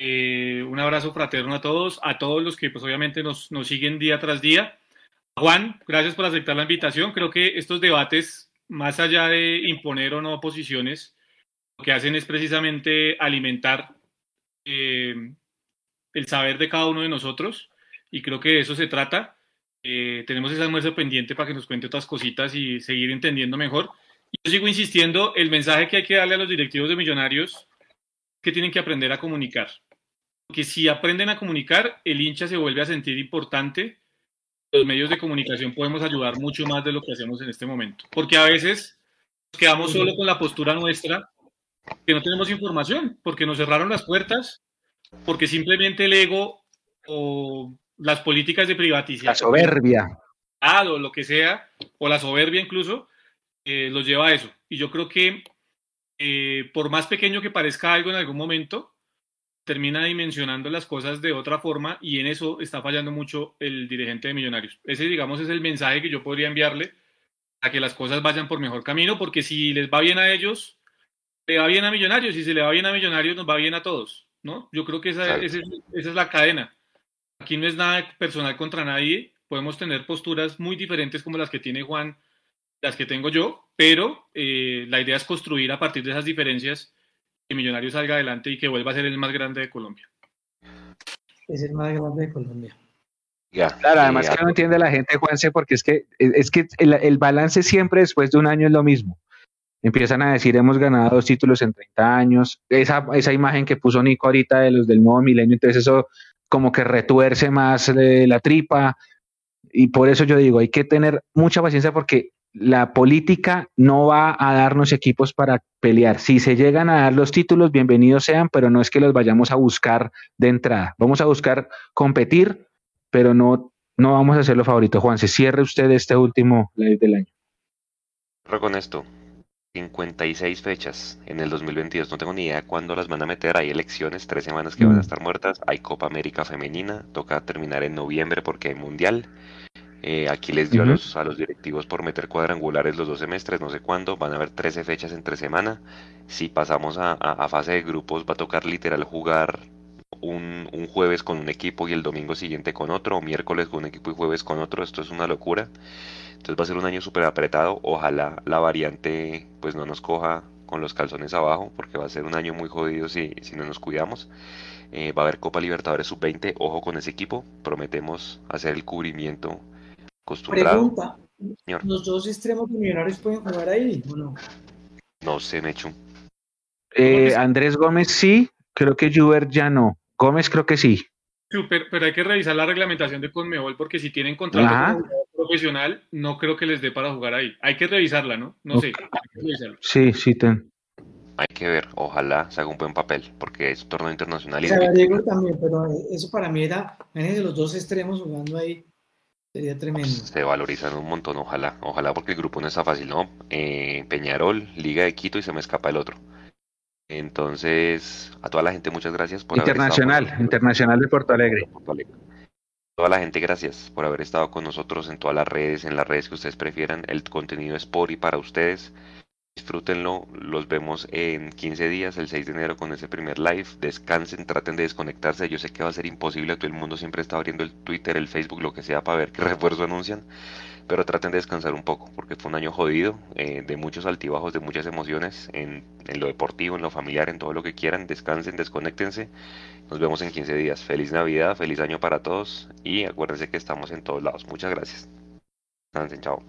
Speaker 3: Eh, un abrazo fraterno a todos, a todos los que pues obviamente nos, nos siguen día tras día. Juan, gracias por aceptar la invitación. Creo que estos debates, más allá de imponer o no posiciones, lo que hacen es precisamente alimentar eh, el saber de cada uno de nosotros y creo que de eso se trata. Eh, tenemos ese almuerzo pendiente para que nos cuente otras cositas y seguir entendiendo mejor. Yo sigo insistiendo, el mensaje que hay que darle a los directivos de millonarios que tienen que aprender a comunicar. Porque si aprenden a comunicar, el hincha se vuelve a sentir importante. Los medios de comunicación podemos ayudar mucho más de lo que hacemos en este momento. Porque a veces nos quedamos solo con la postura nuestra, que no tenemos información, porque nos cerraron las puertas, porque simplemente el ego o las políticas de privatización.
Speaker 4: La soberbia.
Speaker 3: Ah, o lo que sea, o la soberbia incluso, eh, los lleva a eso. Y yo creo que eh, por más pequeño que parezca algo en algún momento, termina dimensionando las cosas de otra forma y en eso está fallando mucho el dirigente de Millonarios. Ese, digamos, es el mensaje que yo podría enviarle a que las cosas vayan por mejor camino, porque si les va bien a ellos, le va bien a Millonarios, y si le va bien a Millonarios, nos va bien a todos, ¿no? Yo creo que esa, esa es la cadena. Aquí no es nada personal contra nadie, podemos tener posturas muy diferentes como las que tiene Juan, las que tengo yo, pero eh, la idea es construir a partir de esas diferencias que Millonarios salga adelante y que vuelva a ser el más grande de Colombia.
Speaker 2: Es el más grande de Colombia.
Speaker 4: claro, además que no entiende la gente, Juanse, porque es que, es que el, balance siempre después de un año es lo mismo. Empiezan a decir, hemos ganado dos títulos en 30 años. Esa, esa imagen que puso Nico ahorita de los del nuevo milenio, entonces eso como que retuerce más eh, la tripa. Y por eso yo digo, hay que tener mucha paciencia porque la política no va a darnos equipos para pelear. Si se llegan a dar los títulos, bienvenidos sean, pero no es que los vayamos a buscar de entrada. Vamos a buscar competir, pero no, no vamos a hacer lo favorito. Juan, se cierre usted este último live del año.
Speaker 1: Con esto, 56 fechas en el 2022. No tengo ni idea cuándo las van a meter. Hay elecciones, tres semanas que van a mm. estar muertas. Hay Copa América Femenina. Toca terminar en noviembre porque hay Mundial. Eh, aquí les dio a, los, a los directivos por meter cuadrangulares los dos semestres, no sé cuándo, van a haber 13 fechas entre semana. Si pasamos a, fase de grupos, va a tocar literal jugar un, un, jueves con un equipo y el domingo siguiente con otro, o miércoles con un equipo y jueves con otro. Esto es una locura. Entonces va a ser un año súper apretado. Ojalá la variante pues no nos coja con los calzones abajo, porque va a ser un año muy jodido si, si no nos cuidamos. Eh, va a haber Copa Libertadores Sub-20, ojo con ese equipo. Prometemos hacer el cubrimiento
Speaker 2: Pregunta, ¿los dos extremos millonarios pueden jugar ahí o no?
Speaker 1: No sé, Mechu.
Speaker 4: Eh, Andrés Gómez sí, creo que Juber ya no. Gómez creo que sí.
Speaker 3: Pero, pero, hay que revisar la reglamentación de Conmebol porque si tienen contrato profesional, no creo que les dé para jugar ahí. Hay que revisarla, ¿no? No sé.
Speaker 4: Sí, sí, ten.
Speaker 1: Hay que ver, ojalá se haga un buen papel, porque es un torneo internacional.
Speaker 2: Y Diego también, pero eso para mí era, de los dos extremos jugando ahí. Sería tremendo.
Speaker 1: Se valorizan un montón, ojalá, ojalá porque el grupo no está fácil, ¿no? Eh, Peñarol, Liga de Quito y se me escapa el otro. Entonces, a toda la gente muchas gracias
Speaker 4: por Internacional, haber Internacional de Porto Alegre.
Speaker 1: Toda la gente gracias por haber estado con nosotros en todas las redes, en las redes que ustedes prefieran. El contenido es por y para ustedes. Disfrútenlo, los vemos en 15 días, el 6 de enero con ese primer live. Descansen, traten de desconectarse. Yo sé que va a ser imposible, todo el mundo siempre está abriendo el Twitter, el Facebook, lo que sea para ver qué refuerzo anuncian. Pero traten de descansar un poco, porque fue un año jodido, eh, de muchos altibajos, de muchas emociones, en, lo deportivo, en lo familiar, en todo lo que quieran. Descansen, desconectense. Nos vemos en 15 días. Feliz Navidad, feliz año para todos y acuérdense que estamos en todos lados. Muchas gracias. Descansen, chao.